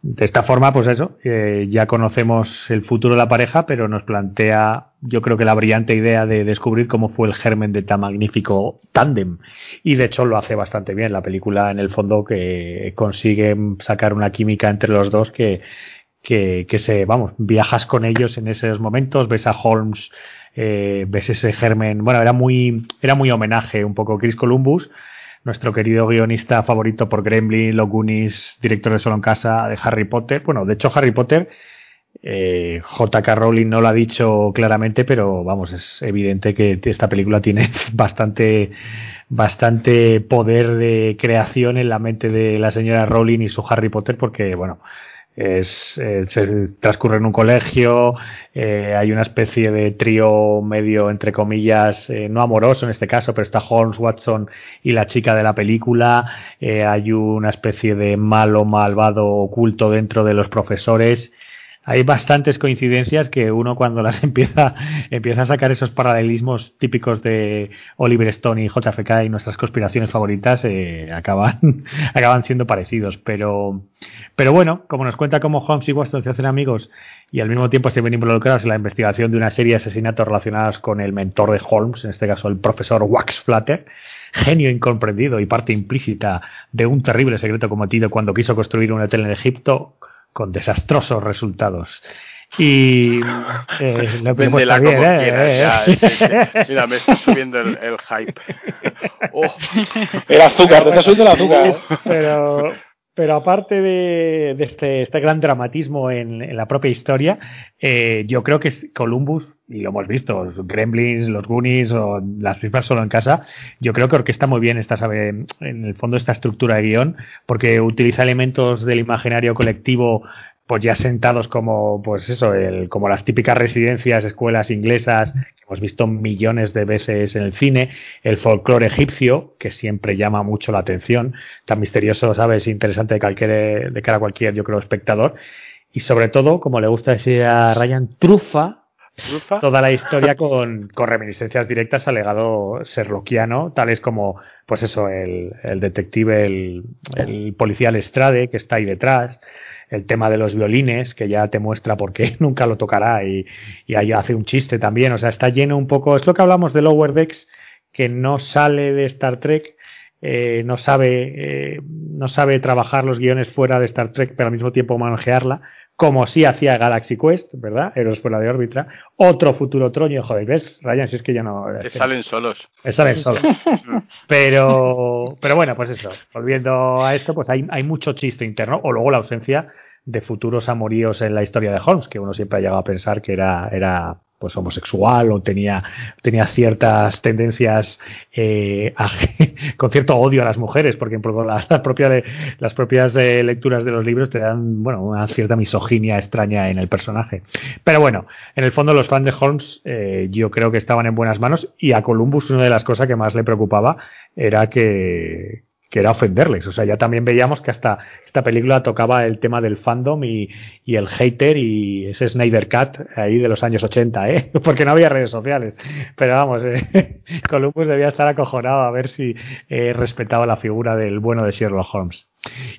De esta forma, pues eso, eh, ya conocemos el futuro de la pareja, pero nos plantea, yo creo que la brillante idea de descubrir cómo fue el germen de tan magnífico tándem. Y de hecho lo hace bastante bien la película, en el fondo, que consigue sacar una química entre los dos que, que, que se, vamos, viajas con ellos en esos momentos, ves a Holmes, eh, ves ese germen, bueno, era muy, era muy homenaje un poco Chris Columbus, nuestro querido guionista favorito por Gremlin, Los Goonies, director de Solo en Casa, de Harry Potter. Bueno, de hecho Harry Potter, eh, J.K. Rowling no lo ha dicho claramente, pero vamos, es evidente que esta película tiene bastante, bastante poder de creación en la mente de la señora Rowling y su Harry Potter, porque bueno, es, se transcurre en un colegio, eh, hay una especie de trío medio, entre comillas, eh, no amoroso en este caso, pero está Holmes, Watson y la chica de la película, eh, hay una especie de malo, malvado oculto dentro de los profesores. Hay bastantes coincidencias que uno cuando las empieza, empieza a sacar esos paralelismos típicos de Oliver Stone y JFK y nuestras conspiraciones favoritas eh, acaban, acaban siendo parecidos. Pero, pero bueno, como nos cuenta cómo Holmes y Watson se hacen amigos y al mismo tiempo se ven involucrados en la investigación de una serie de asesinatos relacionados con el mentor de Holmes, en este caso el profesor Wax Flatter, genio incomprendido y parte implícita de un terrible secreto cometido cuando quiso construir un hotel en Egipto con desastrosos resultados. Y eh, lo que Véndela está bien, como ¿eh? quieras, Eh, ya, eh. sí, sí. Mira, me está subiendo el, el hype. Oh, El azúcar, te está subiendo el azúcar. ¿eh? pero, pero aparte de, este, este gran dramatismo en, en la propia historia, eh, yo creo que Columbus, y lo hemos visto, los Gremlins, los Goonies o las mismas solo en casa, yo creo que orquesta muy bien esta, sabe, en el fondo esta estructura de guion, porque utiliza elementos del imaginario colectivo pues ya sentados como pues eso el, como las típicas residencias escuelas inglesas que hemos visto millones de veces en el cine el folclore egipcio que siempre llama mucho la atención. Tan misterioso sabes interesante de cualquier de cara a cualquier yo creo espectador. Y sobre todo como le gusta decir a Ryan trufa toda la historia con, con reminiscencias directas al legado serloquiano, tales como, pues eso, el, el detective, el, el policía Lestrade que está ahí detrás, el tema de los violines, que ya te muestra por qué nunca lo tocará y, y ahí hace un chiste también, o sea, está lleno un poco, es lo que hablamos de Lower Decks, que no sale de Star Trek, eh, no sabe eh, no sabe trabajar los guiones fuera de Star Trek, pero al mismo tiempo manejarla, como sí hacía Galaxy Quest, ¿verdad? Héroes fuera de órbita. Otro futuro troño, joder, ¿ves, Ryan? Si es que ya no. Que salen solos. Salen solos. pero, pero bueno, pues eso. Volviendo a esto, pues hay, hay mucho chiste interno, o luego la ausencia de futuros amoríos en la historia de Holmes, que uno siempre ha llegado a pensar que era, era pues homosexual o tenía, tenía ciertas tendencias eh, con cierto odio a las mujeres, porque las, propias, las propias eh, lecturas de los libros te dan bueno, una cierta misoginia extraña en el personaje. Pero bueno, en el fondo los fans de Holmes eh, yo creo que estaban en buenas manos y a Columbus una de las cosas que más le preocupaba era que, que era ofenderles. O sea, ya también veíamos que hasta esta película tocaba el tema del fandom y, el hater y ese Snyder Cut ahí de los años 80, ¿eh? Porque no había redes sociales. Pero vamos, eh, Columbus debía estar acojonado a ver si eh, respetaba la figura del bueno de Sherlock Holmes.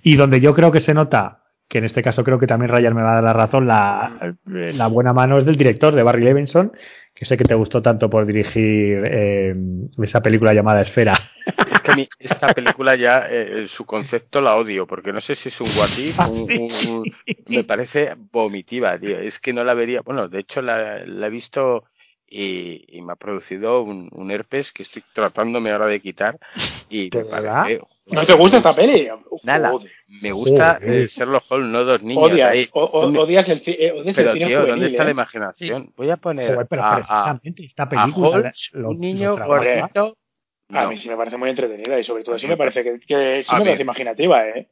Y donde yo creo que se nota que en este caso creo que también Ryan me va a dar la razón, la, la buena mano es del director de Barry Levinson, que sé que te gustó tanto por dirigir eh, esa película llamada Esfera. Es que a mí esta película ya, eh, su concepto la odio, porque no sé si es un guatif, ah, me parece vomitiva, tío. Es que no la vería, bueno, de hecho la he visto y, me ha producido un, herpes que estoy tratándome ahora de quitar. Y me parece, ¿No te gusta esta peli? Nada. Me gusta eh, Sherlock Holmes, no dos niños odias, ahí. odias el, eh, odias pero, el cine tío, ¿dónde está la ¿eh? imaginación? Voy a poner pero a, precisamente esta película, Holmes, un niño gordito. A mí sí me parece muy entretenida y sobre todo sí me parece que, que sí me parece imaginativa, ¿eh?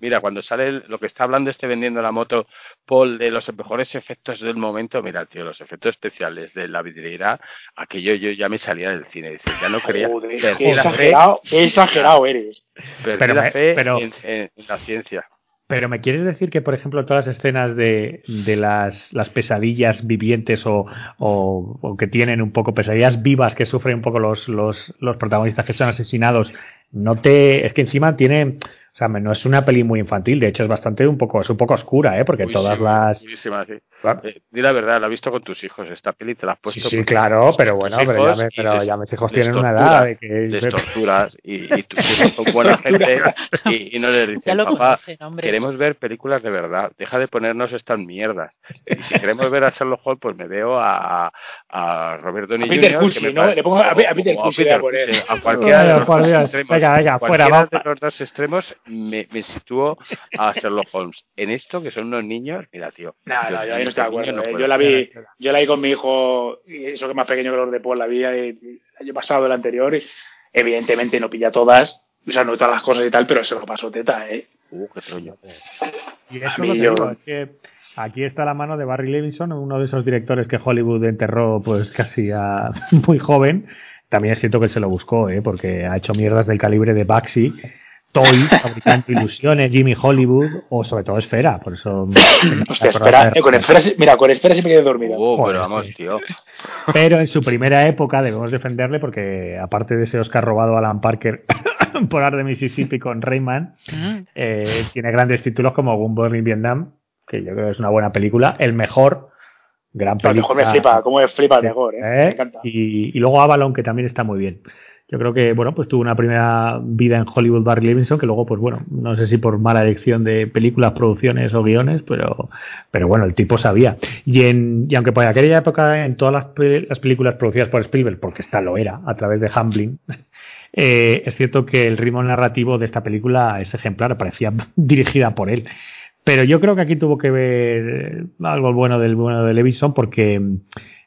Mira, cuando sale lo que está hablando este vendiendo la moto, Paul, de los mejores efectos del momento, mira, tío, los efectos especiales de la vidriera, aquello yo ya me salía del cine, dice, ya no creía. qué exagerado, exagerado eres. Perdí la fe en, la ciencia. Pero me quieres decir que, por ejemplo, todas las escenas de, de las, las, pesadillas vivientes o, o, o, que tienen un poco pesadillas vivas que sufren un poco los, los, los protagonistas que son asesinados, no te. Es que encima tiene o sea, no es una peli muy infantil, de hecho es bastante un poco, es un poco oscura, ¿eh? Porque todas las. sí. Eh, di la verdad, la has visto con tus hijos. Esta peli te la has puesto. Sí, sí claro, pero bueno, pero, ya, pero ya, mis hijos tienen una edad de que. Les torturas y, y hijos son buena gente y, no les dicen, papá, queremos ver películas de verdad, deja de ponernos estas mierdas. Y si queremos ver a Sherlock Holmes, pues me veo a, a Robert Downey Jr. Cusi, que me ¿no? Le pongo a, Peter a, a cualquiera de los dos extremos. Venga, venga, fuera, de los dos extremos me, me sitúo a Sherlock Holmes. En esto, que son unos niños, mira, tío. No, no, yo no estoy de acuerdo. ¿eh? yo la vi, yo la vi con mi hijo, y eso que es más pequeño que los de Paul, la vi el año pasado, el anterior, y evidentemente no pilla todas, o sea, no todas las cosas y tal, pero se lo pasó teta, ¿eh? Uh, qué troño. Y eso lo que digo, es que aquí está la mano de Barry Levinson, uno de esos directores que Hollywood enterró pues casi a muy joven. También es cierto que se lo buscó, ¿eh? porque ha hecho mierdas del calibre de Baxi Toys, fabricando ilusiones, Jimmy Hollywood o sobre todo Esfera. Por eso. Hostia, Esfera, con Esfera, mira, con Esfera sí me quedé dormido. Oh, pero vamos, tío. Pero en su primera época debemos defenderle porque, aparte de ese Oscar robado a Alan Parker por Art de Mississippi con Rayman, mm. eh, tiene grandes títulos como Gunboat in Vietnam, que yo creo que es una buena película. El mejor. Gran película. mejor me flipa, como me flipa el mejor, ¿eh? Me encanta. Y, y luego Avalon, que también está muy bien. Yo creo que, bueno, pues tuvo una primera vida en Hollywood Barry Levinson, que luego, pues bueno, no sé si por mala elección de películas, producciones o guiones, pero, pero bueno, el tipo sabía. Y, en, y aunque por aquella época, en todas las, las películas producidas por Spielberg, porque esta lo era, a través de Hamblin, eh, es cierto que el ritmo narrativo de esta película es ejemplar, parecía dirigida por él. Pero yo creo que aquí tuvo que ver algo bueno del bueno de Levinson, porque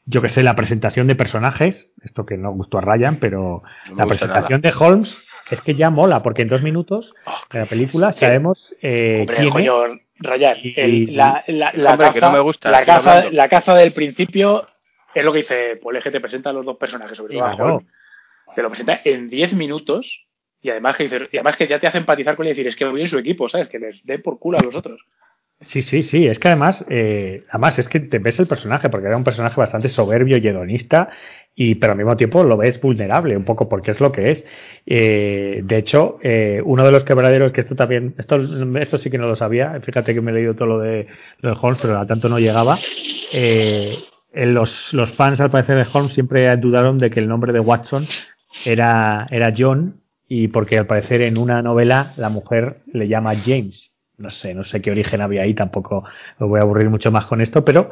yo que sé, la presentación de personajes, esto que no gustó a Ryan, pero la presentación de Holmes es que ya mola, porque en dos minutos oh, de la película sabemos eh, hombre, quién Ryan, la, la, la, caza, la, caza, del principio es lo que dice Paul que te presenta a los dos personajes, sobre todo a Holmes. Te lo presenta en diez minutos y además que, dice, y además que ya te hace empatizar con él y decir, es que voy en su equipo, ¿sabes? Que les dé por culo a los otros. Sí, sí, sí. Es que además, eh, además es que te ves el personaje, porque era un personaje bastante soberbio y hedonista, y pero al mismo tiempo lo ves vulnerable, un poco porque es lo que es. Eh, de hecho, eh, uno de los quebraderos, que esto también, esto, esto sí que no lo sabía, fíjate que me he leído todo lo de, lo de Holmes, pero a tanto no llegaba. Eh, los, los fans, al parecer, de Holmes siempre dudaron de que el nombre de Watson era, era John y porque al parecer en una novela la mujer le llama James. No sé, no sé qué origen había ahí, tampoco me voy a aburrir mucho más con esto, pero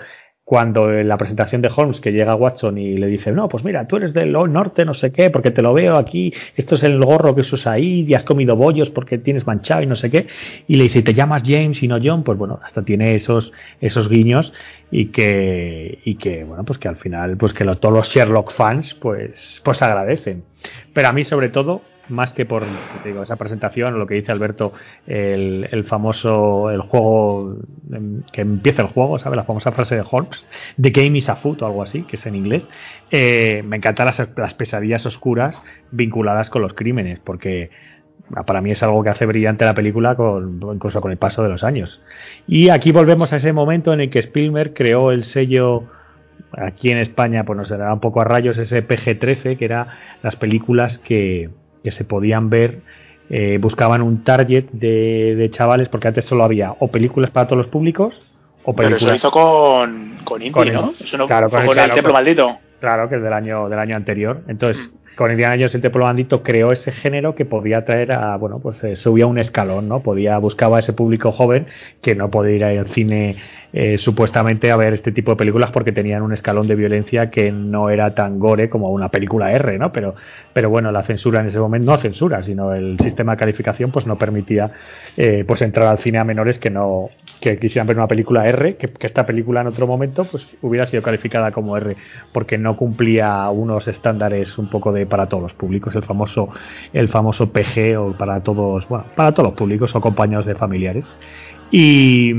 cuando en la presentación de Holmes que llega Watson y le dice, no, pues mira, tú eres del norte, no sé qué, porque te lo veo aquí, esto es el gorro que usas ahí, y has comido bollos porque tienes manchado y no sé qué, y le dice, te llamas James y no John, pues bueno, hasta tiene esos, esos guiños y que, y que bueno, pues que al final, pues que todos los Sherlock fans, pues, pues agradecen. Pero a mí sobre todo, más que por esa presentación, lo que dice Alberto, el, el, famoso, el juego, em, que empieza el juego, ¿sabes? La famosa frase de Holmes, The game is a foot o algo así, que es en inglés. Eh, me encantan las, las, pesadillas oscuras vinculadas con los crímenes, porque para mí es algo que hace brillante la película con, incluso con el paso de los años. Y aquí volvemos a ese momento en el que Spielberg creó el sello aquí en España, pues nos dará un poco a rayos ese PG-13, que era las películas que, que se podían ver, eh, buscaban un target de, de, chavales, porque antes solo había o películas para todos los públicos, o películas. Pero eso hizo con, con Indy, Con ¿no? Eso no claro, con, con el- el claro, Templo Maldito. Claro, que es del año, del año anterior. Entonces, Mm. Con Indiana Jones el Templo Bandito creó ese género que podía traer a, bueno, pues eh, subía un escalón, ¿no? Podía, buscaba a ese público joven que no podía ir al cine eh, supuestamente a ver este tipo de películas porque tenían un escalón de violencia que no era tan gore como una película R, ¿no? Pero, pero bueno, la censura en ese momento, no censura, sino el sistema de calificación, pues no permitía eh, pues entrar al cine a menores que no, que quisieran ver una película R, que, esta película en otro momento pues hubiera sido calificada como R, porque no cumplía unos estándares un poco de para todos los públicos, el famoso, el famoso PG o para todos, bueno, para todos los públicos o compañeros de familiares. Y,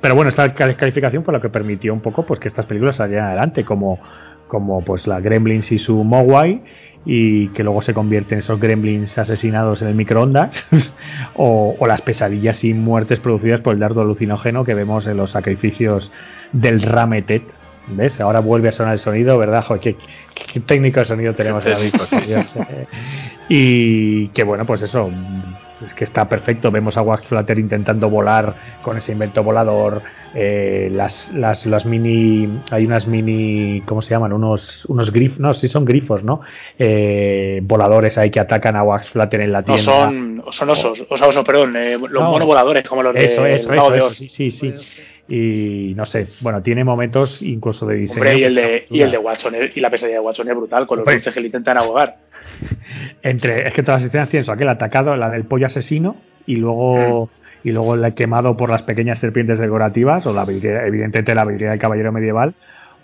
pero bueno, esta cal- calificación fue lo que permitió un poco pues que estas películas salieran adelante, como, como pues la Gremlins y su Mogwai, y que luego se convierten esos gremlins asesinados en el microondas, o, o las pesadillas y muertes producidas por el dardo alucinógeno que vemos en los sacrificios del Rametet. ¿Ves? Ahora vuelve a sonar el sonido, ¿verdad? Joder, ¿qué, qué- qué técnico de sonido tenemos. Por Dios, eh. Y que bueno, pues eso, es que está perfecto. Vemos a Wax Flutter intentando volar con ese invento volador. Eh, las, las, las mini. Hay unas mini. ¿Cómo se llaman? Unos, unos grifos. No, sí son grifos, ¿no? Eh, voladores ahí que atacan a Wax Flutter en la No tienda. son, son osos, o sea, osos, perdón, eh, los No. monovoladores, como los de Eso, eso, Mago eso, de eso, Oz. sí, sí, sí. Y no sé, bueno, tiene momentos incluso de diseño. Hombre, y el de, y el de. Watson eh, y la pesadilla de Watson es brutal, con los dulces que le intentan ahogar. Entre, es que todas las escenas tienen eso, aquel atacado, la del pollo asesino, y luego y luego el quemado por las pequeñas serpientes decorativas, o la evidentemente la habilidad del caballero medieval,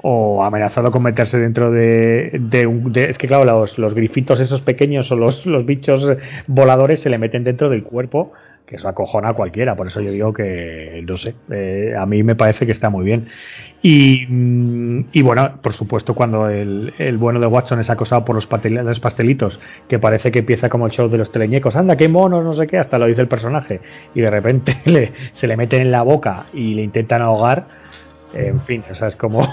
o amenazado con meterse dentro de, de un... de- es que claro, los, los grifitos esos pequeños o los, los bichos voladores se le meten dentro del cuerpo, que eso acojona a cualquiera, por eso yo digo que, no sé, eh, a mí me parece que está muy bien. Y, mm, y bueno, por supuesto, cuando el, el bueno de Watson es acosado por los, pastelitos, que parece que empieza como el show de los teleñecos, anda, qué monos, no sé qué, hasta lo dice el personaje, y de repente se le meten en la boca y le intentan ahogar. En fin, o sea, es como.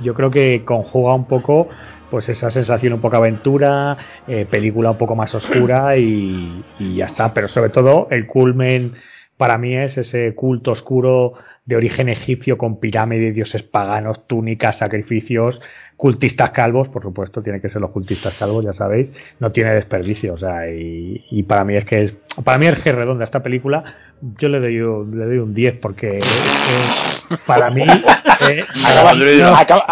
yo creo que conjuga un poco pues esa sensación un poco aventura, eh, película un poco más oscura y, ya está. Pero sobre todo el culmen para mí es ese culto oscuro de origen egipcio con pirámides, dioses paganos, túnicas, sacrificios, cultistas calvos, por supuesto, tiene que ser los cultistas calvos, ya sabéis, no tiene desperdicio, o sea, y, y para mí es que es, para mí es que es redonda esta película, yo le doy un, le doy un 10 porque eh, para mí eh, Acabas, no, acaba-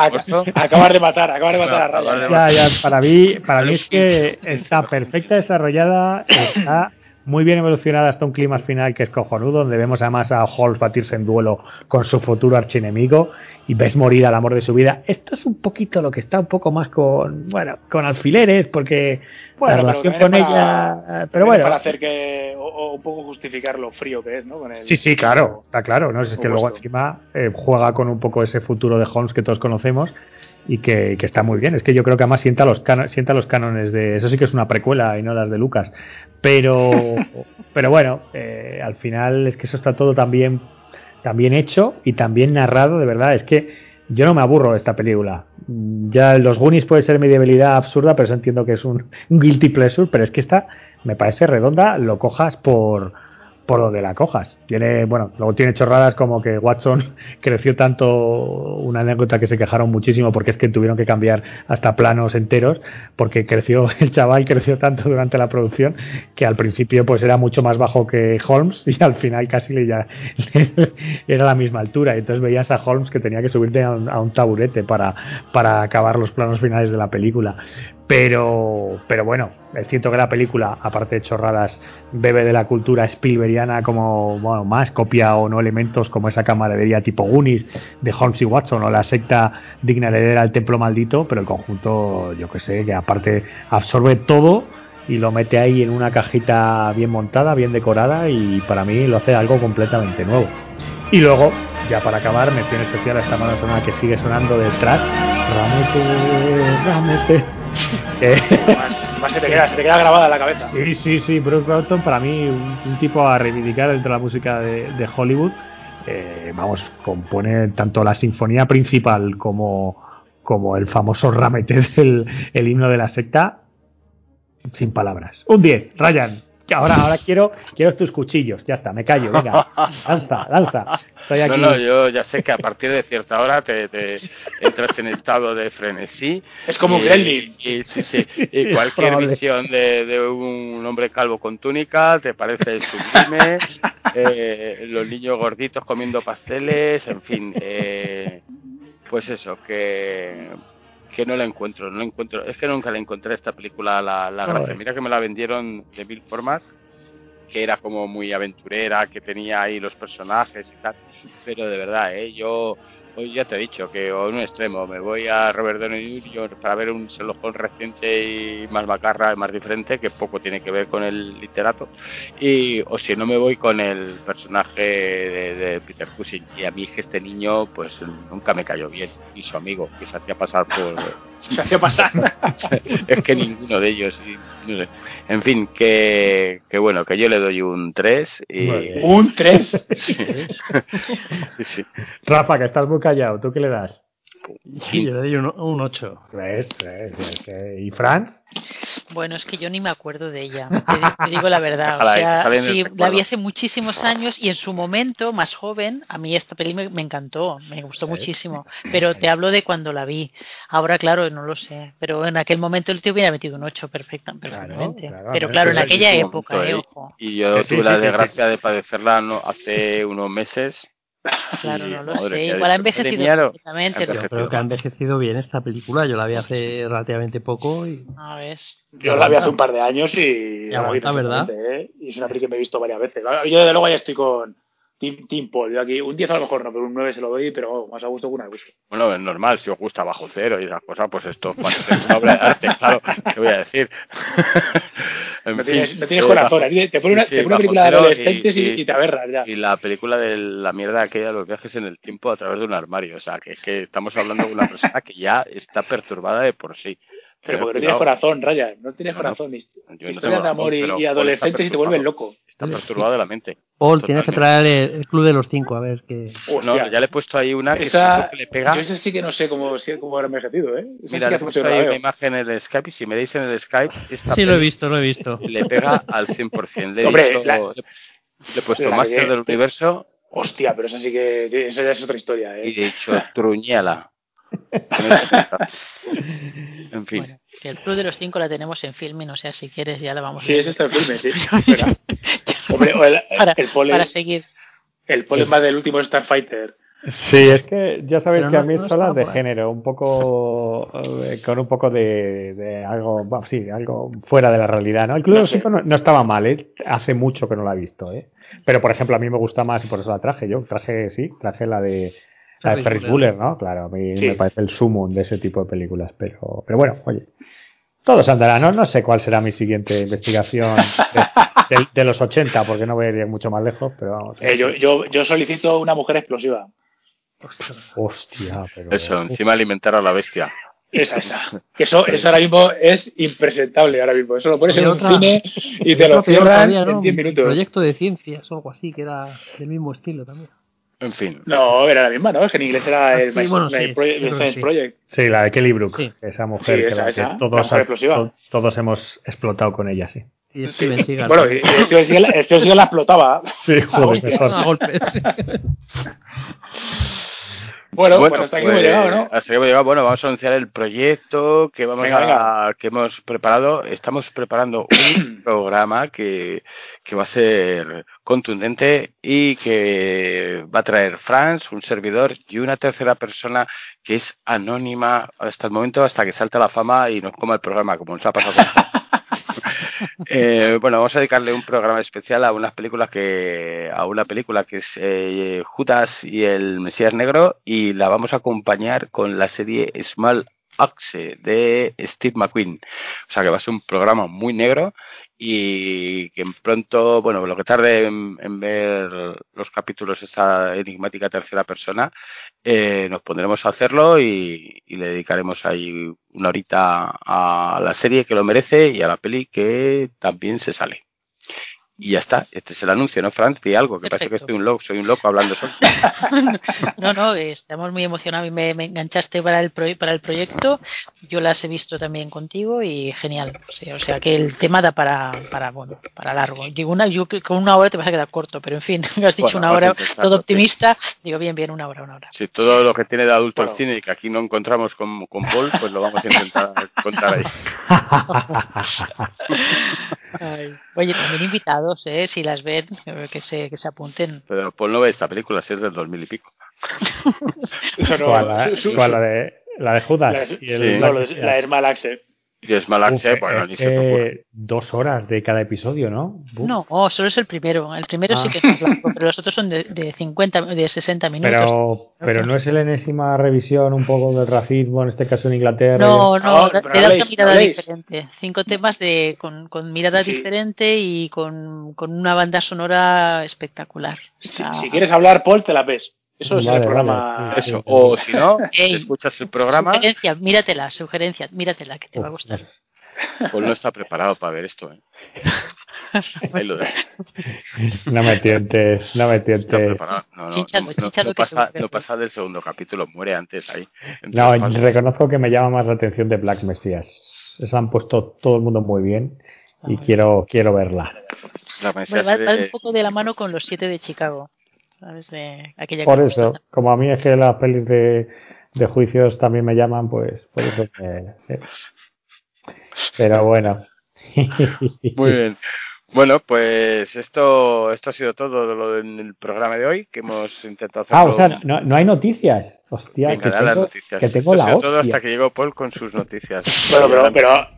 acabas de matar, acabas de matar a Ryan. ya, ya, para mí, para mí es que está perfecta desarrollada, está muy bien evolucionada hasta un clima final que es cojonudo, donde vemos además a Holmes batirse en duelo con su futuro archienemigo y ves morir al amor de su vida. Esto es un poquito lo que está un poco más con, bueno, con alfileres, porque Bueno, la relación con para- ella, eh, pero bueno. Para hacer que. O, o un poco justificar lo frío que es, ¿no? Con el- Sí, sí, claro, está claro, ¿no? Es que luego encima eh, juega con un poco ese futuro de Holmes que todos conocemos y que, que está muy bien. Es que yo creo que además sienta los, cano- sienta los cánones de... Eso sí que es una precuela y no las de Lucas. Pero, pero bueno, eh, al final es que eso está todo también, también hecho y también narrado, de verdad. Es que yo no me aburro de esta película. Ya los Goonies puede ser mi debilidad absurda, pero eso entiendo que es un, un guilty pleasure, pero es que esta me parece redonda, lo cojas por por donde la cojas. Tiene, bueno, luego tiene chorradas como que Watson creció tanto, una anécdota que se quejaron muchísimo porque es que tuvieron que cambiar hasta planos enteros, porque creció, el chaval creció tanto durante la producción que al principio pues era mucho más bajo que Holmes y al final casi le ya, era la misma altura. Entonces veías a Holmes que tenía que subirte a un, a un taburete para, para acabar los planos finales de la película. Pero, pero bueno, es cierto que la película, aparte de chorradas, bebe de la cultura Spielbergiana como más copia o no elementos como esa camaradería tipo Goonies de Holmes y Watson o la secta digna heredera al templo maldito, pero el conjunto, yo que sé, que aparte absorbe todo y lo mete ahí en una cajita bien montada, bien decorada y para mí lo hace algo completamente nuevo. Y luego, ya para acabar, mención especial a esta mano sonora que sigue sonando detrás. Ramete, Ramete. más, más se, te queda, se te queda grabada en la cabeza. Sí, sí, sí. Bruce Broughton para mí un, un tipo a reivindicar dentro de la música de, de Hollywood. Eh, vamos, compone tanto la sinfonía principal como, como el famoso Ramete del el himno de la secta. Sin palabras. Un 10, Ryan. Que ahora, ahora quiero, quiero tus cuchillos. Ya está, me callo. Venga, lanza, lanza. Estoy aquí. No, no, yo ya sé que a partir de cierta hora te, te entras en estado de frenesí. Es como Gremlin. Y, sí, sí, y cualquier visión de, de un hombre calvo con túnica te parece sublime. eh, los niños gorditos comiendo pasteles, en fin. Eh, pues eso, que que no la encuentro, no la encuentro. Es que nunca le encontré a esta película la, la gracia. Mira que me la vendieron de mil formas, que era como muy aventurera, que tenía ahí los personajes y tal. Pero de verdad, ¿eh? yo hoy ya te he dicho que o en un extremo me voy a Robert Downey Jr. para ver un Holmes reciente y más macarra y más diferente, que poco tiene que ver con el literato, y o si no me voy con el personaje de, Peter Cushing. Y a mí que este niño pues nunca me cayó bien, y su amigo, que se hacía pasar por... Se hacía pasar. es que ninguno de ellos, y no sé. En fin, que, que bueno, que yo le doy un 3 y... Un 3. Sí. sí, sí. Rafa, que estás muy callado. ¿Tú qué le das? Sí, yo le doy un, un 8. ¿Ves? ¿Ves? ¿Ves? ¿Ves? ¿Y Franz? Bueno, es que yo ni me acuerdo de ella, te, te digo la verdad. O sea, sí, la vi hace muchísimos años y en su momento, más joven, a mí esta peli me, me encantó, me gustó muchísimo. Pero te hablo de cuando la vi. Ahora, claro, no lo sé. Pero en aquel momento el tío hubiera metido un 8 perfecta, perfectamente. claro, pero claro, en pero aquella en su época, eh, ¿eh? ojo. Y yo sí, tuve sí, la desgracia de padecerla no, hace unos meses. Claro, no lo madre sé. Igual ha envejecido miedo. perfectamente. Yo creo que ha envejecido bien esta película. Yo la vi hace relativamente poco y A ver. Yo la vi hace un par de años y. Y la vi ¿verdad? ¿eh? Y es una peli que me he visto varias veces. Yo, desde luego, ya estoy con Team, Team Paul. Yo aquí, un 10 a lo mejor no, pero un 9 se lo doy, pero oh, más a gusto que una gusto. Bueno, es normal, si os gusta bajo cero y esas cosas, pues esto es una obra de arte, claro, ¿qué voy a decir? En No fin, tienes, no tienes corazón. bajo- te pone una, sí, te pone una película de adolescentes y, y- y te aberras ya. Y la película de la mierda aquella, los viajes en el tiempo a través de un armario, o sea, que es que estamos hablando de una persona que ya está perturbada de por sí. Pero porque no tienes corazón, Raya. No tienes No, corazón. Historias de amor y, y adolescentes y te vuelven perturbado. loco. Está perturbado de la mente. Paul, tienes que Totalmente. traer el, el Club de los Cinco, a ver qué. No, ya le he puesto ahí una que Esa, que le pega. Yo esa sí que no sé cómo, cómo habrá envejecido, ¿eh? Esa sí Mira, que le he puesto ahí una imagen en el Skype y si me veis en el Skype, esta Sí, lo he visto, lo he visto. le pega al 100%. Le he, Hombre, dicho- la- le, he puesto Master que- del Universo Hostia, pero esa sí que. Esa ya es otra historia, y ¿eh? he dicho truñala. Con esta pinta. en fin. Bueno, el Club de los Cinco la tenemos en filming, o sea, si quieres ya la vamos Sí, viendo. ese está en filme, sí. Espera. Hombre, o el, para, el pole, para seguir. el pole más del último Starfighter. Sí, es que ya sabéis Pero que a mí no son las estaba de por género, un poco eh, con un poco de, de algo, bueno, sí, algo fuera de la realidad, ¿no? El Club de los. Cinco no, no estaba mal, ¿eh? Hace mucho que no la he visto, ¿eh? Pero por ejemplo a mí me gusta más y por eso la traje yo, traje sí, traje la de de Ferris Ferris Bueller. ¿no? Claro, a mí Sí. me parece el sumum de ese tipo de películas, pero pero bueno, oye. Todos andarán, ¿no? No sé cuál será mi siguiente investigación de, de- de los 80, porque no voy a ir mucho más lejos, pero vamos. Eh, yo, yo, yo solicito una mujer explosiva. Hostia, pero. Eso, encima alimentar a la bestia. Esa, esa. Que eso, eso ahora mismo es impresentable. Ahora mismo. Eso lo pones en un otra- cine y te lo cierran todavía, ¿no? en 10 Un minutos. Proyecto de ciencias o algo así, que era del mismo estilo también. En fin. No, era la misma, ¿no? Es que en inglés era Ah, el sí, My- bueno, sí, Project- que Science sí. Project. Sí, la de Kelly Brook, Sí. esa mujer Sí, que, esa, que esa, la todos, mujer explosiva. to- todos hemos explotado con ella, sí. Y Steven Seagal. Bueno, y- Steven Seagal Steven Seagal la explotaba. Sí, joder, mejor. A golpes. Bueno, pues hasta aquí hemos llegado, ¿no? Hasta aquí hemos llegado. Bueno, vamos a anunciar el proyecto que vamos Venga, a, que hemos preparado. Estamos preparando un programa que, que va a ser contundente y que va a traer Franz, un servidor y una tercera persona que es anónima hasta el momento, hasta que salta la fama y nos coma el programa, como nos ha pasado. con Eh, bueno, vamos a dedicarle un programa especial a unas películas que a una película que es eh, Judas y el Mesías Negro y la vamos a acompañar con la serie Small Axe de Steve McQueen. O sea que va a ser un programa muy negro y que pronto, bueno, lo que tarde en, ver los capítulos esta enigmática tercera persona, eh, nos pondremos a hacerlo y, y le dedicaremos ahí una horita a la serie que lo merece y a la peli que también se sale. Y ya está, este es el anuncio, ¿no, Franz? Di algo, que parece que estoy un loco, soy un loco hablando solo. No, no, estamos muy emocionados y me, me enganchaste para el, proye- para el proyecto. Yo las he visto también contigo y genial. Sí, o sea que el tema da para, para bueno, para largo. Digo, una, yo creo que con una hora te vas a quedar corto, pero en fin, has dicho Bueno, una hora, todo sí. optimista. Digo, bien, bien, una hora, una hora. Si todo lo que tiene de adulto Bueno. el cine y que aquí no encontramos con, con Paul, pues lo vamos a intentar contar ahí. Oye, también invitados, ¿eh? si las ven, que se, que se apunten. Pero Paul no ve esta película, si es del 2000 y pico. Eso no. ¿Cuál, la, cuál, de, la de Judas? la- y el sí. no, la de Hermal Axe. Y Malaxe, Uf, bueno, es ni se dos horas de cada episodio, ¿no? Uf. No, oh, solo es el primero. El primero sí Ah. que es más largo, pero los otros son de, de 50, de 60 minutos. Pero, pero no es la enésima revisión un poco del racismo, en este caso en Inglaterra. No, no, pero te da otra mirada diferente. Cinco temas de con, con mirada Sí. diferente y con, con una banda sonora espectacular. Si, si quieres hablar, Paul, te la ves. Eso es Vale, el programa. vale, sí, Eso, o si no, Ey. escuchas el programa, Sugerencia, míratela, sugerencia, míratela, que te va a gustar. Paul no está preparado para ver esto. ¿eh? Ahí lo dejo. No me tientes, no me tientes. No, no, Chinchado, no, no, pasa, no pasa del segundo capítulo, muere antes ahí. No, reconozco que me llama más la atención de Black Messiah. Se han puesto todo el mundo muy bien y quiero, quiero verla. La Bueno, va, va un poco de la mano con los siete de Chicago. ¿Sabes? De aquella Por que- eso, como a mí es que las pelis de, de juicios también me llaman, pues por eso me- eh. Pero bueno. Muy bien. Bueno, pues esto, esto ha sido todo lo del programa de hoy, que hemos intentado hacerlo. Ah, o sea, no, no hay noticias. Hostia, Venga, que da las tengo, noticias. que tengo Esto ha la sido todo hostia. hasta que llegó Paul con sus noticias. Bueno, pero, pero.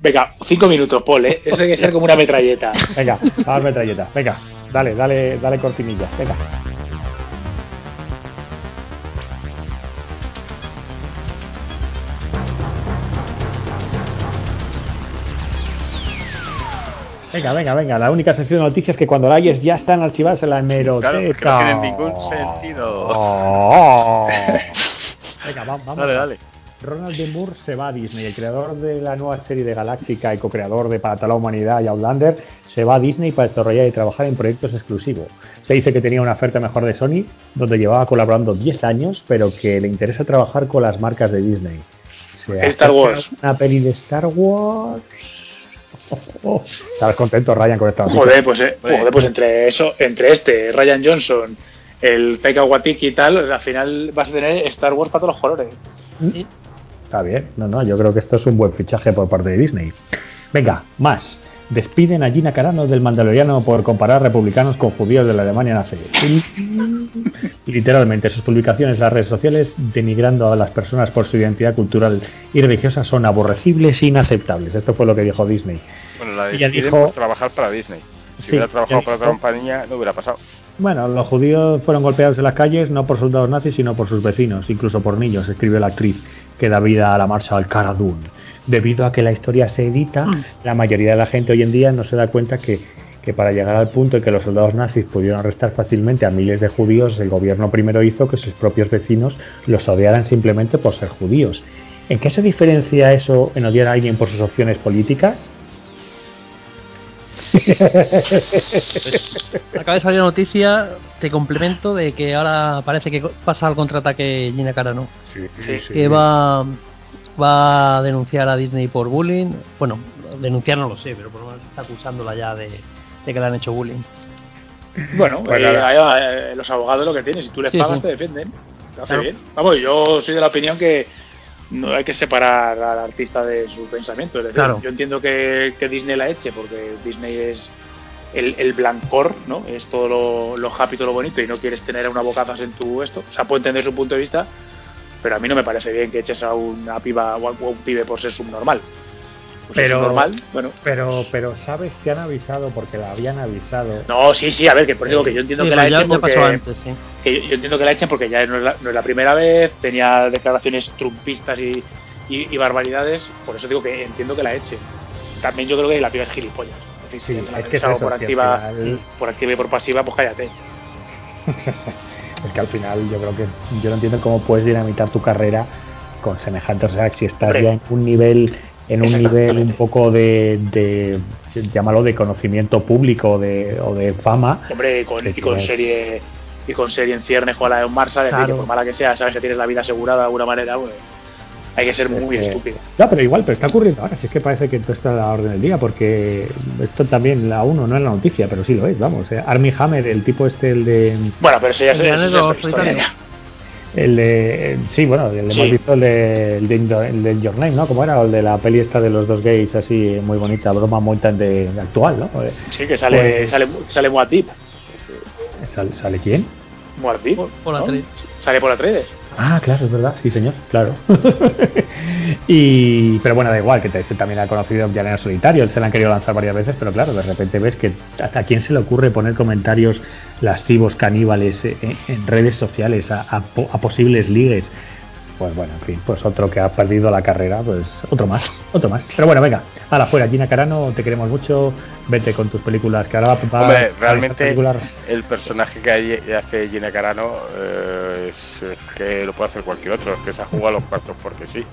Venga, cinco minutos, Paul, ¿eh? Eso hay que ser como una metralleta. Venga, vamos metralleta. Venga, dale, dale, dale cortinilla. Venga. Venga, venga, venga. La única sección de noticias que cuando la hayes ya están archivadas en la hemeroteca. Claro, que no tienen ningún sentido. Oh. Venga, va- vamos. Dale, dale. Ronald D. Moore se va a Disney. El creador de la nueva serie de Galáctica y co-creador de Para toda la Humanidad y Outlander se va a Disney para desarrollar y trabajar en proyectos exclusivos. Se dice que tenía una oferta mejor de Sony, donde llevaba colaborando 10 años, pero que le interesa trabajar con las marcas de Disney. Se Star Wars. Una peli de Star Wars. Estabas contento, Ryan, con esta noticia? Joder, pues, eh, joder, pues entre eso, entre este, Ryan Johnson, el Taika Waititi y tal, al final vas a tener Star Wars para todos los colores. Está bien, no, no, yo creo que esto es un buen fichaje por parte de Disney. Venga, más. Despiden a Gina Carano del Mandaloriano por comparar republicanos con judíos de la Alemania nazi. Literalmente, sus publicaciones en las redes sociales denigrando a las personas por su identidad cultural y religiosa son aborrecibles e inaceptables. Esto fue lo que dijo Disney. Bueno, la Ella despiden dijo- por trabajar para Disney. Si Sí, hubiera trabajado para otra compañía, no hubiera pasado. Bueno, los judíos fueron golpeados en las calles no por soldados nazis, sino por sus vecinos, incluso por niños, escribió la actriz que da vida a la marcha al Cara Dune. Debido a que la historia se edita, la mayoría de la gente hoy en día no se da cuenta que, que para llegar al punto en que los soldados nazis pudieron arrestar fácilmente a miles de judíos, el gobierno primero hizo que sus propios vecinos los odiaran simplemente por ser judíos. ¿En qué se diferencia eso en odiar a alguien por sus opciones políticas? Acaba de salir la noticia, te complemento, de que ahora parece que pasa al contraataque Gina Carano. Sí. Que va, va a denunciar a Disney por bullying. Bueno, denunciar no lo sé, pero por lo menos está acusándola ya de, de que le han hecho bullying. Bueno, Pues eh, eh, los abogados lo que tienen, si tú les Sí, pagas sí. te defienden. Claro. bien. Vamos, yo soy de la opinión que no hay que separar al artista de su pensamiento. Es decir, Claro. yo entiendo que, que Disney la eche, porque Disney es el, el blancor, ¿no? Es todo lo, lo happy, todo lo bonito, y no quieres tener una bocazas en tu esto. O sea, puedo entender su punto de vista, pero a mí no me parece bien que eches a una piba o a un pibe por ser subnormal. Pues Pero- es subnormal, bueno. Pero, pero sabes, te han avisado porque la habían avisado. No, sí, sí, a ver, que por eso digo que yo entiendo Sí, que la echen porque... pasó antes, sí. que yo, yo entiendo que la echen porque ya no es la, no es la primera vez, tenía declaraciones trumpistas y, y- y barbaridades, por eso digo que entiendo que la echen. También yo creo que la piba es gilipollas. Es decir, Sí, si la es que es eso, por activa, final- por activa y por pasiva, pues cállate. Es que al final yo creo que yo no entiendo cómo puedes dinamitar tu carrera con semejante, o sea, si estás Hombre. ya en un nivel en un nivel un poco de, de, llámalo de conocimiento público de, o de fama, Hombre, y con, y con serie y con serie en ciernes o a la de un Marsa, decir Claro. que por mala que sea, sabes que tienes la vida asegurada de alguna manera, pues, hay que ser Sí, muy es que- estúpido. No, pero igual, pero está ocurriendo ahora. Si es que parece que esto está a la orden del día, porque esto también, la uno no es la noticia, pero sí lo es, vamos. eh. Army Hammer, el tipo este, el de. Bueno, pero eso ya es, El eso ya es llanero otra historia. solitario. El de sí, bueno, el Sí. hemos visto el de, el de, el de Your Name, ¿no? ¿Cómo era? El de la peli esta de los dos gays, así, muy bonita, broma muy tan de, actual, ¿no? Eh, Sí, que sale, Pues- sale, sale Muad'Dib. ¿Sale, sale quién? Muad'Dib, Por- por la ¿no? Sale por la 3. Ah, claro, es verdad, sí, señor, claro. y Pero bueno, da igual, que este también ha conocido Llanero Solitario, él se la han querido lanzar varias veces, pero claro, de repente ves que a quién se le ocurre poner comentarios lascivos, caníbales eh, en, en redes sociales a, a posibles ligues. Pues bueno, en fin, pues otro que ha perdido la carrera, pues otro más, otro más. Pero bueno, venga, a la fuera, Gina Carano, te queremos mucho, vete con tus películas, que ahora va, Hombre, a realmente películas- el personaje que hace Gina Carano eh, es, es que lo puede hacer cualquier otro, es que se ha jugado a los cuartos porque sí.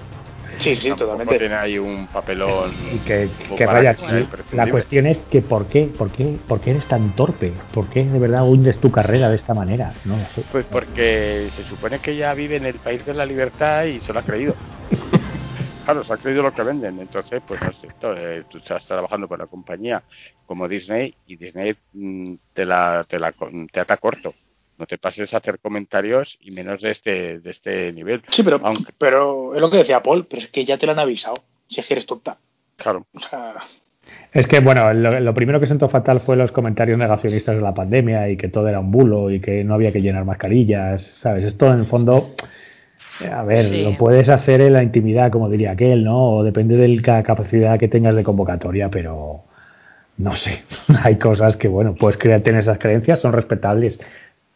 Sí, sí, Tampoco totalmente. tiene ahí un papelón. y que, que para vaya, sí, la cuestión es que ¿por qué, por qué, por qué eres tan torpe, por qué de verdad hundes tu carrera de esta manera, no sé. Pues porque se supone que ella vive en el país de la libertad y se lo ha creído. claro, se ha creído lo que venden. Entonces, pues no sé, to- eh, tú estás trabajando con una compañía como Disney y Disney mm, te la, te la con- te ata corto. No te pases a hacer comentarios y menos de este, de este nivel. Sí, pero, Aunque- pero es lo que decía Paul, pero es que ya te lo han avisado. Si es que eres tonta. Claro. O sea, Es que bueno, lo, lo primero que sentó fatal fue los comentarios negacionistas de la pandemia y que todo era un bulo y que no había que llenar mascarillas, ¿sabes? Esto en el fondo, eh, a ver, Sí. lo puedes hacer en la intimidad, como diría aquel, ¿no? O depende de la capacidad que tengas de convocatoria, pero no sé, hay cosas que, bueno, puedes creer, tener esas creencias, son respetables,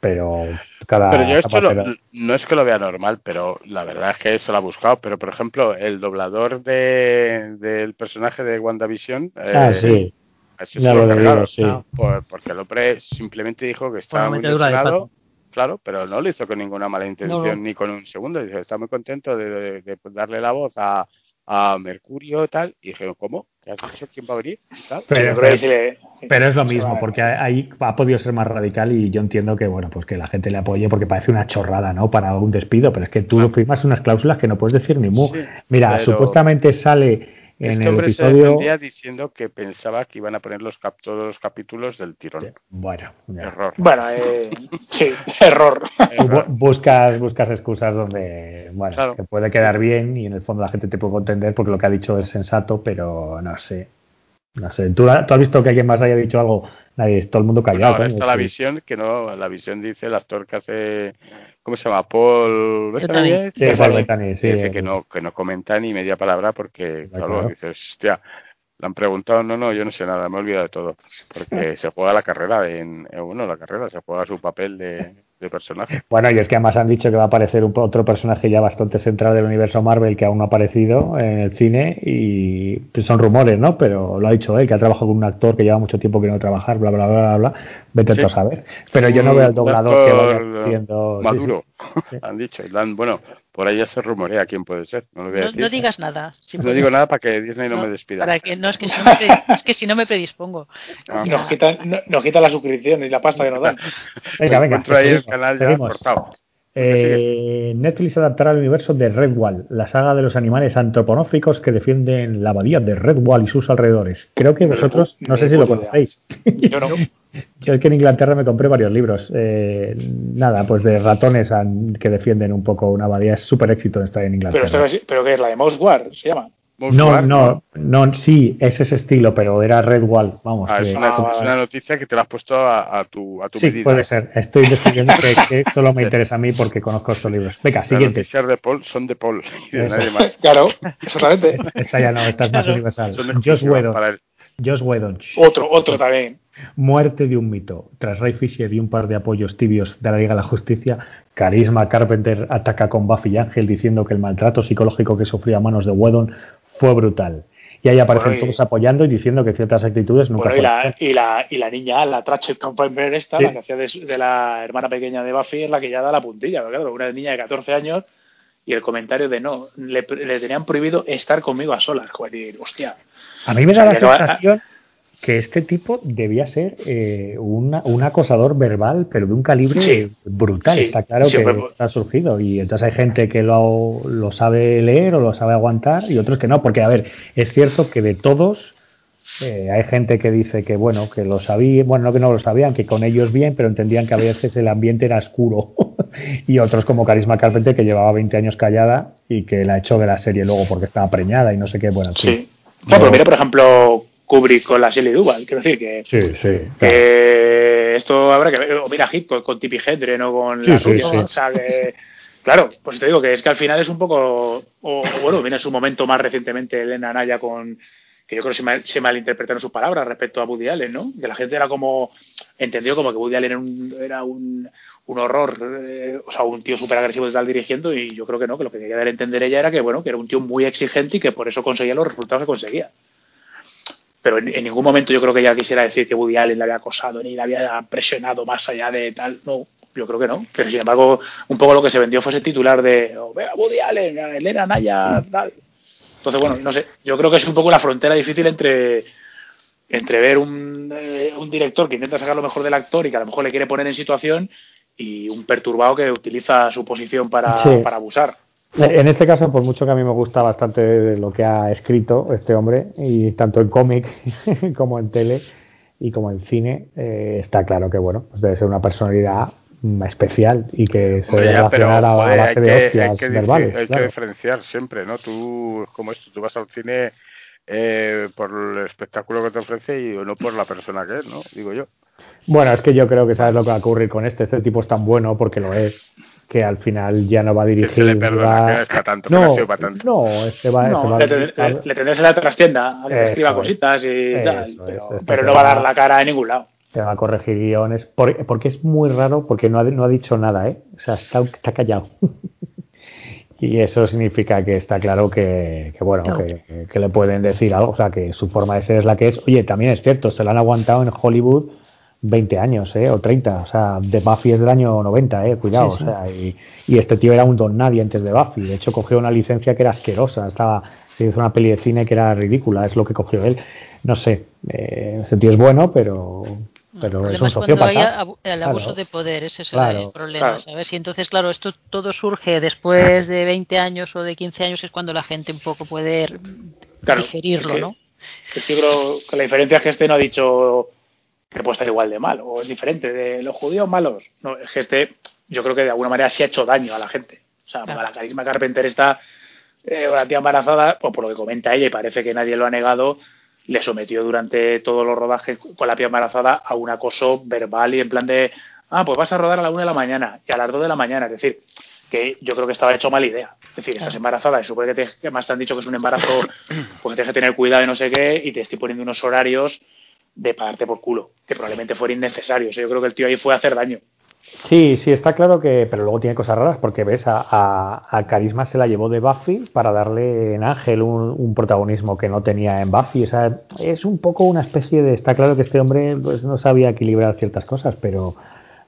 pero cada Pero yo esto lo- no es que lo vea normal, pero la verdad es que eso lo ha buscado. Pero, por ejemplo, el doblador de, del personaje de WandaVision, eh, Ah, sí, a ese ya se lo lo digo, cargaron, sí. por- porque el hombre simplemente dijo que estaba muy metedura de ilusionado, pato. claro, pero no lo hizo con ninguna mala intención No, no. ni con un segundo. Dice, está muy contento de, de- de darle la voz a, a Mercurio y tal. Y dijeron, ¿cómo? ¿Qué has dicho? ¿Quién va a venir? Y tal. Pero- es lo mismo, porque ahí ha podido ser más radical y yo entiendo que, bueno, pues que la gente le apoye porque parece una chorrada, ¿no? Para un despido, pero es que tú firmas unas cláusulas que no puedes decir ni mu. Sí, Mira, pero- supuestamente sale en Este el hombre se episodio... defendía diciendo que pensaba que iban a poner los cap- todos los capítulos del tirón. Bueno, ya. Error. Bueno, eh, sí, error. Buscas, buscas excusas donde, bueno, Claro. que puede quedar bien y en el fondo la gente te puede entender porque lo que ha dicho es sensato, pero no sé. No sé. ¿Tú, tú has visto que alguien más haya dicho algo? Nadie, todo el mundo Bueno, callado. ahora coño, está la sí. visión, que no, la visión dice el actor que hace, ¿cómo se llama? Paul Bettany. Bettany, Sí, que Paul dice- Bettany, sí, dice eh. que no, que no comenta ni media palabra porque, claro, claro. dices, hostia, le han preguntado, no, no, yo no sé nada, me he olvidado de todo, porque se juega la carrera, en, en bueno, la carrera, se juega su papel de, de personaje. Bueno, y es que además han dicho que va a aparecer un, otro personaje ya bastante central del universo Marvel que aún no ha aparecido en el cine y pues, son rumores, ¿no? Pero lo ha dicho él, que ha trabajado con un actor que lleva mucho tiempo que no trabajar, bla, bla, bla, bla, bla. Vete Sí. tú a saber. Pero yo no veo al doblador que vaya haciendo... sí, Maduro, sí. han dicho, y dan- bueno, por ahí ya se rumorea quién puede ser, no lo voy a No, decir. no digas nada. No digo nada para que Disney no, No, me despida. Para que, no, es que si no me, pre- es que si no me predispongo. Ah. Nos quitan, no- nos quitan la suscripción y la pasta que nos dan. Venga, venga. Encuentro ahí el canal ya seguimos. cortado. Eh, Netflix adaptará al universo de Redwall, la saga de los animales antropomórficos que defienden la abadía de Redwall y sus alrededores. Creo que vosotros, no sé si lo conocéis. Yo no. Yo es que en Inglaterra me compré varios libros. Eh, nada, pues de ratones que defienden un poco una abadía. Es súper éxito estar en Inglaterra. Pero, esto, pero ¿qué es la de Mouse War? ¿Se llama? No, no, no, sí, es ese estilo, pero era Red Wall, vamos. Ah, es, una, noticia que te la has puesto a, tu, a tu sí, puede ser. Estoy decidiendo que, solo me interesa a mí porque conozco estos libros. Venga, siguiente. Las noticias de Paul son de Paul y de nadie más. claro, exactamente. Esta ya no, esta es más universal. Josh Whedon. Josh Whedon. Otro, otro también. Muerte de un mito. Tras Ray Fisher y un par de apoyos tibios de la Liga de la Justicia, Carisma Carpenter ataca con Buffy y Ángel diciendo que el maltrato psicológico que sufría a manos de Whedon fue brutal. Y ahí aparecen todos apoyando y diciendo que ciertas actitudes nunca bueno, y, la, y, la, y, la, niña, la Trachet Carpenter esta, la que hacía de, la hermana pequeña de Buffy, es la que ya da la puntilla. Claro, una niña de 14 años y el comentario de no, le, tenían prohibido estar conmigo a solas. hostia. A mí me da la sensación que este tipo debía ser eh, un acosador verbal, pero de un calibre brutal. Está claro que ha surgido. Y entonces hay gente que lo, lo, sabe leer o lo sabe aguantar y otros que no. Porque, a ver, es cierto que de todos eh, hay gente que dice que, bueno, que lo sabían, bueno, no que no lo sabían, que con ellos bien, pero entendían que a veces el ambiente era oscuro. y otros como Carisma Carpenter, que llevaba 20 años callada y que la echó de la serie luego porque estaba preñada y no sé qué. Bueno, sí. Pero mira, por ejemplo, Kubrick con la Shelley Duval. Quiero decir que, sí, sí, que esto habrá que ver. O mira Hit con, Tippi Hedren o con la rubia. O sea, que, claro, pues te digo que es que al final es un poco. O, bueno, viene su momento más recientemente Elena Naya con. Que yo creo que se, mal, se malinterpretaron sus palabras respecto a Woody Allen, ¿no? Que la gente era como. Entendió como que Woody Allen era un, era un, un horror, eh, o sea, un tío súper agresivo de estar dirigiendo, y yo creo que no, que lo que quería dar a entender ella era que, bueno, que era un tío muy exigente y que por eso conseguía los resultados que conseguía pero en, ningún momento yo creo que ella quisiera decir que Woody Allen le había acosado ni le había presionado más allá de tal. No, yo creo que no. Pero sin embargo, un poco lo que se vendió fue ese titular de oh, vea Woody Allen, Elena Naya, tal. Entonces, bueno, no sé. Yo creo que es un poco la frontera difícil entre entre ver un, eh, un director que intenta sacar lo mejor del actor y que a lo mejor le quiere poner en situación y un perturbado que utiliza su posición para, para abusar. En este caso, por mucho que a mí me gusta bastante lo que ha escrito este hombre, y tanto en cómic como en tele y como en cine, eh, está claro que bueno, pues debe ser una personalidad especial y que se debe relacionar a, base de hostias verbales. Hay que diferenciar siempre, ¿no? Tú, como esto, tú vas al cine eh, por el espectáculo que te ofrece y no por la persona que es, ¿no? Digo yo. Bueno, es que yo creo que sabes lo que va a ocurrir con este. Este tipo es tan bueno porque lo es que al final ya no va a dirigir. le perdona, que tanto, no, para tanto. No, este va, no, va le, le, tendrás en la trastienda a que escriba cositas y tal, pero, pero no va a dar la cara en ningún lado. Te va a corregir guiones, porque es muy raro, porque no ha, no ha dicho nada, ¿eh? O sea, está, está callado. y eso significa que está claro que, que bueno, que, que, le pueden decir algo, o sea, que su forma de ser es la que es. Oye, también es cierto, se lo han aguantado en Hollywood 20 años, ¿eh? O 30. O sea, de Buffy es del año 90, ¿eh? Cuidado. O sea, y, y, este tío era un don nadie antes de Buffy. De hecho, cogió una licencia que era asquerosa. Estaba, se hizo una peli de cine que era ridícula. Es lo que cogió él. No sé. Eh, ese tío es bueno, pero. Pero es un sociópata. el abuso de poder, ese es el problema, ¿sabes? Y entonces, claro, esto todo surge después de 20 años o de 15 años, es cuando la gente un poco puede digerirlo, ¿no? yo creo que la diferencia es que este no ha dicho que puede estar igual de mal, o es diferente, de los judíos malos. No, es que este, yo creo que de alguna manera sí ha hecho daño a la gente. O sea, para la carisma Carpenter está, eh, la tía embarazada, o por lo que comenta ella, y parece que nadie lo ha negado, le sometió durante todos los rodajes con la tía embarazada a un acoso verbal y en plan de, ah, pues vas a rodar a la una de la mañana y a las dos de la mañana. Es decir, que yo creo que estaba hecho mala idea. Es decir, estás embarazada y supone que, te, más te han dicho que es un embarazo, pues tienes que tener cuidado y no sé qué, y te estoy poniendo unos horarios de pagarte por culo, que probablemente fuera innecesario. yo creo que el tío ahí fue a hacer daño. Sí, sí, está claro que, pero luego tiene cosas raras porque ves, a, a, Carisma se la llevó de Buffy para darle en Ángel un, protagonismo que no tenía en Buffy. O sea, es un poco una especie de, está claro que este hombre pues, no sabía equilibrar ciertas cosas, pero,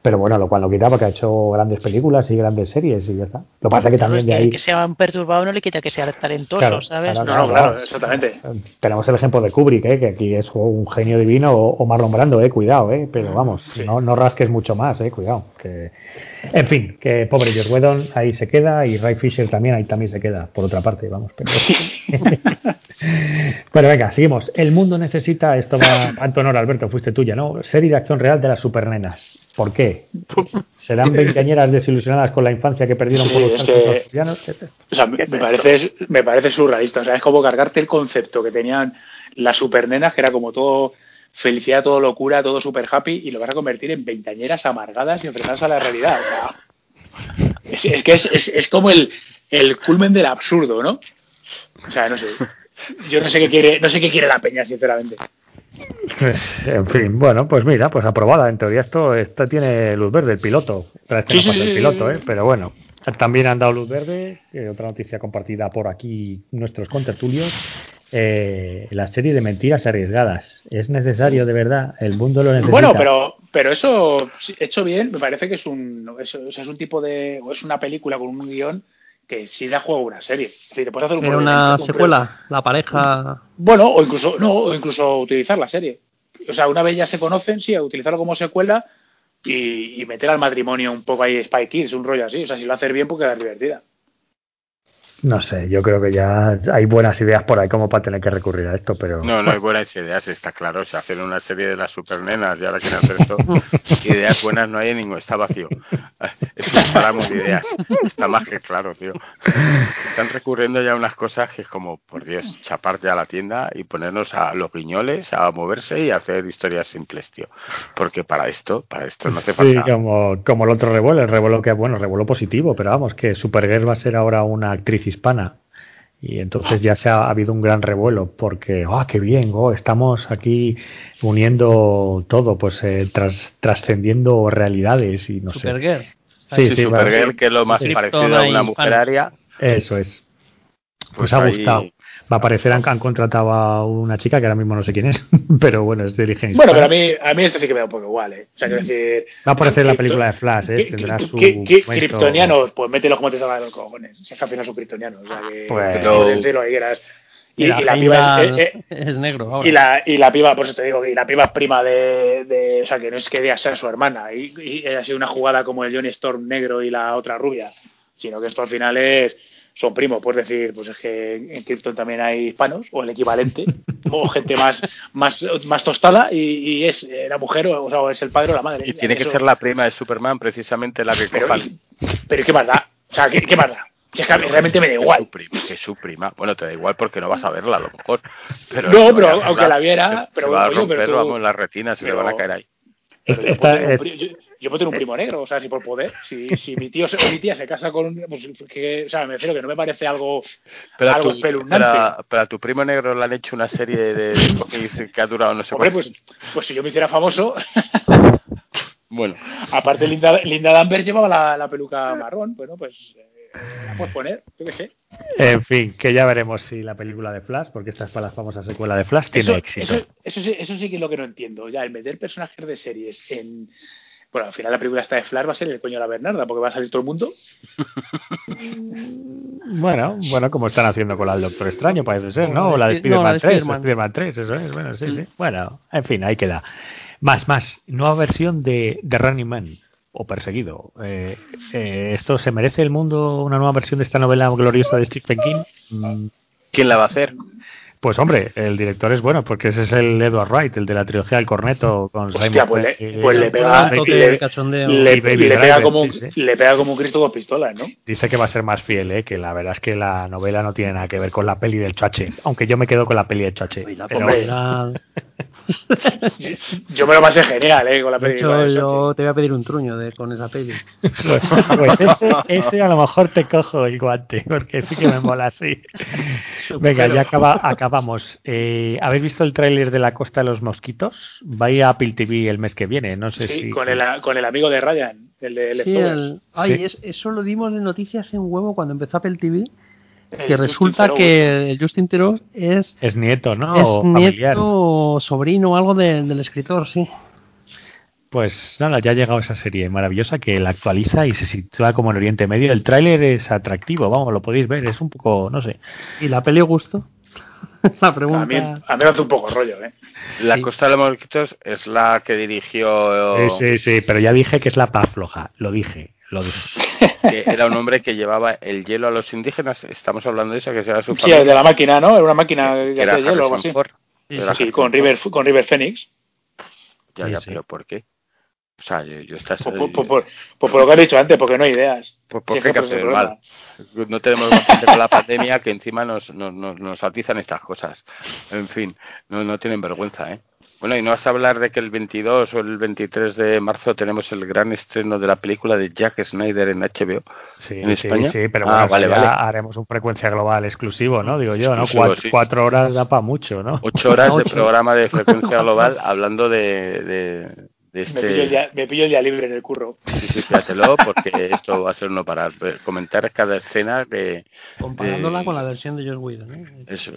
pero bueno, lo cual no quita porque ha hecho grandes películas y grandes series y ya está. Lo que pasa es que también de ahí... Que sea un perturbado no le quita que sea talentoso, Claro, ¿sabes? claro, No, no, claro, exactamente. Tenemos el ejemplo de Kubrick, ¿eh? que aquí es un genio divino, o, o Marlon Brando, eh, cuidado, eh, pero vamos, Sí. no, no rasques mucho más, eh, cuidado. Que... En fin, que pobre George Whedon ahí se queda y Ray Fisher también ahí también se queda, por otra parte, vamos. Pero... bueno, venga, seguimos. El mundo necesita, esto va honor, Alberto, fuiste tuya, ¿no? Serie de acción real de las supernenas. ¿Por qué? ¿Serán veinteañeras desilusionadas con la infancia que perdieron Sí, por los que-? O sea, me, me parece, me parece surrealista. O sea, es como cargarte el concepto que tenían las supernenas, que era como todo felicidad, todo locura, todo super happy, y lo vas a convertir en veintañeras amargadas y enfrentadas a la realidad. O sea, es, es que es, es, es como el, el culmen del absurdo, ¿no? O sea, no sé. Yo no sé qué quiere, no sé qué quiere la peña, sinceramente. Pues, en fin, bueno, pues mira, pues aprobada. En teoría esto, esto tiene luz verde, el piloto. Este Sí, no sí, el piloto. ¿eh? Pero bueno, también han dado luz verde. eh, otra noticia compartida por aquí nuestros contertulios. eh, la serie de mentiras arriesgadas. ¿Es necesario de verdad? ¿El mundo lo necesita? Bueno, pero, pero eso hecho bien, me parece que es un, es, es un tipo de, o es una película con un guion que sí da juego a una serie. Es decir, te puedes hacer un una un secuela, la pareja. Bueno, o incluso, no, o incluso utilizar la serie. O sea, una vez ya se conocen, sí, a utilizarlo como secuela y, y meter al matrimonio un poco ahí Spy Kids, un rollo así. O sea, si lo haces bien, pues queda divertida. No sé, yo creo que ya hay buenas ideas por ahí como para tener que recurrir a esto, pero... No, no hay buenas ideas, está claro. O sea, hacer una serie de las supernenas y ahora quieren hacer esto. ideas buenas no hay en ningún, está vacío. De ideas. Está más que claro, tío. Están recurriendo ya a unas cosas que es como, por Dios, chapar ya la tienda y ponernos a los guiñoles a moverse y a hacer historias simples, tío. Porque para esto, para esto no hace Sí, falta. como, como el otro revuelo, el revuelo que, bueno, revuelo positivo, pero vamos, que Supergirl va a ser ahora una actriz hispana. Y entonces ya se ha, ha habido un gran revuelo, porque, ¡ah, qué bien! Oh, estamos aquí uniendo todo, pues eh, tras, trascendiendo realidades y no sé. Supergirl. Sí, Sí, sí, Supergirl, que es lo más parecido a una mujer aria. Eso es. Pues Pues ha ahí- gustado. Va a aparecer, han, han contratado a una chica que ahora mismo no sé quién es, pero bueno, es de origen Bueno, pero a mí, a mí esto sí que me da un poco igual, ¿eh? O sea, quiero decir... Va a aparecer en la película de Flash, ¿eh? ¿Qué- Tendrá su Kryptonianos, pues mételos como te salga de los cojones. Si es que al final son kryptonianos. O sea, que... Pues- que puedes decir lo que quieras. Y, la y la Heimdall piba es, eh, eh, es negro ahora. y la, y la piba, por eso te digo, y la piba es prima de, de- o sea, que no es que sea su hermana, y, y ha sido una jugada como el Johnny Storm negro y la otra rubia, sino que esto al final es, son primos, puedes decir, pues es que en Krypton también hay hispanos, o el equivalente, o gente más, más, más tostada, y, y es la mujer, o, sea, o es el padre o la madre. Y tiene que ser la prima de Superman, precisamente la que pero, pero ¿qué más da? O sea, ¿qué, qué más da? Si es que realmente me da Que igual. su prima, que su prima. Bueno, te da igual porque no vas a verla a lo mejor. Pero No, pero aunque la viera, se, pero se va a oye, pero romper, tú- vamos, las retinas, se le van a caer ahí. Esta es- yo- yo puedo tener un primo negro, o sea, si por poder, si, si mi tío se- o mi tía se casa con un, pues, que, o sea, me refiero que no me parece algo, Pero a, algo tu, espeluznante. pero, a- pero a tu primo negro le han hecho una serie de, que ha durado no sé Hombre, cuánto. pues, pues si yo me hiciera famoso, Bueno, aparte Linda, Linda Danvers llevaba la, la peluca marrón, bueno, pues eh, la puedes poner, yo qué sé. En fin, que ya veremos si la película de Flash, porque esta es para la famosa secuela de Flash, tiene Eso, éxito. eso, eso, sí, eso sí que es lo que no entiendo, ya, el meter personajes de series en... Bueno, al final la película esta de Flash va a ser el coño de la Bernarda, porque va a salir todo el mundo. Bueno, bueno, como están haciendo con la del Doctor Extraño, parece ser, ¿no? O la de No, la de Spider-Man 3, Spider-Man. Spider-Man 3, eso es, bueno, sí, Mm. sí. Bueno, en fin, ahí queda. Más, más, nueva versión de, de Running Man, o Perseguido. Eh, eh, ¿Esto se merece el mundo una nueva versión de esta novela gloriosa de Stephen King? Mm, ¿quién la va a hacer? Pues hombre, el director es bueno, porque ese es el Edward Wright, el de la trilogía El Corneto, con Hostia, Simon pues le- pues le pega- le- pega como, sí, sí. le pega como un Cristo dos pistolas, ¿no? Dice que va a ser más fiel, ¿eh? que la verdad es que la novela no tiene nada que ver con la peli del Chache, aunque yo me quedo con la peli del Chache. Y la Pero- Yo me lo pasé genial, ¿eh? Con la De película. hecho, de yo te voy a pedir un truño de, con esa peli. Pues ese, ese a lo mejor te cojo el guante, porque sí que me mola así. Venga, ya acaba, acabamos. Eh, ¿Habéis visto el tráiler de La Costa de los Mosquitos? Va a ir a Apple TV el mes que viene, no sé Sí, si... con, el, con el amigo de Ryan, el de Sí, el- ay, Sí. es- eso lo dimos en noticias en huevo cuando empezó Apple TV, El que resulta Justin que el Justin Theroux es, Es nieto, ¿no? es nieto sobrino o algo de- del escritor, sí. Pues nada, ya ha llegado esa serie maravillosa que la actualiza y se sitúa como en Oriente Medio. El tráiler es atractivo, vamos, lo podéis ver, es un poco, no sé. ¿Y la peli gusto? la pregunta. A mí, a mí me hace un poco rollo, ¿eh? La Sí. Costa de los Mosquitos es la que dirigió. Sí, sí, sí, pero ya dije que es la paz floja, lo dije, lo dije. que era un hombre que llevaba el hielo a los indígenas. Estamos hablando de eso, que era su Sí, de la máquina, ¿no? Era una máquina que que era hacía hielo o algo Harrison así. Ford. Sí, con. River, con River Phoenix. Ya, Sí, ya, sí. pero ¿por qué? O sea, yo, yo estas, Por, por- por- por- por lo que has dicho antes, porque no hay ideas. ¿por hay que hacer mal? No tenemos bastante con la pandemia que encima nos, nos, nos, nos atizan estas cosas. En fin, no, no tienen vergüenza, ¿eh? Bueno, y no vas a hablar de que el 22 o el 23 de marzo tenemos el gran estreno de la película de Jack Snyder en HBO. Sí, ¿En sí, España? sí, pero Ah, bueno, vale, ya vale. haremos un frecuencia global exclusivo, ¿no? Digo yo, ¿no? Cuatro, sí. cuatro horas da para mucho, ¿no? Ocho horas de programa de frecuencia global hablando de, de, de Me, este... pillo el día, me pillo el día libre en el curro. Sí, sí, fíjatelo, porque esto va a ser uno para comentar cada escena que... Comparándola de- con la versión de Joss Whedon. ¿eh? Eso.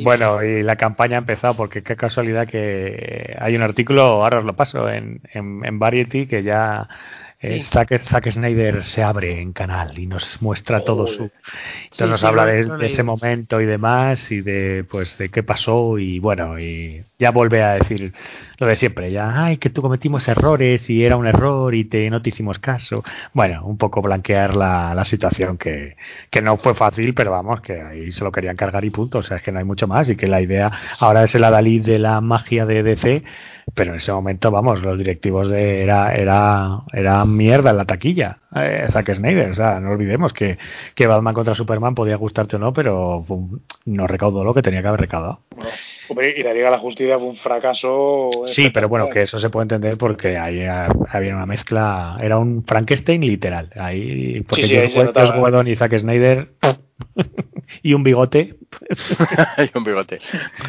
Bueno, y la campaña ha empezado porque qué casualidad que hay un artículo, ahora os lo paso, en, en, en Variety que ya eh, Sí. Zack, Zack Snyder se abre en canal y nos muestra todo su... Entonces Sí, nos sí, habla de, ese momento y demás y de pues de qué pasó y bueno, y ya vuelve a decir lo de siempre, ya, ay, que tú cometimos errores y era un error y te, no te hicimos caso. Bueno, un poco blanquear la, la situación que, que no fue fácil, pero vamos, que ahí se lo querían cargar y punto. O sea, es que no hay mucho más y que la idea ahora es el adalid de la magia de DC, pero en ese momento, vamos, los directivos de era, era, era mierda en la taquilla. Eh, Zack Snyder, o sea, no olvidemos que, que Batman contra Superman podía gustarte o no, pero un- no recaudó lo que tenía que haber recaudado. Bueno, hombre, y la Liga de la Justicia fue un fracaso. Sí, pero bueno, que eso se puede entender porque ahí ha- había una mezcla, era un Frankenstein literal. Ahí, porque Sí, sí, ahí se Whedon- notaba. Whedon y Zack Snyder y un bigote. Hay un bigote.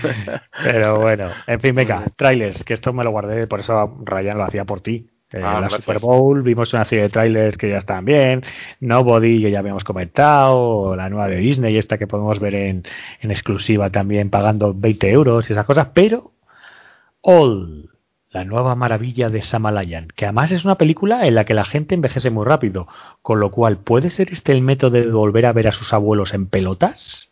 Pero bueno, en fin, venga, trailers, que esto me lo guardé, por eso Ryan lo hacía por ti. Eh, Ah, la gracias. Super Bowl, vimos una serie de trailers que ya están bien, Nobody, que ya habíamos comentado, la nueva de Disney, esta que podemos ver en, en exclusiva también pagando 20 euros y esas cosas, pero All, la nueva maravilla de Samalayan, que además es una película en la que la gente envejece muy rápido, con lo cual, ¿puede ser este el método de volver a ver a sus abuelos en pelotas?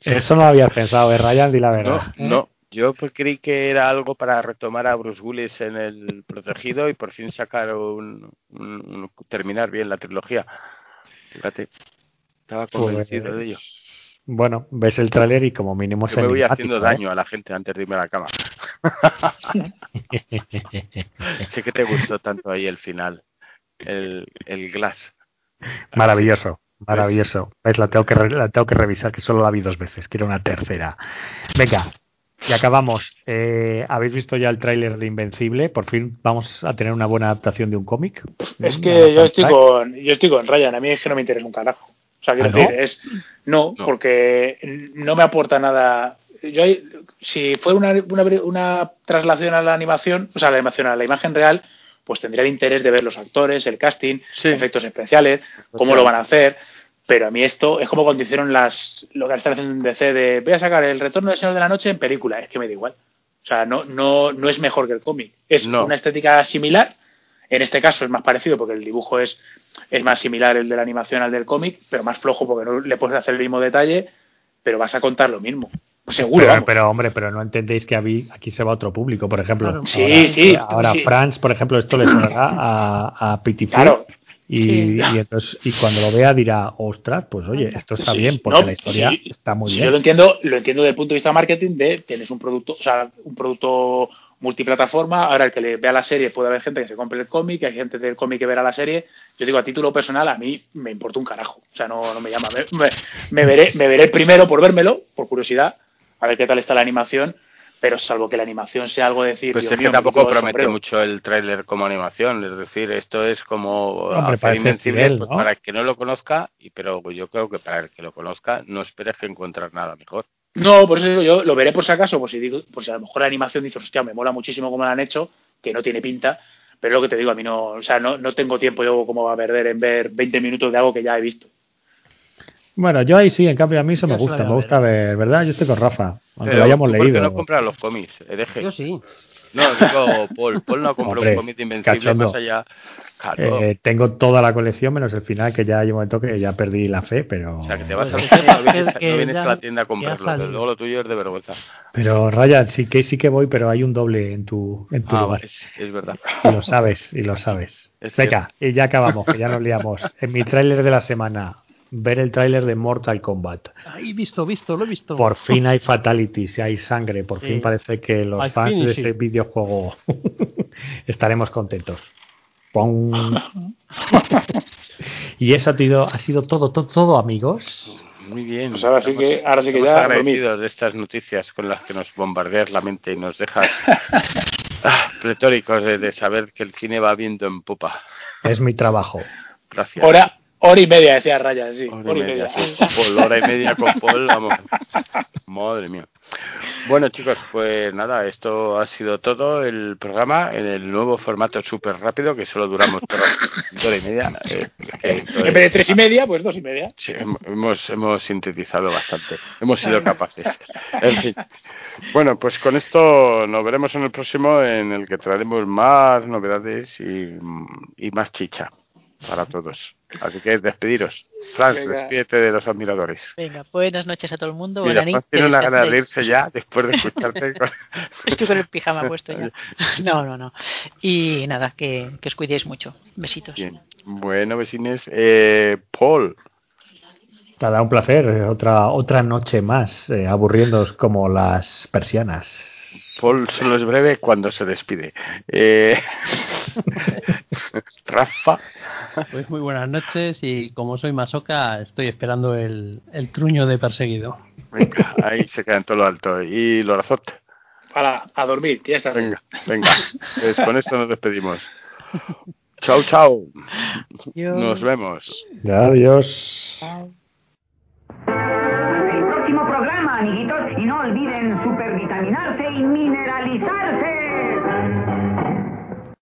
Eso no lo habías pensado, ¿eh, Ryan? Di la verdad. no. Yo creí que era algo para retomar a Bruce Willis en el protegido y por fin sacar un, un- un- terminar bien la trilogía. Fíjate, estaba convencido Pues, de ello. Bueno, ves el tráiler y como mínimo Yo me voy haciendo ¿eh? daño a la gente antes de irme a la cama. sé que te gustó tanto ahí el final, el, el glass. Maravilloso, maravilloso. ¿Ves? La tengo, que re- la tengo que revisar, que solo la vi dos veces. Quiero una tercera. Venga, y acabamos. Eh, ¿Habéis visto ya el tráiler de Invencible? Por fin vamos a tener una buena adaptación de un cómic. Es Mm, que yo estoy con, yo estoy con Ryan, a mí es que no me interesa un carajo. O sea, quiero ¿Ah, no? decir, es no, No. porque no me aporta nada. Yo si fuera una, una, una traslación a la animación, o sea, a la animación a la imagen real, pues tendría el interés de ver los actores, el casting, Sí. efectos especiales, cómo lo van a hacer. Pero a mí esto es como cuando hicieron las, lo que están haciendo en DC de voy a sacar el retorno del Señor de la Noche en película. Es que me da igual. O sea, no, no, no es mejor que el cómic. Es No. una estética similar. En este caso es más parecido porque el dibujo es, es más similar el de la animación al del cómic, pero más flojo porque no le puedes hacer el mismo detalle, pero vas a contar lo mismo. Seguro. Pero, hombre, pero no entendéis que aquí, se va otro público, por ejemplo. Claro. Sí, ahora, sí, Ahora sí. France, por ejemplo, esto le sonará a, a Pitiful. Claro. Y, Sí. y entonces y cuando lo vea dirá, ostras, pues oye, esto está Sí, bien, porque no, la historia sí, está muy Sí, bien. Yo lo entiendo, lo entiendo desde el punto de vista marketing de tienes un producto, o sea, un producto multiplataforma, ahora el que le vea la serie puede haber gente que se compre el cómic, hay gente del cómic que verá la serie. Yo digo, a título personal, a mí me importa un carajo. O sea, no, no me llama. Me, me- me veré, me veré primero por vérmelo, por curiosidad, a ver qué tal está la animación, pero salvo que la animación sea algo de decir. Pues Dios es que tampoco promete sombrero. mucho el tráiler como animación, es decir, esto es como Hombre, hacer parece Invencible fiel, pues, ¿no? para el que no lo conozca, y pero yo creo que para el que lo conozca no esperes que encontrar nada mejor. No, por eso digo yo, lo veré por si acaso, por si, digo, por si a lo mejor la animación dice, hostia, me mola muchísimo como la han hecho, que no tiene pinta, pero es lo que te digo, a mí no, o sea, no, no tengo tiempo yo como a perder en ver 20 minutos de algo que ya he visto. Bueno, yo ahí sí, en cambio a mí eso Yo me gusta, me gusta ver, ¿verdad? Yo estoy con Rafa, aunque Pero lo hayamos ¿tú ¿por qué leído. no compras los cómics, hereje? Yo sí. No, digo Paul. Paul no compró Hombre, un cómic de Invencible cachondo. más allá. Claro. Eh, tengo toda la colección menos el final que ya hay un momento que ya perdí la fe, pero o sea, que te vas a Pues no vienes, no vienes ya- a la tienda a comprarlo, pero luego lo tuyo es de vergüenza. pero Ryan sí que sí que voy, pero hay un doble en tu en tu Ah, lugar. es, es verdad. Y lo sabes, y lo sabes. Es Venga, y ya acabamos, que ya nos liamos. En mi tráiler de la semana, ver el tráiler de Mortal Kombat. Ahí visto, visto, lo he visto. Por fin hay fatalities, hay sangre, por fin parece que los fans de ese videojuego estaremos contentos. Pon. y eso ha sido, ha sido todo, todo, todo, amigos. Muy bien. Pues ahora sí que- ahora sí que ya agradecidos de estas noticias con las que nos bombardeas la mente y nos dejas ah, pletóricos de, de saber que el cine va viendo en popa. Es mi trabajo. Gracias. Hora, hora y media, decía Ryan, sí. Hora y media, sí. Paul, hora y media con Paul, vamos. Madre mía. Bueno, chicos, pues nada, esto ha sido todo el programa en el nuevo formato súper rápido que solo duramos hora, hora y media. eh, que- En vez de tres y media, pues dos y media. Sí, hem- hemos, hemos sintetizado bastante. Hemos sido capaces. En fin. Bueno, pues con esto nos veremos en el próximo en el que traeremos más novedades y, y más chicha para todos. Así que despediros. Franz, Venga. despídete de los admiradores. Venga, buenas noches a todo el mundo. Mira, Buenas Franz noches. tiene una gana de irse ya después de escucharte. con- Estoy con el pijama puesto ya. No, no, no. Y nada, que, que os cuidéis mucho. Besitos. Bien. Bueno, vecines. Eh, Paul, Nada, un placer. Otra, otra noche más, eh, aburriéndoos como las persianas. Paul solo es breve cuando se despide. Eh, Rafa. Pues muy buenas noches y como soy masoca estoy esperando el, el truño de perseguido. Venga, ahí se queda en todo lo alto. Y Lorazot. Para, a dormir, ya está. Venga, venga. Pues con esto nos despedimos. Chao, chao. Nos vemos. Adiós. El próximo programa, amiguitos,